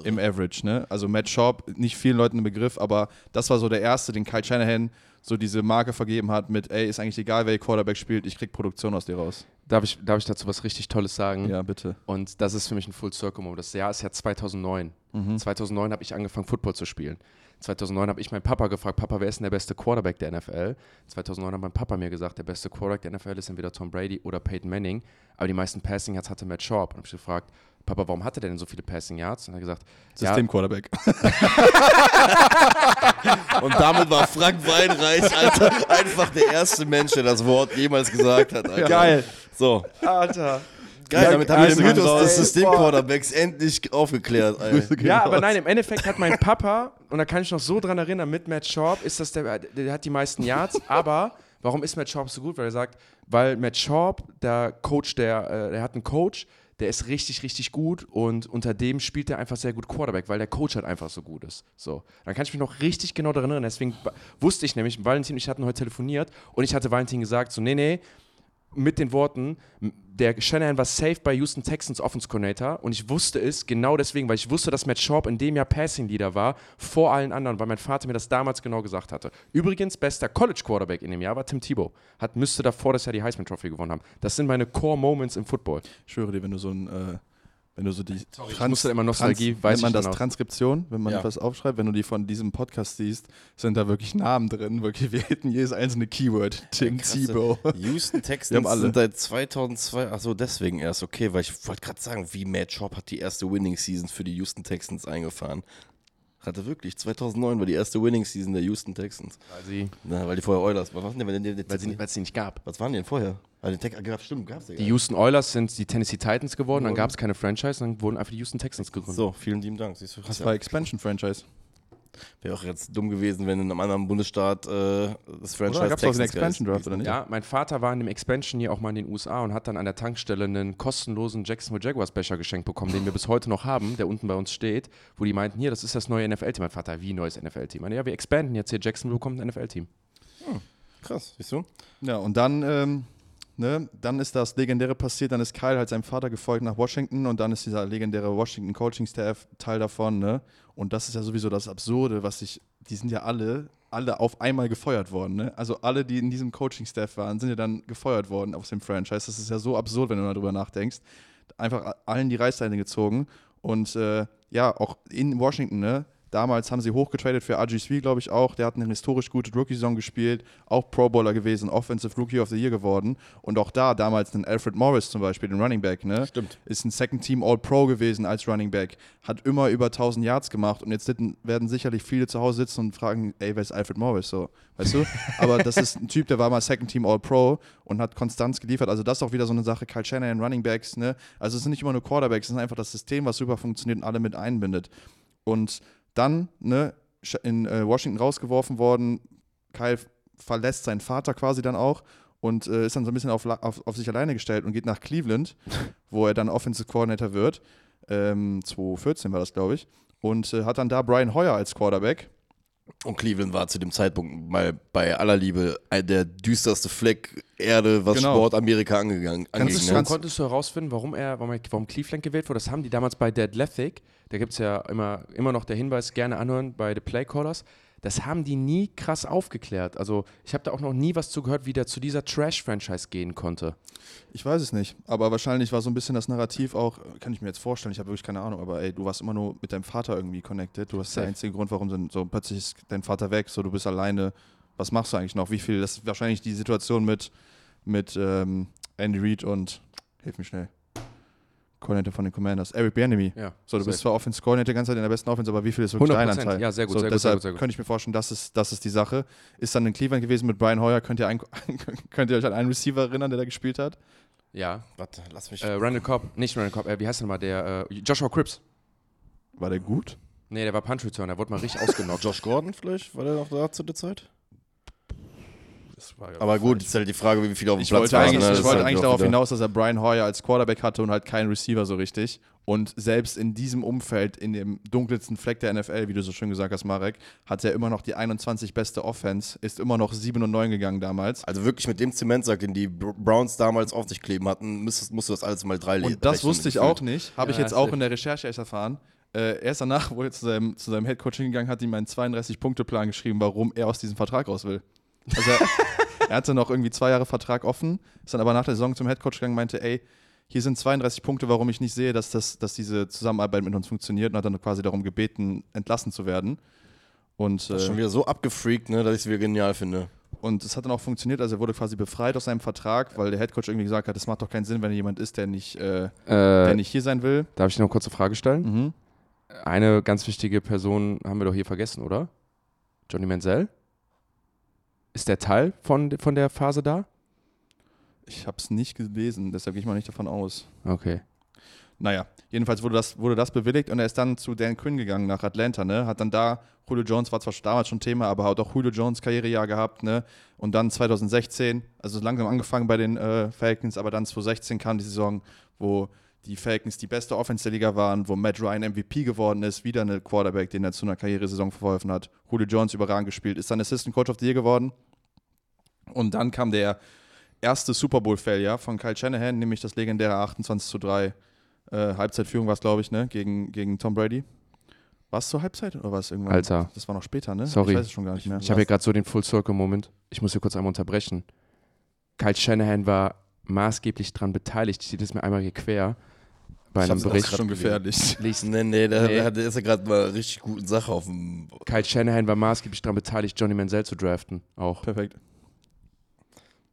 im Average. Ne? Also Matt Schaub, nicht vielen Leuten ein Begriff, aber das war so der erste, den Kyle Shanahan so diese Marke vergeben hat mit, ey, ist eigentlich egal, wer Quarterback spielt, ich krieg Produktion aus dir raus. Darf ich, darf ich dazu was richtig Tolles sagen? Ja, bitte. Und das ist für mich ein Full Circle Moment. Das Jahr ist ja 2009. Mhm. 2009 habe ich angefangen, Football zu spielen. 2009 habe ich meinen Papa gefragt, Papa, wer ist denn der beste Quarterback der NFL? 2009 hat mein Papa mir gesagt, der beste Quarterback der NFL ist entweder Tom Brady oder Peyton Manning. Aber die meisten Passing Yards hatte Matt Sharp. Und habe ich gefragt, Papa, warum hat er denn so viele Passing Yards? Und er hat gesagt, System-Quarterback. und damit war Frank Weinreich, Alter, einfach der erste Mensch, der das Wort jemals gesagt hat. Alter. Geil. So. Alter. Geil, damit haben wir den Mythos des System-Quarterbacks endlich aufgeklärt. Ja, aber nein, im Endeffekt hat mein Papa, und da kann ich noch so dran erinnern, mit Matt Schaub, ist das der, der hat die meisten Yards, aber warum ist Matt Schaub so gut? Weil er sagt, weil Matt Schaub, der Coach, der, äh, der hat einen Coach, der ist richtig, richtig gut und unter dem spielt er einfach sehr gut Quarterback, weil der Coach halt einfach so gut ist. So, dann kann ich mich noch richtig genau daran erinnern. Deswegen wusste ich nämlich, Valentin und ich hatten heute telefoniert und ich hatte Valentin gesagt, so, nee, nee, mit den Worten, der Shanahan war safe bei Houston Texans Offense Coordinator und ich wusste es genau deswegen, weil ich wusste, dass Matt Schaub in dem Jahr Passing Leader war, vor allen anderen, weil mein Vater mir das damals genau gesagt hatte. Übrigens, bester College Quarterback in dem Jahr war Tim Tebow. Hat, müsste davor das Jahr die Heisman Trophy gewonnen haben. Das sind meine Core Moments im Football. Ich schwöre dir, wenn du so ein äh wenn du so die Sorry, Trans immer Nostalgie, Trans, weiß nennt man das Transkription, wenn man ja. was aufschreibt, wenn du die von diesem Podcast siehst, sind da wirklich Namen drin, wirklich wir hätten jedes einzelne Keyword. Tim Tebow. Houston Texans sind seit 2002, achso, deswegen erst, okay, weil ich wollte gerade sagen, wie Matt Schaub hat die erste Winning Season für die Houston Texans eingefahren. Hatte wirklich. 2009 war die erste Winning Season der Houston Texans. Weil sie. Na, weil die vorher Oilers. Was waren denn, weil, weil, sie, weil es sie nicht gab. Was waren die denn vorher? Weil den Tech, stimmt, gab's ja Die Houston Oilers sind die Tennessee Titans geworden, dann gab es keine Franchise, dann wurden einfach die Houston Texans gegründet. So, vielen lieben Dank. Siehst du, das war Expansion Franchise. Wäre auch jetzt dumm gewesen, wenn in einem anderen Bundesstaat äh, das Franchise oder? Gab's auch einen Expansion Draft, oder nicht? Ja, mein Vater war in dem Expansion hier auch mal in den USA und hat dann an der Tankstelle einen kostenlosen Jacksonville Jaguars Becher geschenkt bekommen, den wir bis heute noch haben, der unten bei uns steht, wo die meinten, hier, das ist das neue NFL-Team. Mein Vater, wie neues NFL-Team? Ja, wir expanden jetzt hier, Jacksonville bekommt ein NFL-Team. Hm, krass, siehst du? Ja, und dann ähm, ne, dann ist das Legendäre passiert, dann ist Kyle halt seinem Vater gefolgt nach Washington und dann ist dieser legendäre Washington Coaching Staff Teil davon, ne? Und das ist ja sowieso das Absurde, was ich, die sind ja alle, alle auf einmal gefeuert worden, ne? Also alle, die in diesem Coaching Staff waren, sind ja dann gefeuert worden aus dem Franchise. Das ist ja so absurd, wenn du mal drüber nachdenkst. Einfach allen die Reißleine gezogen und äh, ja, auch in Washington, ne? Damals haben sie hochgetradet für RG3, glaube ich auch. Der hat eine historisch gute Rookie-Saison gespielt, auch Pro Bowler gewesen, Offensive Rookie of the Year geworden. Und auch da damals ein Alfred Morris zum Beispiel, den Running Back, ne? Stimmt. Ist ein Second Team All-Pro gewesen als Running Back, hat immer über 1000 Yards gemacht. Und jetzt werden sicherlich viele zu Hause sitzen und fragen, ey, wer ist Alfred Morris? So, weißt du? Aber das ist ein Typ, der war mal Second Team All-Pro und hat Konstanz geliefert. Also das ist auch wieder so eine Sache. Kyle Shanahan, Running Backs, ne? Also es sind nicht immer nur Quarterbacks, es ist einfach das System, was super funktioniert und alle mit einbindet. Und dann, ne, in äh, Washington rausgeworfen worden. Kyle verlässt seinen Vater quasi dann auch und äh, ist dann so ein bisschen auf, auf, auf, sich alleine gestellt und geht nach Cleveland, wo er dann Offensive Coordinator wird. Ähm, 2014 war das, glaube ich. Und äh, hat dann da Brian Hoyer als Quarterback. Und Cleveland war zu dem Zeitpunkt mal bei aller Liebe der düsterste Fleck Erde, was genau. Sport Amerika angegangen ist. Ne? Konntest du herausfinden, warum er, warum, er, warum Cleveland gewählt wurde? Das haben die damals bei The Athletic, da gibt es ja immer, immer noch der Hinweis, gerne anhören bei The Playcallers. Das haben die nie krass aufgeklärt. Also ich habe da auch noch nie was zugehört, wie der zu dieser Trash-Franchise gehen konnte. Ich weiß es nicht, aber wahrscheinlich war so ein bisschen das Narrativ auch, kann ich mir jetzt vorstellen, ich habe wirklich keine Ahnung, aber ey, du warst immer nur mit deinem Vater irgendwie connected. Du hast der einzige Grund, warum so, so plötzlich ist dein Vater weg, so du bist alleine. Was machst du eigentlich noch? Wie viel? Das ist wahrscheinlich die Situation mit, mit ähm, Andy Reid und hilf mir schnell. Coordinator von den Commanders, Eric Bieniemy. Ja, so, du bist zwar Offense Coordinator die ganze Zeit in der besten Offense, aber wie viel ist wirklich dein Anteil? Ja, sehr gut, so, sehr, gut sehr, gut, sehr gut. könnte ich mir vorstellen, das ist, das ist die Sache. Ist dann in Cleveland gewesen mit Brian Hoyer. Könnt ihr, ein, könnt ihr euch an einen Receiver erinnern, der da gespielt hat? Ja. Warte, lass mich. Äh, Randall Cobb, nicht Randall Cobb, äh, wie heißt der mal? Der äh, Joshua Cripps. War der gut? Nee, der war Punch Return, der wurde mal richtig ausgenockt. Josh Gordon vielleicht? War der noch da zu der Zeit? Ja aber gut, ist halt die Frage, wie viele auf dem ich Platz wollte waren. Eigentlich, ne? Ich wollte halt eigentlich darauf hinaus, dass er Brian Hoyer als Quarterback hatte und halt keinen Receiver so richtig. Und selbst in diesem Umfeld, in dem dunkelsten Fleck der NFL, wie du so schön gesagt hast, Marek, hat er immer noch die 21 beste Offense, ist immer noch 7 und 9 gegangen damals. Also wirklich mit dem Zementsack, den die Browns damals auf sich kleben hatten, musst, musst du das alles mal drei Und das wusste ich auch nicht, habe ja, ich jetzt auch in der Recherche erst erfahren. Äh, erst danach, wo er zu seinem, zu seinem Headcoaching gegangen hat, ihm einen 32-Punkte-Plan geschrieben, warum er aus diesem Vertrag raus will. Also er hatte noch irgendwie zwei Jahre Vertrag offen, ist dann aber nach der Saison zum Headcoach gegangen und meinte, ey, hier sind 32 Punkte, warum ich nicht sehe, dass, das, dass diese Zusammenarbeit mit uns funktioniert und hat dann quasi darum gebeten, entlassen zu werden. Und, das ist schon wieder so abgefreakt, ne, dass ich es wieder genial finde. Und es hat dann auch funktioniert, also er wurde quasi befreit aus seinem Vertrag, weil der Headcoach irgendwie gesagt hat, es macht doch keinen Sinn, wenn jemand ist, der nicht, äh, äh, der nicht hier sein will. Darf ich noch eine kurze Frage stellen? Mhm. Eine ganz wichtige Person haben wir doch hier vergessen, oder? Johnny Manziel? Ist der Teil von, von der Phase da? Ich habe es nicht gelesen, deshalb gehe ich mal nicht davon aus. Okay. Naja, jedenfalls wurde das, wurde das bewilligt und er ist dann zu Dan Quinn gegangen nach Atlanta, ne? Hat dann da, Julio Jones war zwar damals schon Thema, aber hat auch Julio Jones Karrierejahr gehabt, ne? Und dann 2016, also langsam angefangen bei den äh, Falcons, aber dann 2016 kam die Saison, wo die Falcons die beste Offense der Liga waren, wo Matt Ryan MVP geworden ist, wieder eine Quarterback, den er zu einer Karrieresaison verholfen hat. Julio Jones überragend gespielt, ist dann Assistant Coach of the Year geworden. Und dann kam der erste Super Bowl-Failure von Kyle Shanahan, nämlich das legendäre 28 zu 3 äh, Halbzeitführung war es, glaube ich, ne? Gegen, gegen Tom Brady. War es zur Halbzeit oder war es irgendwann? Alter. Das war noch später, ne? Sorry. Ich weiß es schon gar nicht mehr. Ich habe hier gerade so den Full-Circle-Moment. Ich muss hier kurz einmal unterbrechen. Kyle Shanahan war maßgeblich daran beteiligt. Ich sehe das mir einmal hier quer bei einem Bericht. Das schon gefährlich. Liest. Nee, nee, da, nee. ist er gerade mal richtig guten Sache auf dem. Kyle Shanahan war maßgeblich daran beteiligt, Johnny Manziel zu draften. Auch. Perfekt.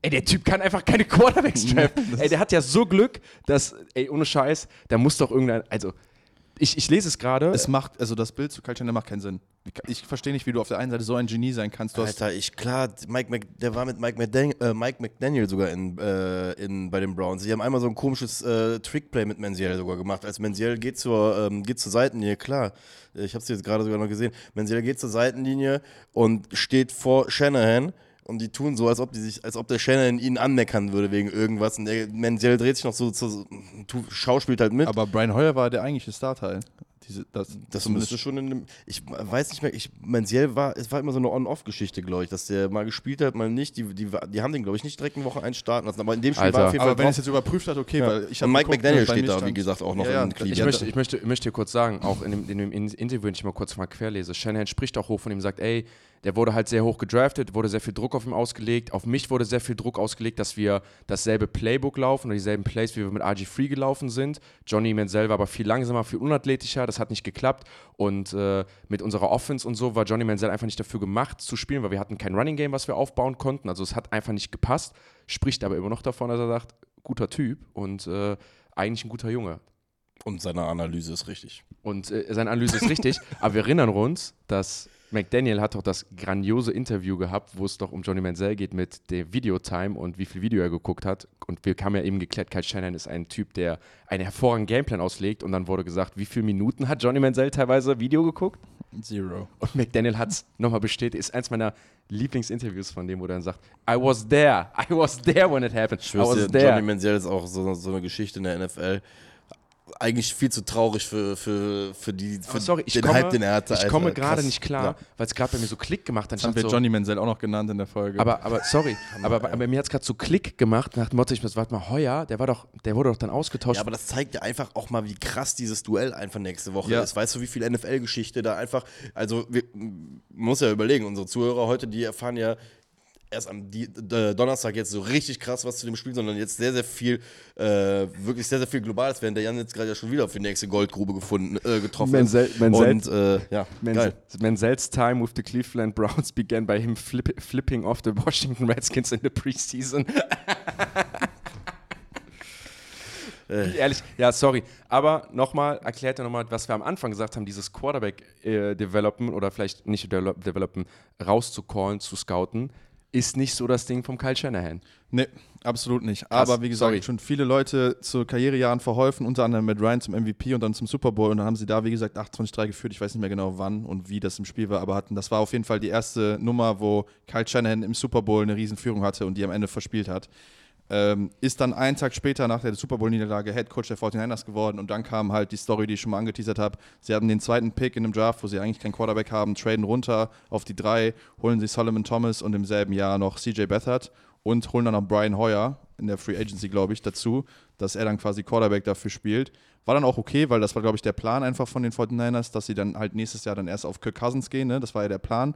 Ey, der Typ kann einfach keine Quarterbacks draften. ey, der hat ja so Glück, dass, ey, ohne Scheiß, da muss doch irgendein, also, ich, ich lese es gerade. Es macht, also das Bild zu Kyle Chandler macht keinen Sinn. Ich verstehe nicht, wie du auf der einen Seite so ein Genie sein kannst. Du Alter, ich, klar, Mike Mc, der war mit Mike McDaniel, äh, Mike McDaniel sogar in, äh, in, bei den Browns. Die haben einmal so ein komisches äh, Trickplay mit Menziel sogar gemacht. Als Menziel geht zur, ähm, geht zur Seitenlinie, klar, ich habe es jetzt gerade sogar noch gesehen. Menziel geht zur Seitenlinie und steht vor Shanahan und die tun so, als ob die sich, als ob der Shannon ihn anmeckern würde wegen irgendwas. Und der Menziel dreht sich noch so, so schauspielt halt mit. Aber Brian Hoyer war der eigentliche Starteil. Diese, das, Das müsste schon in dem. Ich weiß nicht mehr, ich, Menziel war, es war immer so eine On-Off-Geschichte, glaube ich, dass der mal gespielt hat, mal nicht. Die, die, die haben den, glaube ich, nicht direkt eine Woche eins starten lassen, aber in dem Spiel Alter. war auf jeden Fall Aber wenn es jetzt überprüft hat, okay, Ja. weil ich Und hab Mike geguckt, McDaniel ne, steht da, wie gesagt, auch noch Ja, ja, in Cleveland. Ich möchte, ich, möchte, ich möchte dir kurz sagen, auch in dem, in dem In- Interview, wenn ich mal kurz mal querlese, Shanahan spricht auch hoch von ihm und sagt, ey, der wurde halt sehr hoch gedraftet, wurde sehr viel Druck auf ihn ausgelegt. Auf mich wurde sehr viel Druck ausgelegt, dass wir dasselbe Playbook laufen oder dieselben Plays, wie wir mit RG3 gelaufen sind. Johnny Manziel war aber viel langsamer, viel unathletischer, das hat nicht geklappt. Und äh, mit unserer Offense und so war Johnny Manziel einfach nicht dafür gemacht zu spielen, weil wir hatten kein Running Game, was wir aufbauen konnten. Also es hat einfach nicht gepasst. Spricht aber immer noch davon, dass er sagt, guter Typ und äh, eigentlich ein guter Junge. Und seine Analyse ist richtig. Und äh, seine Analyse ist richtig, aber wir erinnern uns, dass McDaniel hat doch das grandiose Interview gehabt, wo es doch um Johnny Manziel geht mit der Videotime und wie viel Video er geguckt hat. Und wir haben ja eben geklärt, Kyle Shanahan ist ein Typ, der einen hervorragenden Gameplan auslegt. Und dann wurde gesagt, wie viele Minuten hat Johnny Manziel teilweise Video geguckt? Zero. Und McDaniel hat es nochmal bestätigt. Ist eins meiner Lieblingsinterviews von dem, wo er dann sagt, I was there, I was there when it happened. Ich I was dir, there. Johnny Manziel ist auch so, so eine Geschichte in der NFL. Eigentlich viel zu traurig für, für, für, die, für Aber sorry, ich den komme, Hype, den er hatte. ich Alter. komme gerade nicht klar, Ja. weil es gerade bei mir so Klick gemacht hat. Das haben Ich wir so, Johnny Menzel auch noch genannt in der Folge. Aber, aber sorry, aber, aber mir hat es gerade so Klick gemacht, nach dem Motto, ich muss, warte mal, Heuer, der war doch, der wurde doch dann ausgetauscht. Ja, aber das zeigt ja einfach auch mal, wie krass dieses Duell einfach nächste Woche Ja. ist. Weißt du, wie viel NFL-Geschichte da einfach. Also, wir, man muss ja überlegen, unsere Zuhörer heute, die erfahren ja erst am Di äh, Donnerstag jetzt so richtig krass was zu dem Spiel, sondern jetzt sehr, sehr viel, äh, wirklich sehr, sehr viel Globales, während der Jan jetzt gerade ja schon wieder auf die nächste Goldgrube gefunden, äh, getroffen Menzel- ist. Menzel- Und äh, ja, geil. Manzel's time with the Cleveland Browns began by him flip, flipping off the Washington Redskins in the preseason. Wie ehrlich, ja, sorry. Aber nochmal, erklärt er nochmal, was wir am Anfang gesagt haben, dieses Quarterback-Developen oder vielleicht nicht develop- Developen rauszucallen, zu scouten, ist nicht so das Ding vom Kyle Shanahan. Nee, absolut nicht. Aber wie gesagt, sorry. schon viele Leute zu Karrierejahren verholfen, unter anderem mit Ryan zum MVP und dann zum Super Bowl. Und dann haben sie da, wie gesagt, 28-3 geführt. Ich weiß nicht mehr genau wann und wie das im Spiel war, aber hatten, das war auf jeden Fall die erste Nummer, wo Kyle Shanahan im Super Bowl eine Riesenführung hatte und die am Ende verspielt hat. Ähm, ist dann einen Tag später nach der Super Bowl-Niederlage Head Coach der 49ers geworden und dann kam halt die Story, die ich schon mal angeteasert habe. Sie haben den zweiten Pick in einem Draft, wo sie eigentlich keinen Quarterback haben, traden runter auf die drei, holen sich Solomon Thomas und im selben Jahr noch CJ Beathard und holen dann noch Brian Hoyer in der Free Agency, glaube ich, dazu, dass er dann quasi Quarterback dafür spielt. War dann auch okay, weil das war, glaube ich, der Plan einfach von den 49ers, dass sie dann halt nächstes Jahr dann erst auf Kirk Cousins gehen, ne? das war ja der Plan.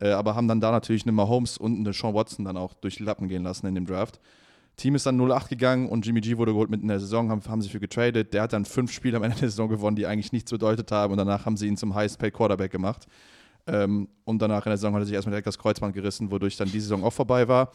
Äh, aber haben dann da natürlich einen Mahomes und einen Sean Watson dann auch durch die Lappen gehen lassen in dem Draft. Team ist dann 0-8 gegangen und Jimmy G wurde geholt mitten in der Saison, haben, haben sie für getradet. Der hat dann fünf Spiele am Ende der Saison gewonnen, die eigentlich nichts bedeutet haben und danach haben sie ihn zum Highest Paid Quarterback gemacht. Ähm, und danach in der Saison hat er sich erstmal direkt das Kreuzband gerissen, wodurch dann die Saison auch vorbei war.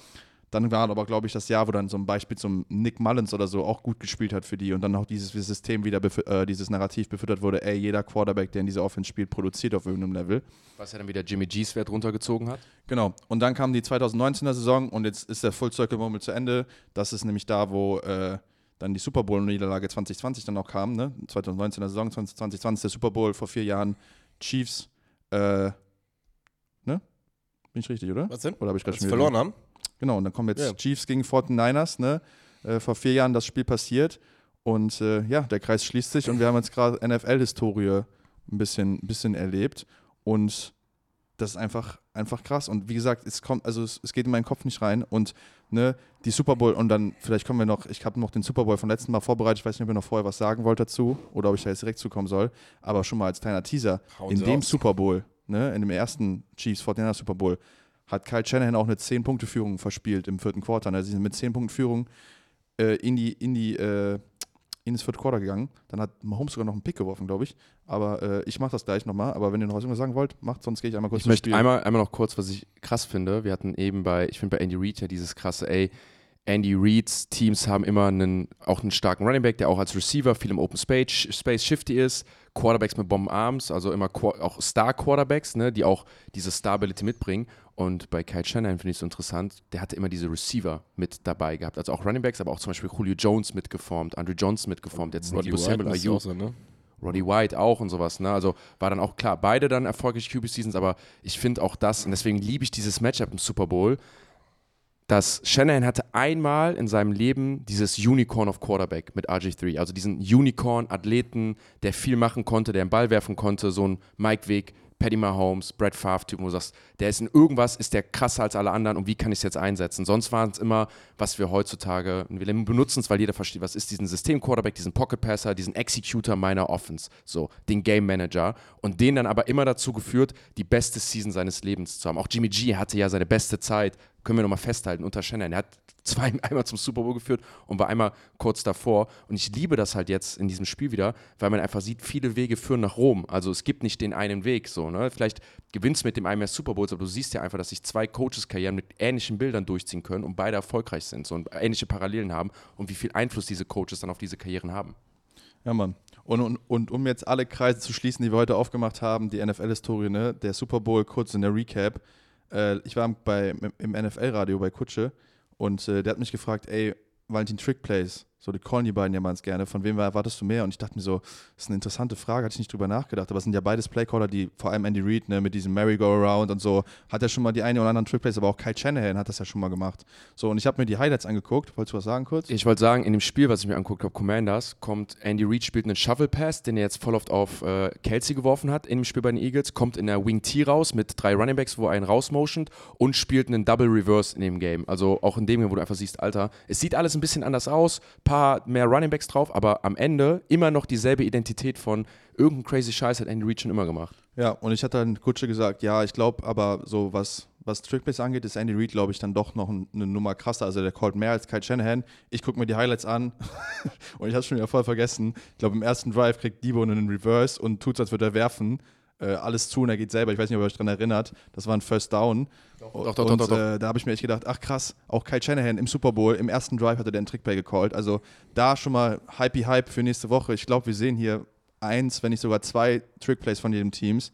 Dann war aber, glaube ich, das Jahr, wo dann so ein Beispiel zum Nick Mullins oder so auch gut gespielt hat für die und dann auch dieses System wieder, äh, dieses Narrativ befüttert wurde, ey, jeder Quarterback, der in dieser Offense spielt, produziert auf irgendeinem Level. Was ja dann wieder Jimmy G's Wert runtergezogen hat. Genau. Und dann kam die 2019er Saison und jetzt ist der Full Circle Moment zu Ende. Das ist nämlich da, wo äh, dann die Super Bowl-Niederlage 2020 dann auch kam. Ne? 2019er Saison, 2020 der Super Bowl vor vier Jahren. Chiefs, äh, ne? Bin ich richtig, oder? Was denn? Oder habe ich gerade verloren haben? Genau, und dann kommen jetzt Ja. Chiefs gegen 49ers, ne? Äh, vor vier Jahren das Spiel passiert. Und äh, ja, der Kreis schließt sich und wir haben jetzt gerade NFL-Historie ein bisschen, bisschen erlebt. Und das ist einfach, einfach krass. Und wie gesagt, es kommt, also es, es geht in meinen Kopf nicht rein. Und ne, die Super Bowl, und dann, vielleicht kommen wir noch, ich habe noch den Super Bowl vom letzten Mal vorbereitet, ich weiß nicht, ob ihr noch vorher was sagen wollt dazu oder ob ich da jetzt direkt zukommen soll. Aber schon mal als kleiner Teaser, Hauen in dem raus. Super Bowl, ne, in dem ersten Chiefs 49 Super Bowl, hat Kyle Shanahan auch eine 10-Punkte-Führung verspielt im vierten Quarter. Ne? Sie sind mit 10 Punkten Führung äh, in die, in die, äh, in das vierte Quarter gegangen. Dann hat Mahomes sogar noch einen Pick geworfen, glaube ich. Aber äh, ich mache das gleich nochmal. Aber wenn ihr noch was sagen wollt, macht, sonst gehe ich einmal kurz Ich ins möchte Spiel. einmal, einmal noch kurz, was ich krass finde. Wir hatten eben bei, ich finde bei Andy Reid ja dieses krasse, ey, Andy Reids Teams haben immer einen, auch einen starken Running Back, der auch als Receiver viel im Open Space, Space shifty ist. Quarterbacks mit Bombenarms, also immer auch Star-Quarterbacks, ne, die auch diese Stability mitbringen. Und bei Kyle Shanahan finde ich es so interessant, der hatte immer diese Receiver mit dabei gehabt. Also auch Running Backs, aber auch zum Beispiel Julio Jones mitgeformt, Andrew Johnson mitgeformt, jetzt Roddy White Ayuk. sein, ne? Roddy White auch und sowas. Ne? Also war dann auch klar, beide dann erfolgreiche QB-Seasons, aber ich finde auch das, und deswegen liebe ich dieses Matchup im Super Bowl. dass Shanahan hatte einmal in seinem Leben dieses Unicorn of Quarterback mit RG3, also diesen Unicorn-Athleten, der viel machen konnte, der einen Ball werfen konnte, so ein Mike Vick, Paddy Mahomes, Brett Favre-Typ, wo du sagst, der ist in irgendwas, ist der krasser als alle anderen und wie kann ich es jetzt einsetzen? Sonst waren es immer, was wir heutzutage, wir benutzen es, weil jeder versteht, was ist diesen System-Quarterback, diesen Pocket-Passer, diesen Executor meiner Offense, so, den Game-Manager und den dann aber immer dazu geführt, die beste Season seines Lebens zu haben. Auch Jimmy G hatte ja seine beste Zeit können wir nochmal festhalten, unter Shannon. Er hat zwei, einmal zum Super Bowl geführt und war einmal kurz davor. Und ich liebe das halt jetzt in diesem Spiel wieder, weil man einfach sieht, viele Wege führen nach Rom. Also es gibt nicht den einen Weg so. Ne? Vielleicht gewinnst du mit dem einen mehr Super Bowls, aber du siehst ja einfach, dass sich zwei Coaches-Karrieren mit ähnlichen Bildern durchziehen können und beide erfolgreich sind so, und ähnliche Parallelen haben und wie viel Einfluss diese Coaches dann auf diese Karrieren haben. Ja, Mann. Und, und, und um jetzt alle Kreise zu schließen, die wir heute aufgemacht haben, die NFL-Historie, ne? der Super Bowl kurz in der Recap. Äh, ich war bei, im NFL-Radio bei Kutsche und äh, der hat mich gefragt, ey, Valentin Trickplays, so, die callen die beiden ja ganz gerne. Von wem erwartest du mehr? Und ich dachte mir so, das ist eine interessante Frage, hatte ich nicht drüber nachgedacht. Aber es sind ja beides Playcaller, die, vor allem Andy Reid, ne, mit diesem Merry-Go-Around und so, hat er schon mal die eine oder anderen Trickplays, aber auch Kai Shanahan hat das ja schon mal gemacht. So, und ich habe mir die Highlights angeguckt. Wolltest du was sagen kurz? Ich wollte sagen, in dem Spiel, was ich mir angeguckt habe, Commanders, kommt Andy Reid spielt einen Shovel Pass, den er jetzt voll oft auf äh, Kelsey geworfen hat in dem Spiel bei den Eagles, kommt in der Wing T raus mit drei Runningbacks, wo er einen rausmotioned und spielt einen Double Reverse in dem Game. Also auch in dem Game, wo du einfach siehst, Alter, es sieht alles ein bisschen anders aus, paar mehr Running Runningbacks drauf, aber am Ende immer noch dieselbe Identität von irgendein crazy Scheiß hat Andy Reid schon immer gemacht. Ja, und ich hatte dann Kutsche gesagt, ja, ich glaube aber so was was Trickplays angeht, ist Andy Reid, glaube ich, dann doch noch eine Nummer krasser. Also der callt mehr als Kyle Shanahan. Ich gucke mir die Highlights an und ich habe schon wieder voll vergessen. Ich glaube, im ersten Drive kriegt Debo einen Reverse und tut es, als würde er werfen äh, alles zu und er geht selber. Ich weiß nicht, ob ihr euch daran erinnert. Das war ein First Down. Doch, doch, doch. Und, doch, doch, äh, da habe ich mir echt gedacht, ach krass, auch Kyle Shanahan im Super Bowl, im ersten Drive hatte der einen Trickplay gecallt. Also da schon mal Hypey Hype für nächste Woche. Ich glaube, wir sehen hier eins, wenn nicht sogar zwei Trickplays von jedem Teams.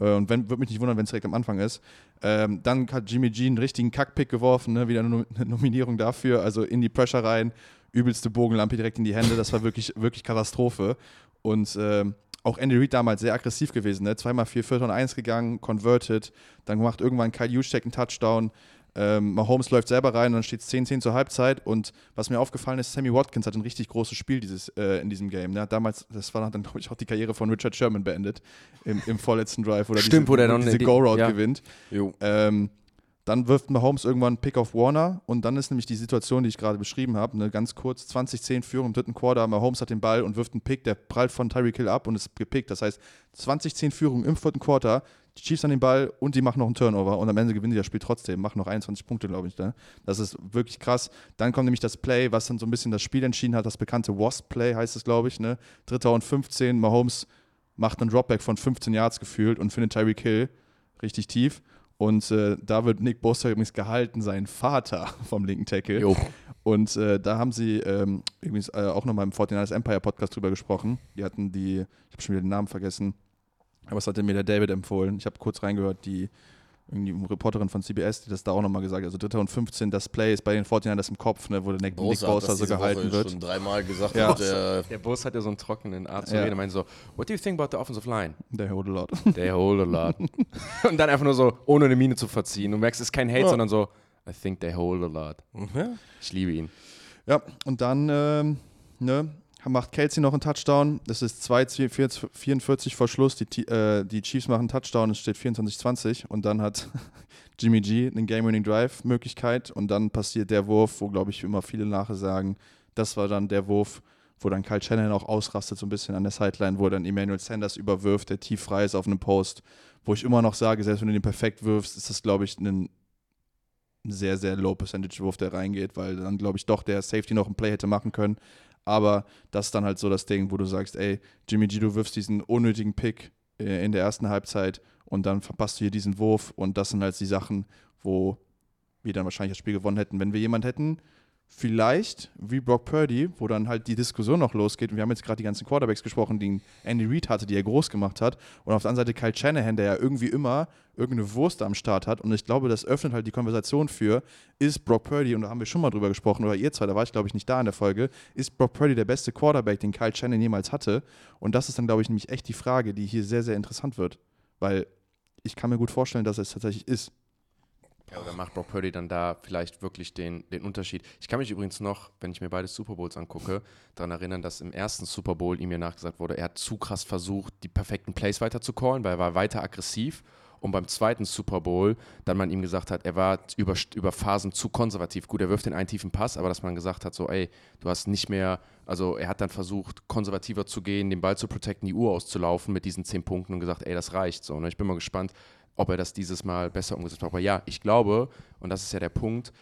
Äh, und würde mich nicht wundern, wenn es direkt am Anfang ist. Ähm, dann hat Jimmy G einen richtigen Kackpick geworfen, ne? wieder eine Nominierung dafür, also in die Pressure rein, übelste Bogenlampe direkt in die Hände, das war wirklich, wirklich Katastrophe. Und ähm, auch Andy Reid damals sehr aggressiv gewesen. Ne? Zweimal vier Viertel und eins gegangen, converted, dann macht irgendwann Kyle Juszczyk einen Touchdown. Ähm, Mahomes läuft selber rein und dann steht es 10-10 zur Halbzeit. Und was mir aufgefallen ist, Sammy Watkins hat ein richtig großes Spiel dieses, äh, in diesem Game. Ne? Damals, das war dann, glaube ich, auch die Karriere von Richard Sherman beendet im, im vorletzten Drive, wo er Stimmt, diese, wo der dann diese Go-Route ja. gewinnt. Ähm, dann wirft Mahomes irgendwann einen Pick auf Warner und dann ist nämlich die Situation, die ich gerade beschrieben habe, ne, ganz kurz, 20-10 Führung im dritten Quarter, Mahomes hat den Ball und wirft einen Pick, der prallt von Tyreek Hill ab und ist gepickt. Das heißt, 20-10 Führung im vierten Quarter, die Chiefs an den Ball und die machen noch einen Turnover und am Ende gewinnen die das Spiel trotzdem, machen noch 21 Punkte, glaube ich. Ne? Das ist wirklich krass. Dann kommt nämlich das Play, was dann so ein bisschen das Spiel entschieden hat, das bekannte Wasp-Play heißt es, glaube ich. Ne? Dritter und 15, Mahomes macht einen Dropback von 15 Yards gefühlt und findet Tyreek Hill richtig tief und äh, da wird Nick Bosa übrigens gehalten, sein Vater vom linken Tackle. Jo. Und äh, da haben sie ähm, übrigens äh, auch nochmal im 49ers Empire Podcast drüber gesprochen. Die hatten die, ich habe schon wieder den Namen vergessen, aber was hatte mir der David empfohlen? Ich habe kurz reingehört, die irgendwie eine Reporterin von CBS, die das da auch nochmal gesagt hat. Also dritter und 15, das Play ist bei den 49ers im Kopf, ne, wo der Nick, Nick Bosa so gehalten Woche wird. schon dreimal gesagt ja. Hat, der, der Boss hat ja so einen trockenen Art zu ja. reden. Er meint so, what do you think about the offensive line? They hold a lot. They hold a lot. und dann einfach nur so, ohne eine Miene zu verziehen. Du merkst, es ist kein Hate, ja. sondern so, I think they hold a lot. Mhm. Ich liebe ihn. Ja, und dann, ähm, ne, macht Kelsey noch einen Touchdown. Das ist 2,44 vor Schluss. Die, äh, die Chiefs machen einen Touchdown. Es steht 24-20. Und dann hat Jimmy G eine Game-Winning-Drive-Möglichkeit. Und dann passiert der Wurf, wo, glaube ich, immer viele nachher sagen, das war dann der Wurf, wo dann Kyle Shannon auch ausrastet, so ein bisschen an der Sideline, wo dann Emmanuel Sanders überwirft, der tief frei ist auf einem Post. Wo ich immer noch sage, selbst wenn du den perfekt wirfst, ist das, glaube ich, ein sehr, sehr low Percentage-Wurf, der reingeht, weil dann, glaube ich, doch der Safety noch ein Play hätte machen können. Aber das ist dann halt so das Ding, wo du sagst, ey, Jimmy G, du wirfst diesen unnötigen Pick äh, in der ersten Halbzeit und dann verpasst du hier diesen Wurf und das sind halt die Sachen, wo wir dann wahrscheinlich das Spiel gewonnen hätten. Wenn wir jemanden hätten, vielleicht wie Brock Purdy, wo dann halt die Diskussion noch losgeht. Und wir haben jetzt gerade die ganzen Quarterbacks gesprochen, die Andy Reid hatte, die er groß gemacht hat. Und auf der anderen Seite Kyle Shanahan, der ja irgendwie immer irgendeine Wurst am Start hat. Und ich glaube, das öffnet halt die Konversation für, ist Brock Purdy, und da haben wir schon mal drüber gesprochen, oder ihr zwei, da war ich glaube ich nicht da in der Folge, ist Brock Purdy der beste Quarterback, den Kyle Shanahan jemals hatte? Und das ist dann, glaube ich, nämlich echt die Frage, die hier sehr, sehr interessant wird. Weil ich kann mir gut vorstellen, dass es tatsächlich ist. Ja, oder macht Brock Purdy dann da vielleicht wirklich den, den Unterschied? Ich kann mich übrigens noch, wenn ich mir beide Super Bowls angucke, daran erinnern, dass im ersten Super Bowl ihm ja nachgesagt wurde, er hat zu krass versucht, die perfekten Plays weiter zu callen, weil er war weiter aggressiv. Und beim zweiten Super Bowl dann man ihm gesagt hat, er war über, über Phasen zu konservativ. Gut, er wirft den einen tiefen Pass, aber dass man gesagt hat, so, ey, du hast nicht mehr, also er hat dann versucht, konservativer zu gehen, den Ball zu protecten, die Uhr auszulaufen mit diesen zehn Punkten und gesagt, ey, das reicht so. Ne? Ich bin mal gespannt, ob er das dieses Mal besser umgesetzt hat. Aber ja, ich glaube, und das ist ja der Punkt,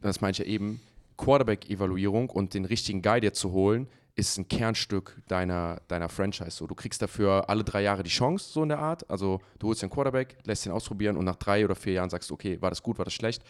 das meine ich ja eben, Quarterback-Evaluierung und den richtigen Guy dir zu holen, ist ein Kernstück deiner, deiner Franchise. So, du kriegst dafür alle drei Jahre die Chance, so in der Art. Also du holst den Quarterback, lässt ihn ausprobieren und nach drei oder vier Jahren sagst du, okay, war das gut, war das schlecht.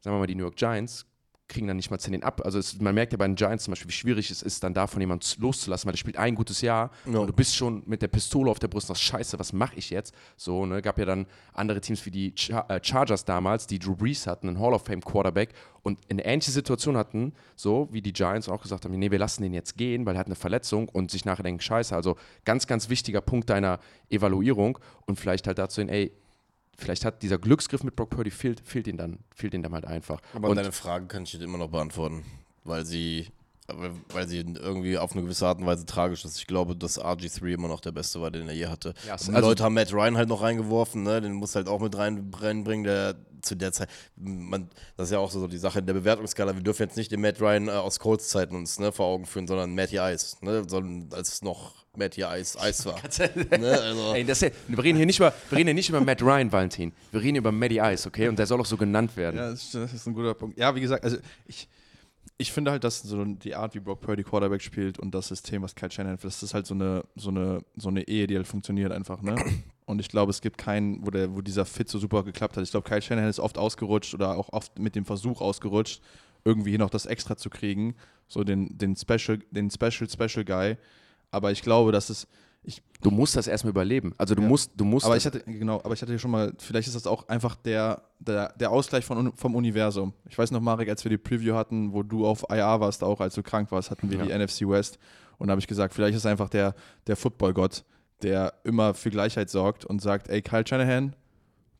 Sagen wir mal, die New York Giants kriegen dann nicht mal 10 ab. Also es, man merkt ja bei den Giants zum Beispiel, wie schwierig es ist, dann davon jemanden loszulassen, weil der spielt ein gutes Jahr ja. und du bist schon mit der Pistole auf der Brust, was scheiße, was mache ich jetzt? So, ne, gab ja dann andere Teams wie die Char äh, Chargers damals, die Drew Brees hatten, einen Hall of Fame Quarterback und eine ähnliche Situation hatten, so wie die Giants auch gesagt haben, nee, wir lassen den jetzt gehen, weil er hat eine Verletzung und sich nachher denken, scheiße, also ganz, ganz wichtiger Punkt deiner Evaluierung und vielleicht halt dazu hin, ey, vielleicht hat dieser Glücksgriff mit Brock Purdy fehlt, fehlt ihn dann, fehlt ihn dann halt einfach. Aber und deine Frage kann ich dir immer noch beantworten, weil sie, weil sie irgendwie auf eine gewisse Art und Weise tragisch ist. Ich glaube, dass RG3 immer noch der Beste war, den er je hatte. Ja, also Leute haben Matt Ryan halt noch reingeworfen, ne? den muss halt auch mit reinbringen, der zu der Zeit, man, das ist ja auch so die Sache in der Bewertungsskala, wir dürfen jetzt nicht den Matt Ryan äh, aus Colts Zeiten uns ne, vor Augen führen, sondern Matty Ice, ne, sondern als noch Matty Ice Ice war. ne, also. Ey, das, wir, reden hier nicht über, wir reden hier nicht über Matt Ryan, Valentin. Wir reden über Matty Ice, okay? Und der soll auch so genannt werden. Ja, das ist, das ist ein guter Punkt. Ja, wie gesagt, also ich, ich finde halt, dass so die Art, wie Brock Purdy Quarterback spielt und das System, was Kyle Shanahan, das ist halt so eine, so eine, so eine Ehe, die halt funktioniert einfach, ne? Und ich glaube, es gibt keinen, wo, der, wo dieser Fit so super geklappt hat. Ich glaube, Kyle Shanahan ist oft ausgerutscht oder auch oft mit dem Versuch ausgerutscht, irgendwie hier noch das Extra zu kriegen. So den, den Special, den Special, Special Guy. Aber ich glaube, dass es. Ich, du musst das erstmal überleben. Also du ja. musst, du musst. Aber ich hatte, genau, aber ich hatte schon mal, vielleicht ist das auch einfach der, der, der Ausgleich von, vom Universum. Ich weiß noch, Marek, als wir die Preview hatten, wo du auf IR warst, auch als du krank warst, hatten wir ja. die NFC West. Und da habe ich gesagt, vielleicht ist einfach der, der Football-Gott, der immer für Gleichheit sorgt und sagt, ey, Kyle Shanahan,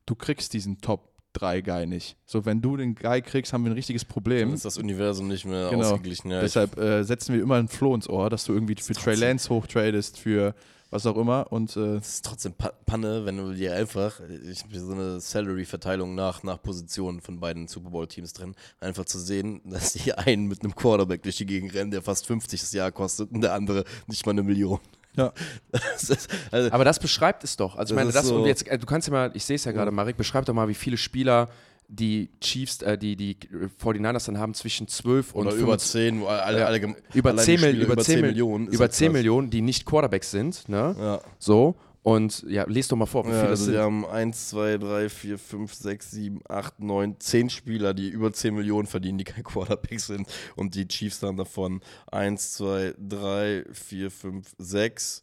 du kriegst diesen Top 3 Guy nicht. So, wenn du den Guy kriegst, haben wir ein richtiges Problem. Dann ist das Universum nicht mehr genau. ausgeglichen. Ja, Deshalb äh, setzen wir immer ein Floh ins Ohr, dass du irgendwie für Trey Lance hochtradest, für was auch immer. Und, äh das ist trotzdem Panne, wenn du dir einfach, ich habe so eine Salary-Verteilung nach, nach Positionen von beiden Super Bowl-Teams drin, einfach zu sehen, dass die einen mit einem Quarterback durch die Gegend rennen, der fast 50 das Jahr kostet und der andere nicht mal eine Million. Ja. Das ist, also aber das beschreibt es doch. Also ich meine, das, so jetzt, äh, du kannst ja mal, ich sehe es ja gerade, Marek, beschreib doch mal, wie viele Spieler die Chiefs, äh, die, die 49ers dann haben zwischen 12 und Oder über 10, alle, alle, über, 10, Spiele, über 10, Millionen, über 10 Millionen, die nicht Quarterbacks sind, ne? Ja. So. Und ja, lest doch mal vor, wie viele ja, also sind. Wir haben 1, 2, 3, 4, 5, 6, 7, 8, 9, 10 Spieler, die über 10 Millionen verdienen, die kein Quarterback sind. Und die Chiefs haben davon 1, 2, 3, 4, 5, 6.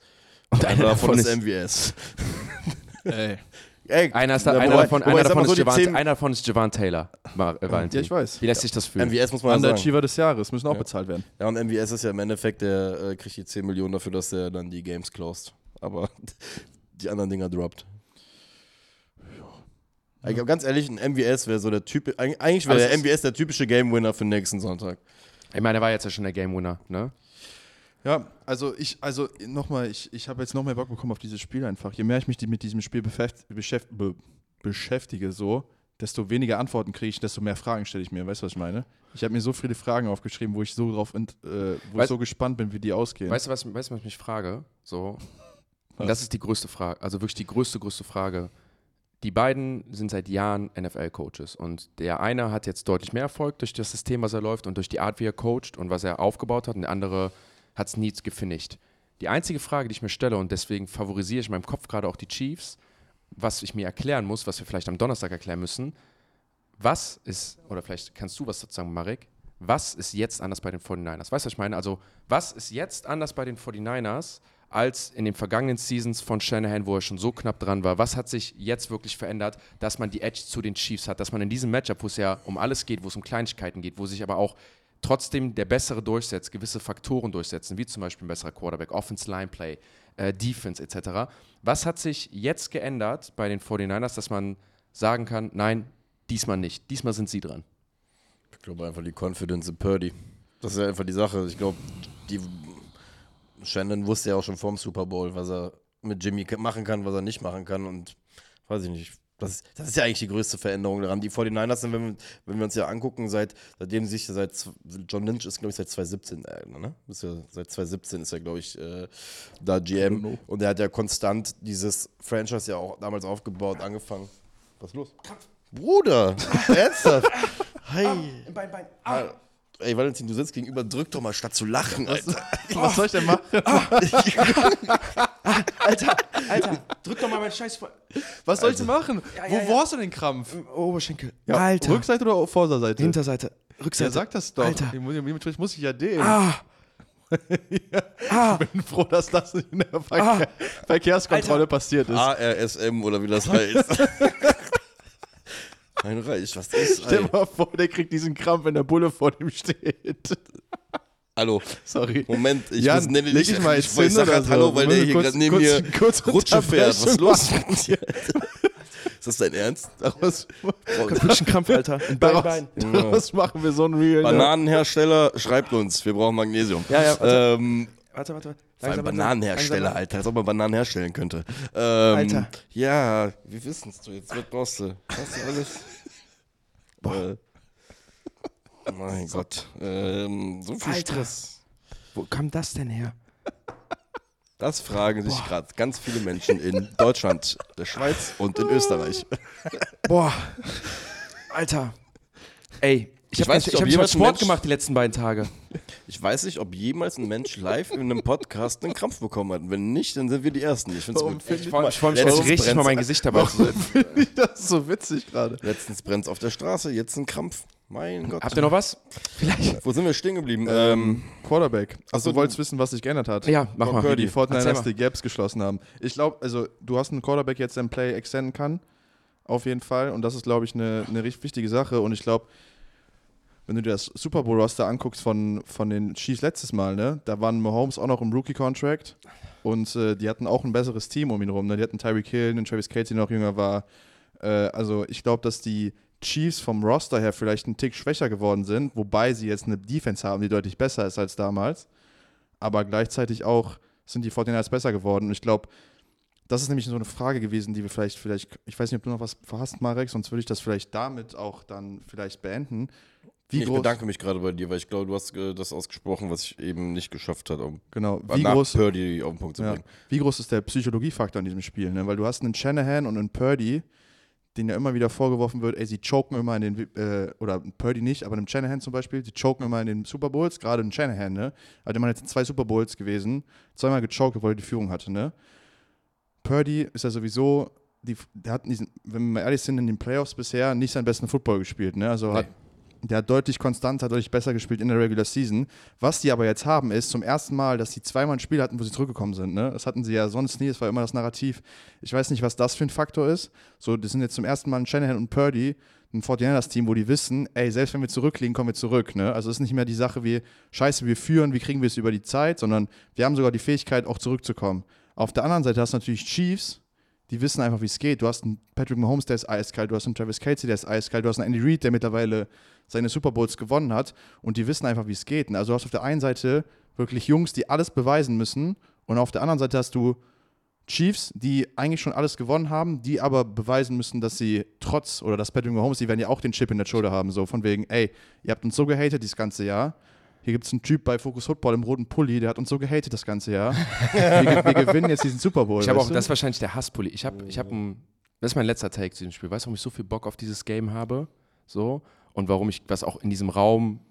Und einer davon ist MVS. Ey. Ey, einer, ist da, einer, davon, einer, davon so Javant, einer davon ist Javon Taylor, Mar äh. Ja, ich weiß. Wie lässt sich das fühlen? MVS muss man sagen. Achiever des Jahres, müssen auch ja. bezahlt werden. Ja, und MVS ist ja im Endeffekt, der äh, kriegt die 10 Millionen dafür, dass er dann die Games closed. Aber die anderen Dinger droppt. Ja. Ganz ehrlich, ein MVS wäre so der Typ. Eigentlich wäre der MVS der typische Game Winner für nächsten Sonntag. Ich meine, er war jetzt ja schon der Game Winner, ne? Ja, also ich, also nochmal, ich, ich habe jetzt noch mehr Bock bekommen auf dieses Spiel einfach. Je mehr ich mich mit diesem Spiel beschäft, be, beschäftige, so, desto weniger Antworten kriege ich, desto mehr Fragen stelle ich mir. Weißt du, was ich meine? Ich habe mir so viele Fragen aufgeschrieben, wo ich so drauf, äh, wo weißt, ich so gespannt bin, wie die ausgehen. Weißt du, was, weißt, was ich mich frage? So, und das ist die größte Frage, also wirklich die größte, größte Frage. Die beiden sind seit Jahren NFL-Coaches und der eine hat jetzt deutlich mehr Erfolg durch das System, was er läuft und durch die Art, wie er coacht und was er aufgebaut hat und der andere hat es nie gefinisht. Die einzige Frage, die ich mir stelle und deswegen favorisiere ich in meinem Kopf gerade auch die Chiefs, was ich mir erklären muss, was wir vielleicht am Donnerstag erklären müssen, was ist, oder vielleicht kannst du was sozusagen, Marek, was ist jetzt anders bei den 49ers? Weißt du, was ich meine? Also, was ist jetzt anders bei den 49ers? Als in den vergangenen Seasons von Shanahan, wo er schon so knapp dran war. Was hat sich jetzt wirklich verändert, dass man die Edge zu den Chiefs hat, dass man in diesem Matchup, wo es ja um alles geht, wo es um Kleinigkeiten geht, wo sich aber auch trotzdem der Bessere durchsetzt, gewisse Faktoren durchsetzen, wie zum Beispiel ein besserer Quarterback, Offense Line Play, äh, Defense etc. Was hat sich jetzt geändert bei den 49ers, dass man sagen kann, nein, diesmal nicht. Diesmal sind sie dran. Ich glaube einfach die Confidence in Purdy. Das ist ja einfach die Sache. Ich glaube, die Shannon wusste ja auch schon vorm Super Bowl, was er mit Jimmy machen kann, was er nicht machen kann. Und weiß ich nicht. Das ist, das ist ja eigentlich die größte Veränderung daran. Die 49ers sind, wenn wir, wenn wir uns ja angucken, seit, seitdem sich seit John Lynch ist, glaube ich, seit 2017, äh, ne? Ist ja, seit 2017 ist er, glaube ich, äh, da GM. Und er hat ja konstant dieses Franchise ja auch damals aufgebaut, angefangen. Was ist los? Bruder! Ernsthaft? Hi! Bein, Bein. Ah. Ey, Valentin, du sitzt gegenüber, drück doch mal statt zu lachen, Alter. Was soll ich denn machen? Alter, Alter, drück doch mal meinen Scheiß vor. Was soll ich denn machen? Ja, Wo ja, ja. hast du den Krampf? Oberschenkel. Ja, Alter. Rückseite oder Vorderseite? Hinterseite. Ja, Rückseite. sag das doch. Alter. Ich muss, ich muss ich ja den. Ah. Ah. Ich bin froh, dass das nicht in der Verkehr Verkehrskontrolle Alter. passiert ist. ARSM oder wie das heißt. Ein Reich, was ist Stell dir mal vor, der kriegt diesen Krampf, wenn der Bulle vor dem steht. Hallo. Sorry. Moment, ich Jan, muss nenne dich mal ich, ich hin sag halt so. Hallo, weil der hier kurz- gerade neben kurz- mir kurz Rutsche fährt. Was ist los mit dir? Ist das dein Ernst? Daraus, Wirklich ein Krampf, Alter. Bein, daraus, Bein. daraus machen wir so ein Real. Bananenhersteller, schreibt uns, wir brauchen Magnesium. Ja, ja, warte. Ähm, Warte, warte, warte. Vor allem. Bananenhersteller, Langsam. Alter, als ob man Bananen herstellen könnte. Ähm, Alter. Ja, wir wissen es, du. Jetzt wird brauchst du. Hast du alles? Boah. Äh, mein Gott. Ähm, so viel Alter. Stress. Wo kam das denn her? Das fragen sich gerade ganz viele Menschen in Deutschland, der Schweiz und in Österreich. Boah. Alter. Ey, ich, Ich hab weiß ich nicht, ob mal jemals Sport Mensch- gemacht die letzten beiden Tage. Ich weiß nicht, ob jemals ein Mensch live in einem Podcast einen Krampf bekommen hat. Wenn nicht, dann sind wir die Ersten. Ich finde es gut. Ich freue freu mich jetzt richtig mal mein Gesicht dabei zu sehen. Finde ich das so witzig gerade. Letztens brennt es auf der Straße, jetzt ein Krampf. Mein Gott. Habt ihr noch was? Vielleicht. Wo sind wir stehen geblieben? Ähm, Quarterback. Ach so, Also du wolltest wissen, was sich geändert hat. Ja, mach mal. Wie die Erzähl 49ers mal. die Gaps geschlossen haben. Ich glaube, also du hast einen Quarterback jetzt, der ein Play extenden kann. Auf jeden Fall. Und das ist, glaube ich, eine, eine richtig wichtige Sache. Und ich glaube, wenn du dir das Super Bowl-Roster anguckst von, von den Chiefs letztes Mal, ne, da waren Mahomes auch noch im Rookie-Contract. Und äh, die hatten auch ein besseres Team um ihn rum. Ne? Die hatten Tyreek Hill, einen Travis Casey, der noch jünger war. Äh, also ich glaube, dass die Chiefs vom Roster her vielleicht einen Tick schwächer geworden sind, wobei sie jetzt eine Defense haben, die deutlich besser ist als damals. Aber gleichzeitig auch sind die 49ers besser geworden. Und ich glaube, das ist nämlich so eine Frage gewesen, die wir vielleicht, vielleicht, ich weiß nicht, ob du noch was verhasst, Marek, sonst würde ich das vielleicht damit auch dann vielleicht beenden. Wie ich groß, bedanke mich gerade bei dir, weil ich glaube, du hast äh, das ausgesprochen, was ich eben nicht geschafft habe, um genau, wie groß, Purdy auf den Punkt zu ja, bringen. wie groß ist der Psychologiefaktor in diesem Spiel? Ne? Weil du hast einen Shanahan und einen Purdy, denen ja immer wieder vorgeworfen wird, ey, sie choken immer in den, äh, oder Purdy nicht, aber einem Shanahan zum Beispiel, die choken immer in den Super Bowls, gerade ein Shanahan, ne? Also der Mann jetzt in zwei Super Bowls gewesen, zweimal gechoked, obwohl er die Führung hatte, ne? Purdy ist ja sowieso, die, der hat, diesen, wenn wir mal ehrlich sind, in den Playoffs bisher nicht seinen besten Football gespielt, ne? Also hat, der hat deutlich konstanter, deutlich besser gespielt in der Regular Season. Was die aber jetzt haben, ist zum ersten Mal, dass sie zweimal ein Spiel hatten, wo sie zurückgekommen sind. Ne? Das hatten sie ja sonst nie, das war immer das Narrativ. Ich weiß nicht, was das für ein Faktor ist. So, das sind jetzt zum ersten Mal ein Shanahan und Purdy, ein 49ers-Team, wo die wissen, ey, selbst wenn wir zurückliegen, kommen wir zurück. Ne? Also es ist nicht mehr die Sache wie, scheiße, wir führen, wie kriegen wir es über die Zeit, sondern wir haben sogar die Fähigkeit, auch zurückzukommen. Auf der anderen Seite hast du natürlich Chiefs, die wissen einfach, wie es geht. Du hast einen Patrick Mahomes, der ist eiskalt, du hast einen Travis Casey, der ist eiskalt, du hast einen Andy Reid, der mittlerweile seine Super Bowls gewonnen hat und die wissen einfach, wie es geht. Also du hast auf der einen Seite wirklich Jungs, die alles beweisen müssen und auf der anderen Seite hast du Chiefs, die eigentlich schon alles gewonnen haben, die aber beweisen müssen, dass sie trotz, oder dass Patrick Mahomes, die werden ja auch den Chip in der Schulter haben, so von wegen, ey, ihr habt uns so gehatet dieses ganze Jahr. Hier gibt es einen Typ bei Focus Football im roten Pulli, der hat uns so gehatet das ganze Jahr. wir, wir gewinnen jetzt diesen Super Bowl. Ich habe auch, du? das ist wahrscheinlich der Hasspulli. Ich habe, ich habe, das ist mein letzter Take zu dem Spiel. Weißt du, warum ich so viel Bock auf dieses Game habe? So und warum ich, was auch in diesem Raum,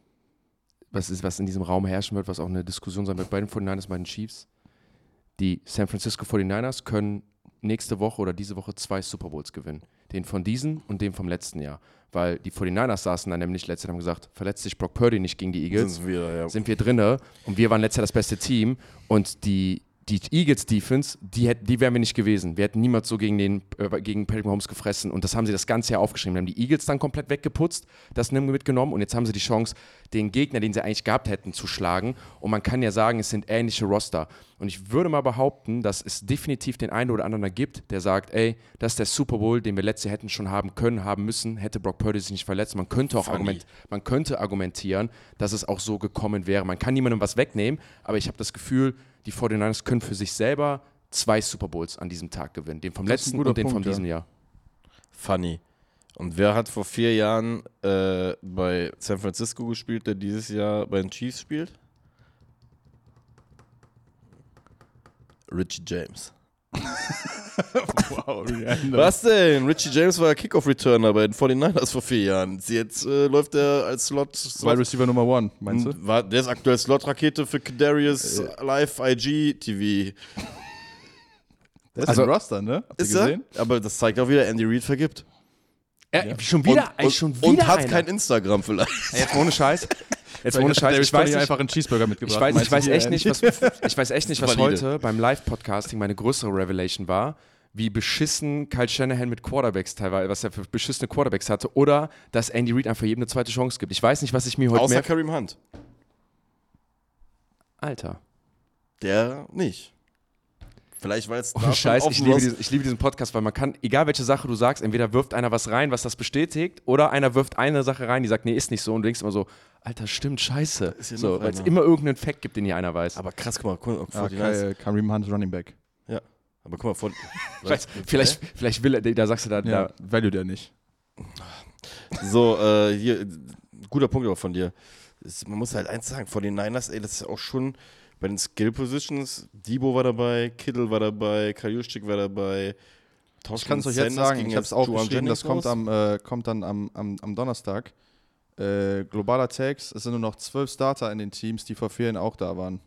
was ist, was in diesem Raum herrschen wird, was auch eine Diskussion sein wird bei den 49ers, bei den Chiefs. Die San Francisco 49ers können nächste Woche oder diese Woche zwei Super Bowls gewinnen. Den von diesen und den vom letzten Jahr. Weil die 49ers saßen dann nämlich letztes Jahr und haben gesagt, verletzt sich Brock Purdy nicht gegen die Eagles Sind's wieder, ja. sind wir drinne und wir waren letztes Jahr das beste Team und die die Eagles Defense, die, hätt, die wären wir nicht gewesen. Wir hätten niemals so gegen, den, äh, gegen Patrick Mahomes gefressen. Und das haben sie das ganze Jahr aufgeschrieben. Wir haben die Eagles dann komplett weggeputzt, das mitgenommen. Und jetzt haben sie die Chance, den Gegner, den sie eigentlich gehabt hätten, zu schlagen. Und man kann ja sagen, es sind ähnliche Roster. Und ich würde mal behaupten, dass es definitiv den einen oder anderen da gibt, der sagt, ey, das ist der Super Bowl, den wir letztes Jahr hätten schon haben können, haben müssen, hätte Brock Purdy sich nicht verletzt. Man könnte auch argument, man könnte argumentieren, dass es auch so gekommen wäre. Man kann niemandem was wegnehmen, aber ich habe das Gefühl, die 49ers können für sich selber zwei Super Bowls an diesem Tag gewinnen. Den vom letzten und den Punkt, von ja. diesem Jahr. Funny. Und wer hat vor vier Jahren äh, bei San Francisco gespielt, der dieses Jahr bei den Chiefs spielt? Richie James. Wow, random. Was denn? Richie James war Kickoff-Returner bei den 49ers vor vier Jahren. Jetzt äh, läuft er als Slot. Wide Receiver Nummer One, meinst du? war, der ist aktuell Slot-Rakete für Kadarius Live IG TV. Der ist Also- im Roster, ne? Habt Ist er? gesehen? Aber das zeigt auch wieder, Andy Reid vergibt. Äh, Schon wieder, und, schon wieder und hat einer. kein Instagram vielleicht. Jetzt ohne Scheiß. Jetzt ohne Scheiß. Ich weiß, nicht, einfach einen Cheeseburger mitgebracht. ich weiß, ich weiß echt nicht, was, ich weiß echt nicht, was heute beim Live-Podcasting meine größere Revelation war, wie beschissen Kyle Shanahan mit Quarterbacks teilweise, was er für beschissene Quarterbacks hatte, oder dass Andy Reid einfach jedem eine zweite Chance gibt. Ich weiß nicht, was ich mir heute Außer. Kareem Hunt. Alter. Der nicht. Vielleicht, weil es Ohne Scheiß, ich liebe, diesen, ich liebe diesen Podcast, weil man kann, egal welche Sache du sagst, entweder wirft einer was rein, was das bestätigt, oder einer wirft eine Sache rein, die sagt, nee, ist nicht so, und du denkst immer so, Alter, stimmt, scheiße. Ja so, weil es immer irgendeinen Fact gibt, den hier einer weiß. Aber krass, guck mal, guck mal, Ah, 49ers. Kyle- Kareem Hunt Running Back. Ja. Aber guck mal, vor, Weiß, vielleicht, vielleicht will er, da sagst du da, Ja, da value der nicht. So, äh, hier, guter Punkt auch von dir. Man muss halt eins sagen, von den Niners, ey, das ist auch schon bei den Skill Positions, Debo war dabei, Kittle war dabei, Kajuschik war dabei. Ich kann es euch jetzt sagen, ich habe es aufgeschrieben, das kommt, am, äh, kommt dann am, am, am Donnerstag. Äh, globaler Text, es sind nur noch zwölf Starter in den Teams, die vor vier Jahren auch da waren.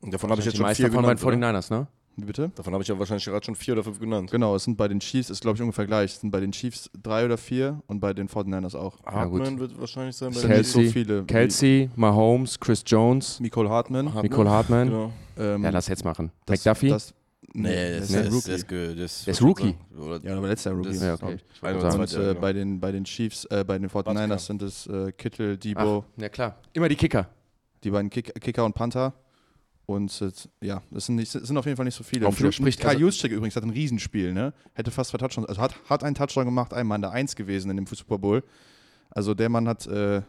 Davon habe ich jetzt die schon meisten vier den oder? 49ers, ne? Wie bitte? Davon habe ich ja wahrscheinlich gerade schon vier oder fünf genannt. Genau, es sind bei den Chiefs, ist glaube ich ungefähr gleich. Es sind bei den Chiefs drei oder vier und bei den 49ers auch. Ja, gut. Hartman wird wahrscheinlich sein. Bei nicht so Kelsey, viele. Kelsey, Mahomes, Chris Jones, Nicole Hartman. Hartman. Nicole Hartman. Genau. Ähm, Ja, lass jetzt machen. das- McDuffie? Das, Nee, das ja ist, ein das Rookie. ist, ge- das Der ist Rookie. Ja, aber letztes Jahr Rookie. Das- Ja, okay. ich. Ein Und, ja, äh, genau. bei, den, bei den Chiefs, äh, bei den 49ers sind es äh, Kittel, Debo, Ach, ja klar. Immer die Kicker. die beiden Kick, Kicker und Panther. Und äh, ja, das sind, nicht, das sind auf jeden Fall nicht so viele. Auch widerspricht- Kai also- Juszczyk übrigens hat ein Riesenspiel, ne? Hätte fast zwei Touchdowns, also hat, hat einen Touchdown gemacht, einmal in der Eins gewesen in dem Super Bowl. Also der Mann hat äh,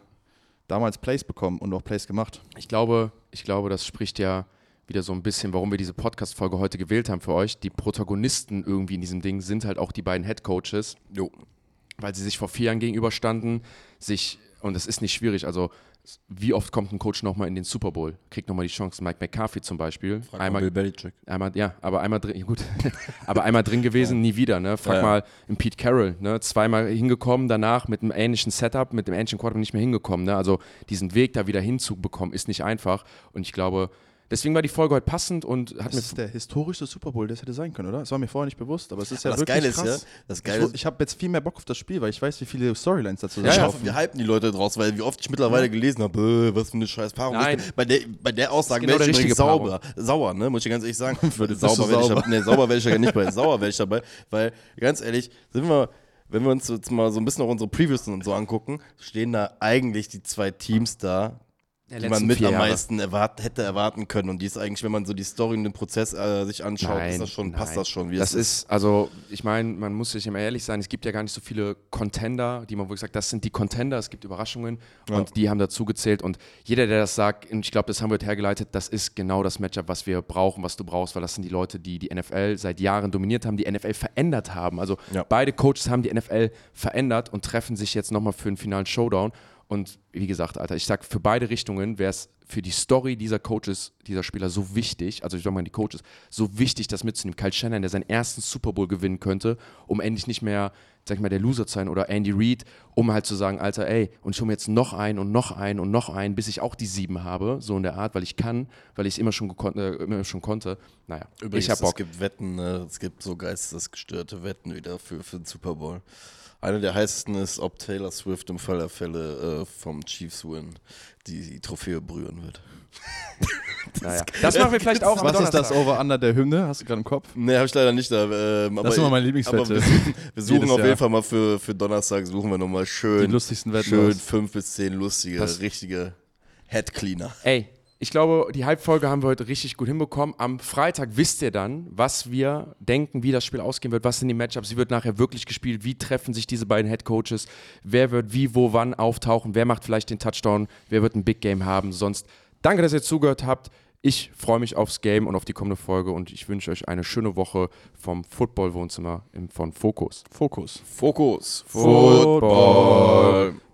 damals Plays bekommen und auch Plays gemacht. Ich glaube, ich glaube, das spricht ja wieder so ein bisschen, warum wir diese Podcast-Folge heute gewählt haben für euch. Die Protagonisten irgendwie in diesem Ding sind halt auch die beiden Head-Coaches, Jo. weil sie sich vor vier Jahren gegenüberstanden, sich, und das ist nicht schwierig, also wie oft kommt ein Coach nochmal in den Super Bowl? Kriegt nochmal die Chance. Mike McCarthy zum Beispiel. Frag mal einmal, Bill Belichick. einmal, ja, aber einmal drin, gut, aber einmal drin gewesen, nie wieder, ne? Frag Ja, ja. mal im Pete Carroll, ne? Zweimal hingekommen, danach mit einem ähnlichen Setup, mit dem ähnlichen Quarterback nicht mehr hingekommen, ne? Also diesen Weg da wieder hinzubekommen, ist nicht einfach. Und ich glaube, deswegen war die Folge heute passend und hat Das mir ist der historischste Super Bowl, der es hätte sein können, oder? Das war mir vorher nicht bewusst, aber es ist ja das wirklich ist krass. ja, das Ich, Geile ist, ich habe jetzt viel mehr Bock auf das Spiel, weil ich weiß, wie viele Storylines dazu Ja, ich ja. hoffe, wir hypen die Leute draus, weil wie oft ich mittlerweile gelesen habe, äh, was für eine scheiß Paarung. Nein. Bei der, bei der Aussage genau wäre ich der übrigens sauber, sauer, ne? muss ich ganz ehrlich sagen. Bist sauber wäre ich, dabei- nee, sauber wäre ich ja nicht bei, sauer wäre ich dabei, weil ganz ehrlich, sind wir, wenn wir uns jetzt mal so ein bisschen auch unsere Previews und so angucken, stehen da eigentlich die zwei Teams da, die man mit am meisten erwart hätte erwarten können. Und die ist eigentlich, wenn man so die Story und den Prozess äh, sich anschaut, ist das schon, passt nein. das schon. Wie das es ist, also ich meine, man muss sich immer ehrlich sein, es gibt ja gar nicht so viele Contender, die man wirklich sagt, das sind die Contender, es gibt Überraschungen und die haben dazu gezählt und jeder, der das sagt, ich glaube, das haben wir heute hergeleitet, das ist genau das Matchup, was wir brauchen, was du brauchst, weil das sind die Leute, die die NFL seit Jahren dominiert haben, die NFL verändert haben. Also Ja. beide Coaches haben die NFL verändert und treffen sich jetzt nochmal für einen finalen Showdown. Und wie gesagt, Alter, ich sag, für beide Richtungen wäre es für die Story dieser Coaches, dieser Spieler so wichtig, also ich sag mal die Coaches, so wichtig, das mitzunehmen. Kyle Shannon, der seinen ersten Super Bowl gewinnen könnte, um endlich nicht mehr, sag ich mal, der Loser zu sein oder Andy Reid, um halt zu sagen, Alter, ey, und ich hole mir jetzt noch einen und noch einen und noch einen, bis ich auch die sieben habe, so in der Art, weil ich kann, weil ich es immer schon, äh, immer schon konnte. Naja, Übrigens, ich hab Bock. es gibt Wetten, ne? es gibt so geistesgestörte Wetten wieder für, für den Super Bowl. Eine der heißesten ist, ob Taylor Swift im Fall der Fälle äh, vom Chiefs Win die, die Trophäe berühren wird. Naja, das machen wir vielleicht auch Was ist das. Over-Under der Hymne? Hast du gerade im Kopf? Nee, habe ich leider nicht da. Ähm, aber Das ist immer meine aber Lieblingswette. wir suchen, wir suchen auf Jahr. jeden Fall mal für, für Donnerstag, suchen wir nochmal Die schön, lustigsten Wetten. schön fünf bis zehn lustige, Das- richtige Head-Cleaner. Ey, ich glaube, die Halbfolge haben wir heute richtig gut hinbekommen. Am Freitag wisst ihr dann, was wir denken, wie das Spiel ausgehen wird, was sind die Matchups, wie wird nachher wirklich gespielt, wie treffen sich diese beiden Headcoaches, wer wird wie, wo, wann auftauchen, wer macht vielleicht den Touchdown, wer wird ein Big Game haben. Sonst danke, dass ihr zugehört habt. Ich freue mich aufs Game und auf die kommende Folge und ich wünsche euch eine schöne Woche vom Football-Wohnzimmer im- von Fokus. Fokus. Fokus. Football.